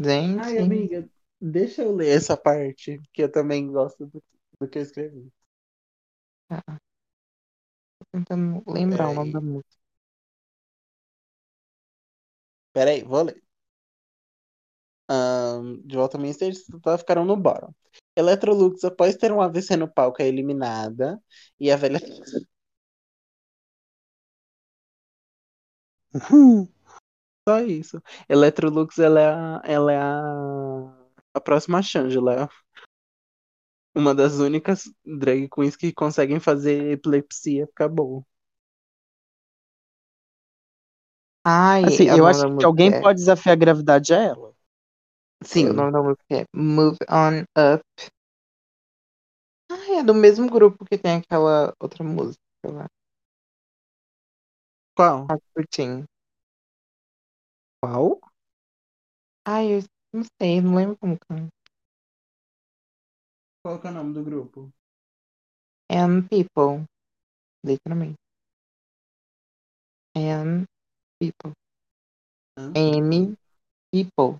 Gente, Ai, amiga, deixa eu ler essa parte, que eu também gosto do, do que eu escrevi. tô tentando lembrar o nome da Peraí. música. Peraí, vou ler. Ahn, de volta ao main stage, ficaram no bottom. Electrolux, após ter um AVC no palco, é eliminada. E a velha. Só isso. Electrolux, ela é a, ela é a, a próxima Shangela. Uma das únicas drag queens que conseguem fazer epilepsia ficar boa. Ai, Assim, eu acho que alguém é- pode desafiar a gravidade é ela. Sim, o nome da música é Move On Up. Ai, é do mesmo grupo que tem aquela outra música lá. Qual? Rasputin. Qual? Ai, eu não sei, não lembro como canta. Qual que é o nome do grupo? And People. Literalmente. And People. Hã? M People.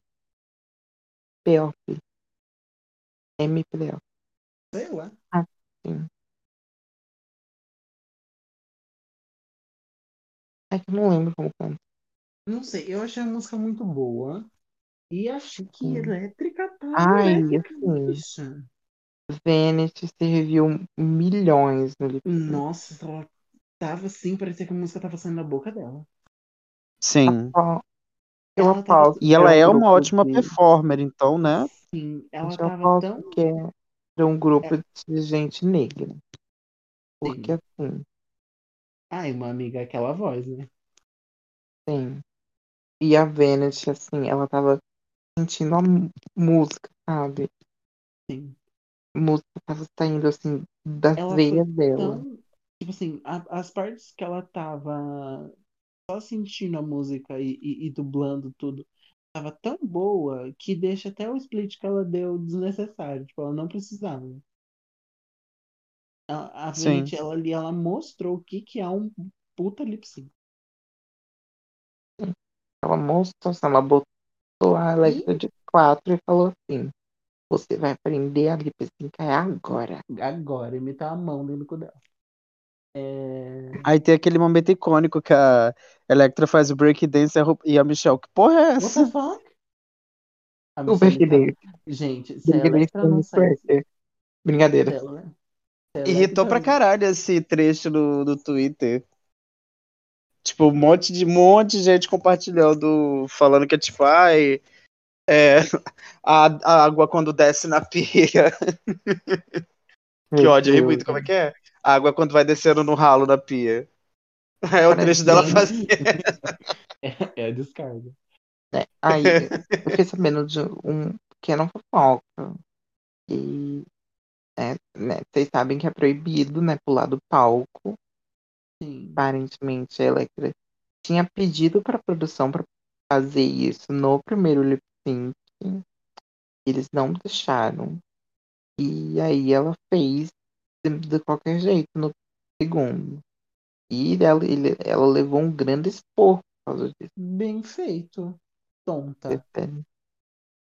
P-O-P. M P-O. Sei lá. Sim. É que eu não lembro como canta. Não sei, eu achei a música muito boa. E achei que Sim. elétrica tá Ai, elétrica, assim. bicha. Serviu milhões no lip. Nossa, ela tava assim, parecia que a música tava saindo da boca dela. Sim. Eu Ela tava- E ela é um uma ótima de- performer, então, né? Sim, ela Eu tava tão. que era um grupo de gente negra. Porque Sim. assim, Ai, uma amiga, aquela voz, né? sim. E a Vanity, assim, ela tava sentindo a música, sabe? Sim. A música tava saindo, assim, das Ela veias dela. tão. Tipo assim, a- as partes que ela tava só sentindo a música e, e- e dublando tudo, tava tão boa que deixa até o split que ela deu desnecessário. Tipo, ela não precisava. A, a Sim. Ela ali, ela mostrou o que que é um puta lip sync. Ela mostrou, assim, ela botou a Alexa de quatro e falou assim: Você vai aprender a lip sync é agora. Agora, imitar a mão dentro do cu dela. É... Aí tem aquele momento icônico que a Electra faz o breakdance e a e a Michelle, que porra é What essa? the fuck? A O Michelle tá- Breakdance. Gente, se a Breakdance Electra não saísse. Cracker. Brincadeira. a Irritou pra Electra- caralho esse trecho do, do Twitter. Tipo, um monte de, monte de gente compartilhando, falando que é tipo, ai, é, a, a água quando desce na pia. Que ódio, eu ri muito, como é que é? A água quando vai descendo no ralo da pia. É o trecho dela fazer. É, é a descarga. É, aí, eu fiquei sabendo de um pequeno fofoca. E, é, né, vocês sabem que é proibido, né, pular do palco. Sim. Aparentemente, a Electra tinha pedido para a produção para fazer isso no primeiro lip sync. Eles não deixaram. E aí ela fez de, qualquer jeito no segundo. E ela, ele- ela levou um grande esporro por causa disso. Bem feito. Tonta.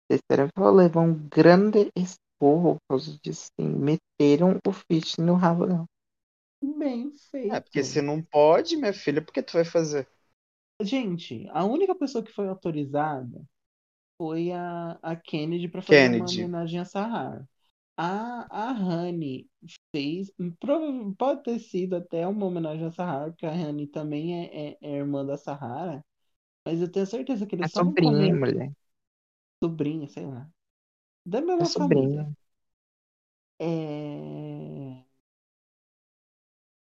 Terceira que ela levou um grande esporro por causa disso. Assim, meteram o fish no rabo dela. Bem feito. É, porque se não pode, minha filha, por que tu vai fazer? Gente, a única pessoa que foi autorizada foi a, a Kennedy para fazer uma Kennedy. homenagem a Sahar. A, a Honey fez, pode ter sido até uma homenagem a Sahar, porque a Honey também é, é- é irmã da Sahara, mas eu tenho certeza que É eles só não sobrinha, mulher. sobrinha, sei lá. Da É mesma família. sobrinha. É...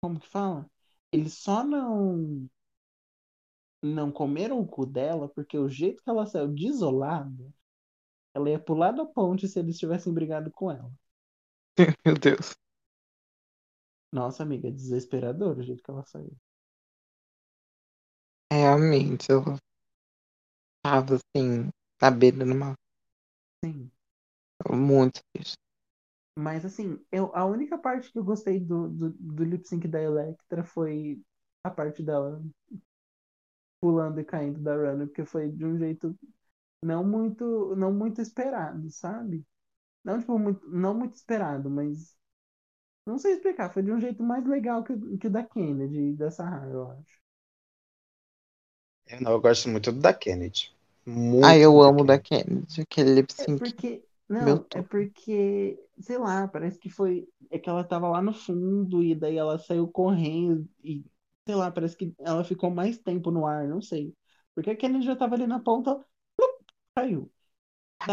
Como que fala? Eles só não não comeram o cu dela porque o jeito que ela saiu desolada, ela ia pular da ponte se eles tivessem brigado com ela. Meu Deus. Nossa, amiga, é desesperador o jeito que ela saiu. Realmente, ela tava assim, na beira do mal. Sim. Muito triste. Mas assim, eu, a única parte que eu gostei do, do, do lip sync da Electra foi a parte dela pulando e caindo da runner, porque foi de um jeito não muito, não muito esperado, sabe? Não, tipo, muito, não muito esperado, mas não sei explicar, foi de um jeito mais legal que, o- que o da Kennedy e da Sahara, eu acho. Eu, não, eu gosto muito do da Kennedy. Muito Ah, eu amo da Kennedy. Aquele lip É sync. porque, Meu não, é porque, sei lá, parece que foi, é que ela tava lá no fundo e daí ela saiu correndo e, sei lá, parece que ela ficou mais tempo no ar, não sei. Porque a Kennedy já tava ali na ponta, plup, caiu.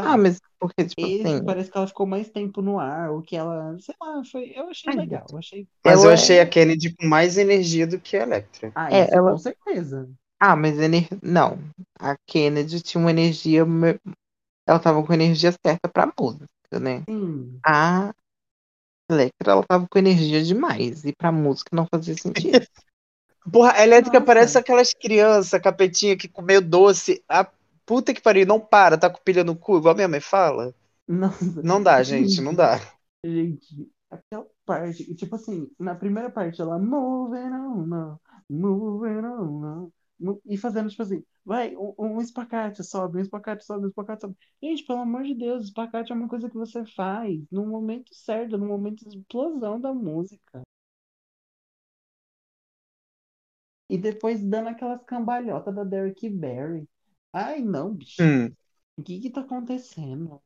Ah, Sabe? mas porque, tipo Esse assim, parece que ela ficou mais tempo no ar, o que ela, sei lá, foi, eu achei Ai, legal, eu achei, Mas eu ela achei é. a Kennedy com mais energia do que a Electra. ah, É, isso ela. com certeza. Ah, mas ener... não. A Kennedy tinha uma energia. Ela tava com a energia certa pra música, né? Sim, A Electra, ela tava com energia demais. E pra música não fazia sentido. Porra, a Elétrica parece nossa, aquelas crianças capetinha que comeu doce. A puta que pariu, não para, tá com pilha no cu, igual minha mãe fala. nossa, Não dá, gente, não dá. Gente, aquela parte, tipo assim, na primeira parte ela moving on, não, moving on, e fazendo tipo assim, vai, um, um espacate sobe, um espacate sobe, um espacate sobe. Gente, pelo amor de Deus, espacate é uma coisa que você faz no momento certo, no momento de explosão da música. E depois dando aquelas cambalhotas da Derrick Barry. Ai, não, bicho, Hum. o que que tá acontecendo?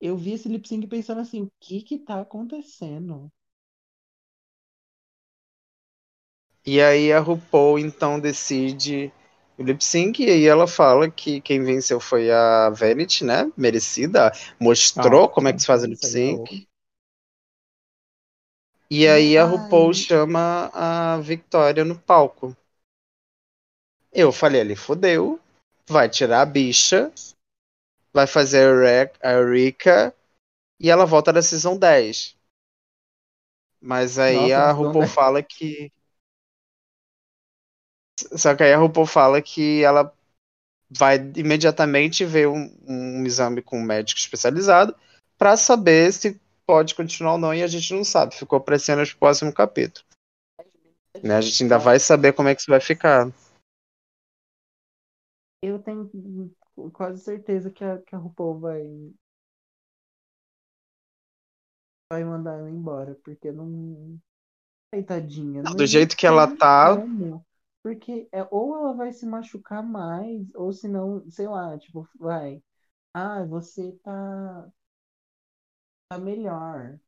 Eu vi esse lip sync pensando assim, o que que tá acontecendo? E aí a RuPaul então decide o lip sync e aí ela fala que quem venceu foi a Vanity, né? Merecida. Mostrou como é que se faz o lip é sync. E aí a RuPaul Ai, chama a Victoria no palco. Eu falei ali, fodeu. Vai tirar a bicha, vai fazer a Rika e ela volta da Season 10. Mas aí nossa, a na RuPaul 10. fala que. Só que aí a RuPaul fala que ela vai imediatamente ver um, um exame com um médico especializado pra saber se pode continuar ou não, e a gente não sabe. Ficou pra cenas pro próximo capítulo. Né? A gente ainda vai saber como é que isso vai ficar. Eu tenho quase certeza que a, que a RuPaul vai, vai mandar ela embora, porque não. Coitadinha, Não, do jeito que ela tá. Porque é, ou ela vai se machucar mais, ou se não, sei lá, tipo, vai. Ah, você tá, tá melhor,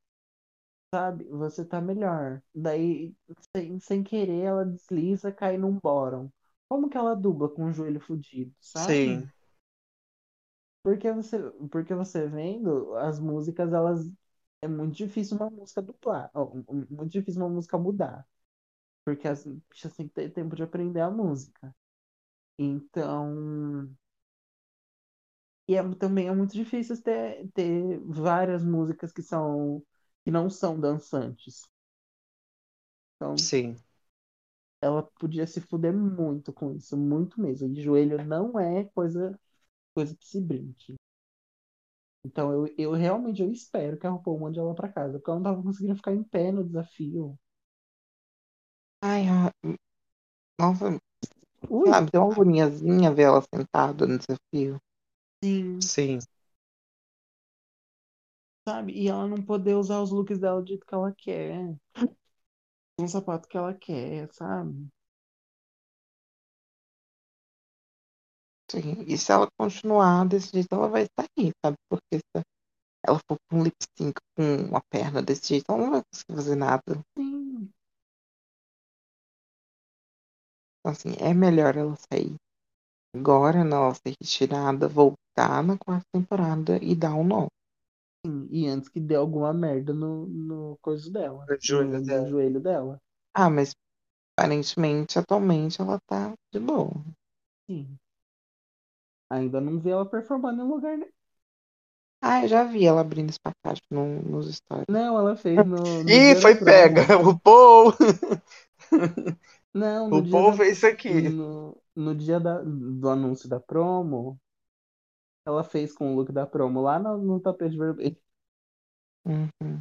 sabe? Você tá melhor. Daí, sem, sem querer, ela desliza, cai num bottom. Como que ela dubla com o joelho fudido, sabe? sim, Porque você, porque você vendo, as músicas, elas. É muito difícil uma música dublar. ó, Muito difícil uma música mudar. Porque as bichas têm que ter tempo de aprender a música. Então. E é, também é muito difícil ter, ter várias músicas que são. que não são dançantes. Então, sim. ela podia se fuder muito com isso, muito mesmo. E joelho não é coisa, coisa que se brinque. Então eu, eu realmente eu espero que a RuPaul mande ela pra casa, porque ela não tava conseguindo ficar em pé no desafio. Ai, a- nossa, sei Ui, me deu uma agoniazinha ver ela sentada no desafio. Sim, Sim. sabe? E ela não poder usar os looks dela do jeito que ela quer. Um sapato que ela quer, sabe? Sim. E se ela continuar desse jeito, ela vai sair, sabe? Porque se ela for com um lip sync com uma perna desse jeito, ela não vai conseguir fazer nada. Sim. Assim, é melhor ela sair agora, não ela ser retirada, voltar na quarta temporada e dar um nó. Sim, E antes que dê alguma merda no, no coisa dela. No joelho no, dela. no joelho dela. Ah, mas aparentemente, atualmente, ela tá de boa. Sim. Ainda não vi ela performando em lugar nenhum. Ah, eu já vi ela abrindo espacate no, nos stories. Não, ela fez no, no Ih, foi pega. O Paul. Não, no O dia Paul da, fez isso aqui. no, no dia da, do anúncio da promo, ela fez com o look da promo lá no, no tapete vermelho. Uhum.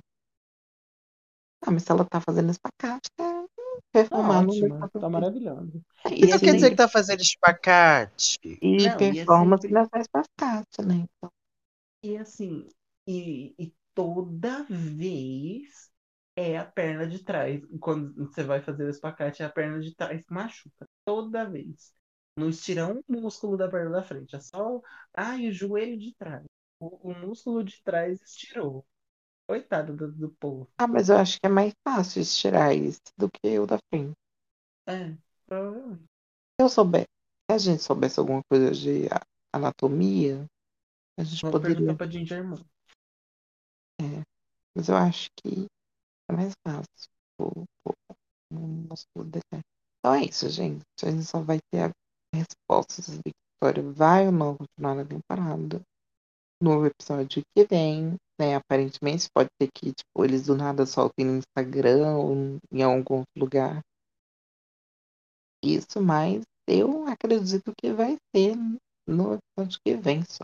Ah, mas se ela tá fazendo espacate, tá Tá performando ótima, Tá tá maravilhosa. E Isso esse quer dizer que tá fazendo espacate. E Não, e é performance não é só espacate, né? Então, E assim, e, e toda vez é a perna de trás. Quando você vai fazer o espacate, é a perna de trás machuca. Toda vez. Não estira um músculo da perna da frente. É só. Ai, o joelho de trás. O, o músculo de trás estirou. Coitado do, do povo. Ah, mas eu acho que é mais fácil estirar isso do que o da frente. É, provavelmente. Se eu souber, se a gente soubesse alguma coisa de anatomia, a gente Vou poderia. pra Ginger Moon. Mas eu acho que é mais fácil. Determina. Então é isso, gente. A gente só vai ter a resposta se Victoria vai ou não continuar na temporada. No episódio que vem, né? Aparentemente pode ser que tipo, eles do nada soltem no Instagram ou em algum outro lugar. Isso, mas eu acredito que vai ser no episódio que vem só.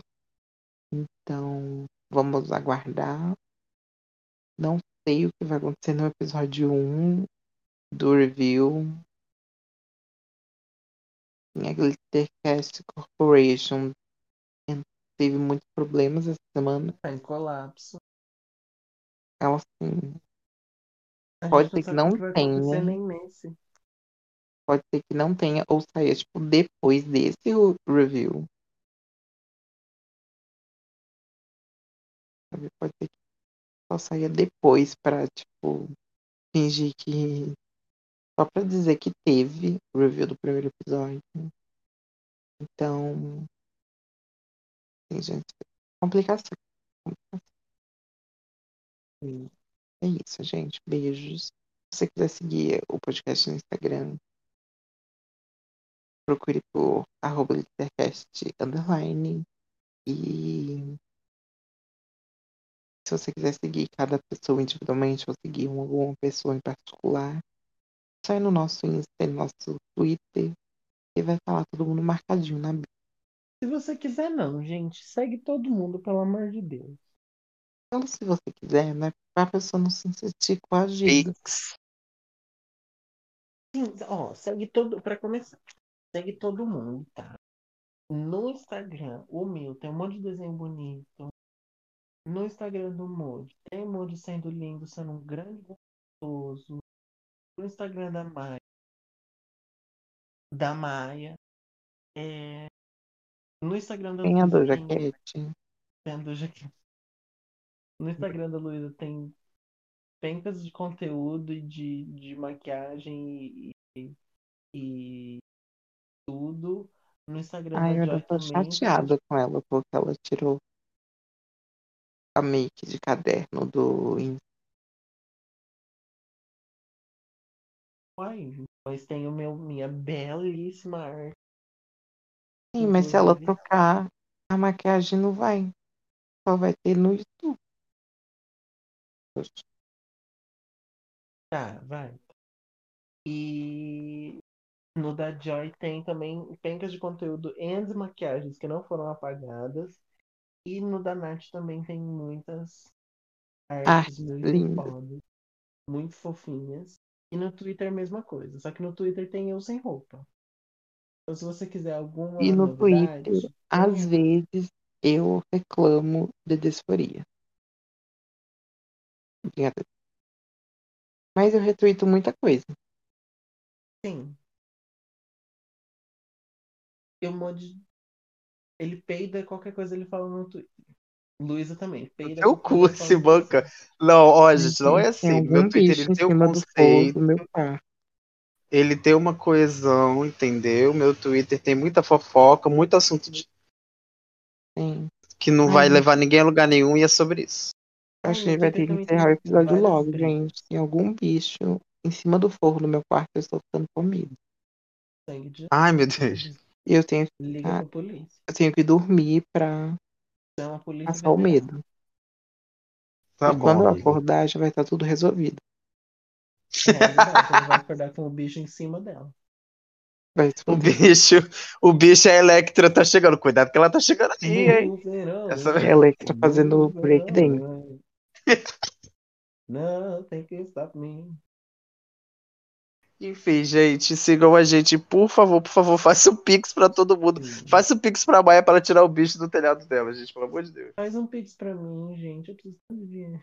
Então, vamos aguardar. Não sei o que vai acontecer no episódio 1 do review. A Glittercast Corporation teve muitos problemas essa semana. Tá em colapso. Ela assim, A Pode ser que não tenha. pode ser que não tenha ou saia tipo depois desse review. Pode ser que só saia depois pra, tipo, fingir que. Só pra dizer que teve o review do primeiro episódio. Então. Sim, gente. Complicação. Complicação. É isso, gente. Beijos. Se você quiser seguir o podcast no Instagram, procure por arroba underline. E se você quiser seguir cada pessoa individualmente ou seguir uma, alguma pessoa em particular, sai no nosso Insta no nosso Twitter e vai lá todo mundo marcadinho na bio. Se você quiser, não, gente. Segue todo mundo, pelo amor de Deus. Então, se você quiser, né? Pra pessoa não se sentir coagida. Sim, ó, segue todo. Pra começar, segue todo mundo, tá? No Instagram, o meu tem um monte de desenho bonito. No Instagram do Moody, tem Moody sendo lindo, sendo um grande gostoso. No Instagram da Maia, da Maia, é... no Instagram da é Luísa do tem jaquete? Tendo já que- No Instagram da Luísa tem pencas de conteúdo e de, de maquiagem e, e tudo. No Instagram Ai, da eu Joy tô também. chateada com ela porque ela tirou a make de caderno do. Uai, mas tem o meu, minha belíssima arte. Sim, mas se ela trocar, a maquiagem não vai. Só vai ter no YouTube. Tá, vai. E no da Joy tem também pencas de conteúdo e as maquiagens que não foram apagadas. E no da Nath também tem muitas artes Artes muito lindas. fodas, muito fofinhas. E no Twitter a mesma coisa, só que no Twitter tem eu sem roupa. Então se você quiser alguma E no novidade, Twitter, tem às vezes, eu reclamo de disforia. Obrigada. Mas eu retuito muita coisa. Sim. Eu mod. Ele peida qualquer coisa ele fala no Twitter. Luísa também. Peida Teu cu se no banca. Não, ó, gente, não é Tem assim. Meu Twitter ele em tem um fogo conceito, ele tem uma coesão, entendeu? Meu Twitter tem muita fofoca, muito assunto de- Sim. que não Ai, vai meu- levar ninguém a lugar nenhum e é sobre isso. Acho que a gente vai ter que encerrar o episódio logo, brigas. gente. Tem algum bicho em cima do forro do meu quarto, eu estou ficando com medo. Sangue de Ai, meu Deus. E eu tenho, Liga Ah. pra polícia. eu tenho que dormir pra Chama a polícia passar o medo. Tá e quando bom. eu amigo. acordar, já vai estar tudo resolvido. Realidade, você vai acordar com o bicho em cima dela. Vai O bicho, o bicho, a Electra tá chegando. Cuidado que ela tá chegando aí, hein? Essa- É a Electra fazendo breakdance. Não, tem que stop me. Enfim, gente, sigam a gente, por favor, por favor, faça o pix pra todo mundo. Faça o pix pra Maia pra ela tirar o bicho do telhado dela, gente, pelo amor de Deus. Faz um pix pra mim, gente. Eu preciso tanto de dinheiro.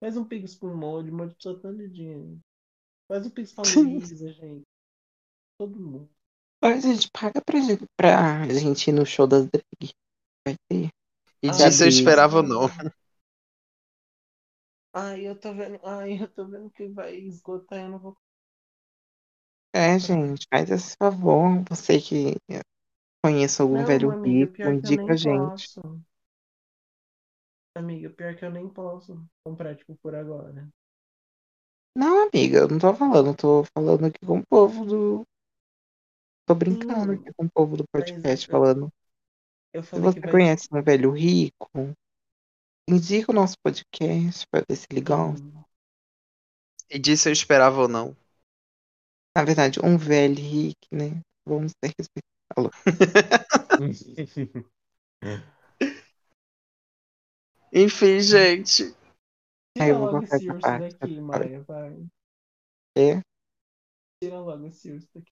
Faz um pix pro Molde, Molde precisa tanto de dinheiro. Faz um pix pra Luísa, gente. Todo mundo. Olha, gente, paga pra gente, pra gente ir no show das drag. Vai ter. E Ah, disso eu esperava não. Ai, eu tô vendo. Ai, eu tô vendo que vai esgotar eu não vou. É, gente, faz esse favor. Você que conhece algum Não, velho amiga, rico, pior que eu indica nem a gente. posso. Amiga, pior que eu nem posso comprar, tipo, por agora. Não, amiga, eu não tô falando, eu tô falando aqui com o povo do. Tô brincando Sim, aqui com o povo do mas podcast, eu- falando. Eu Se falei você que vai. conhece um velho rico, indica o nosso podcast pra ver se ele gosta. E disso eu esperava ou não. Na verdade, um velho rico, né? Vamos ter respeito. Enfim, gente. Aí Tira eu vou logo esse urso daqui? Maia, vai. É? Tira logo esse urso daqui.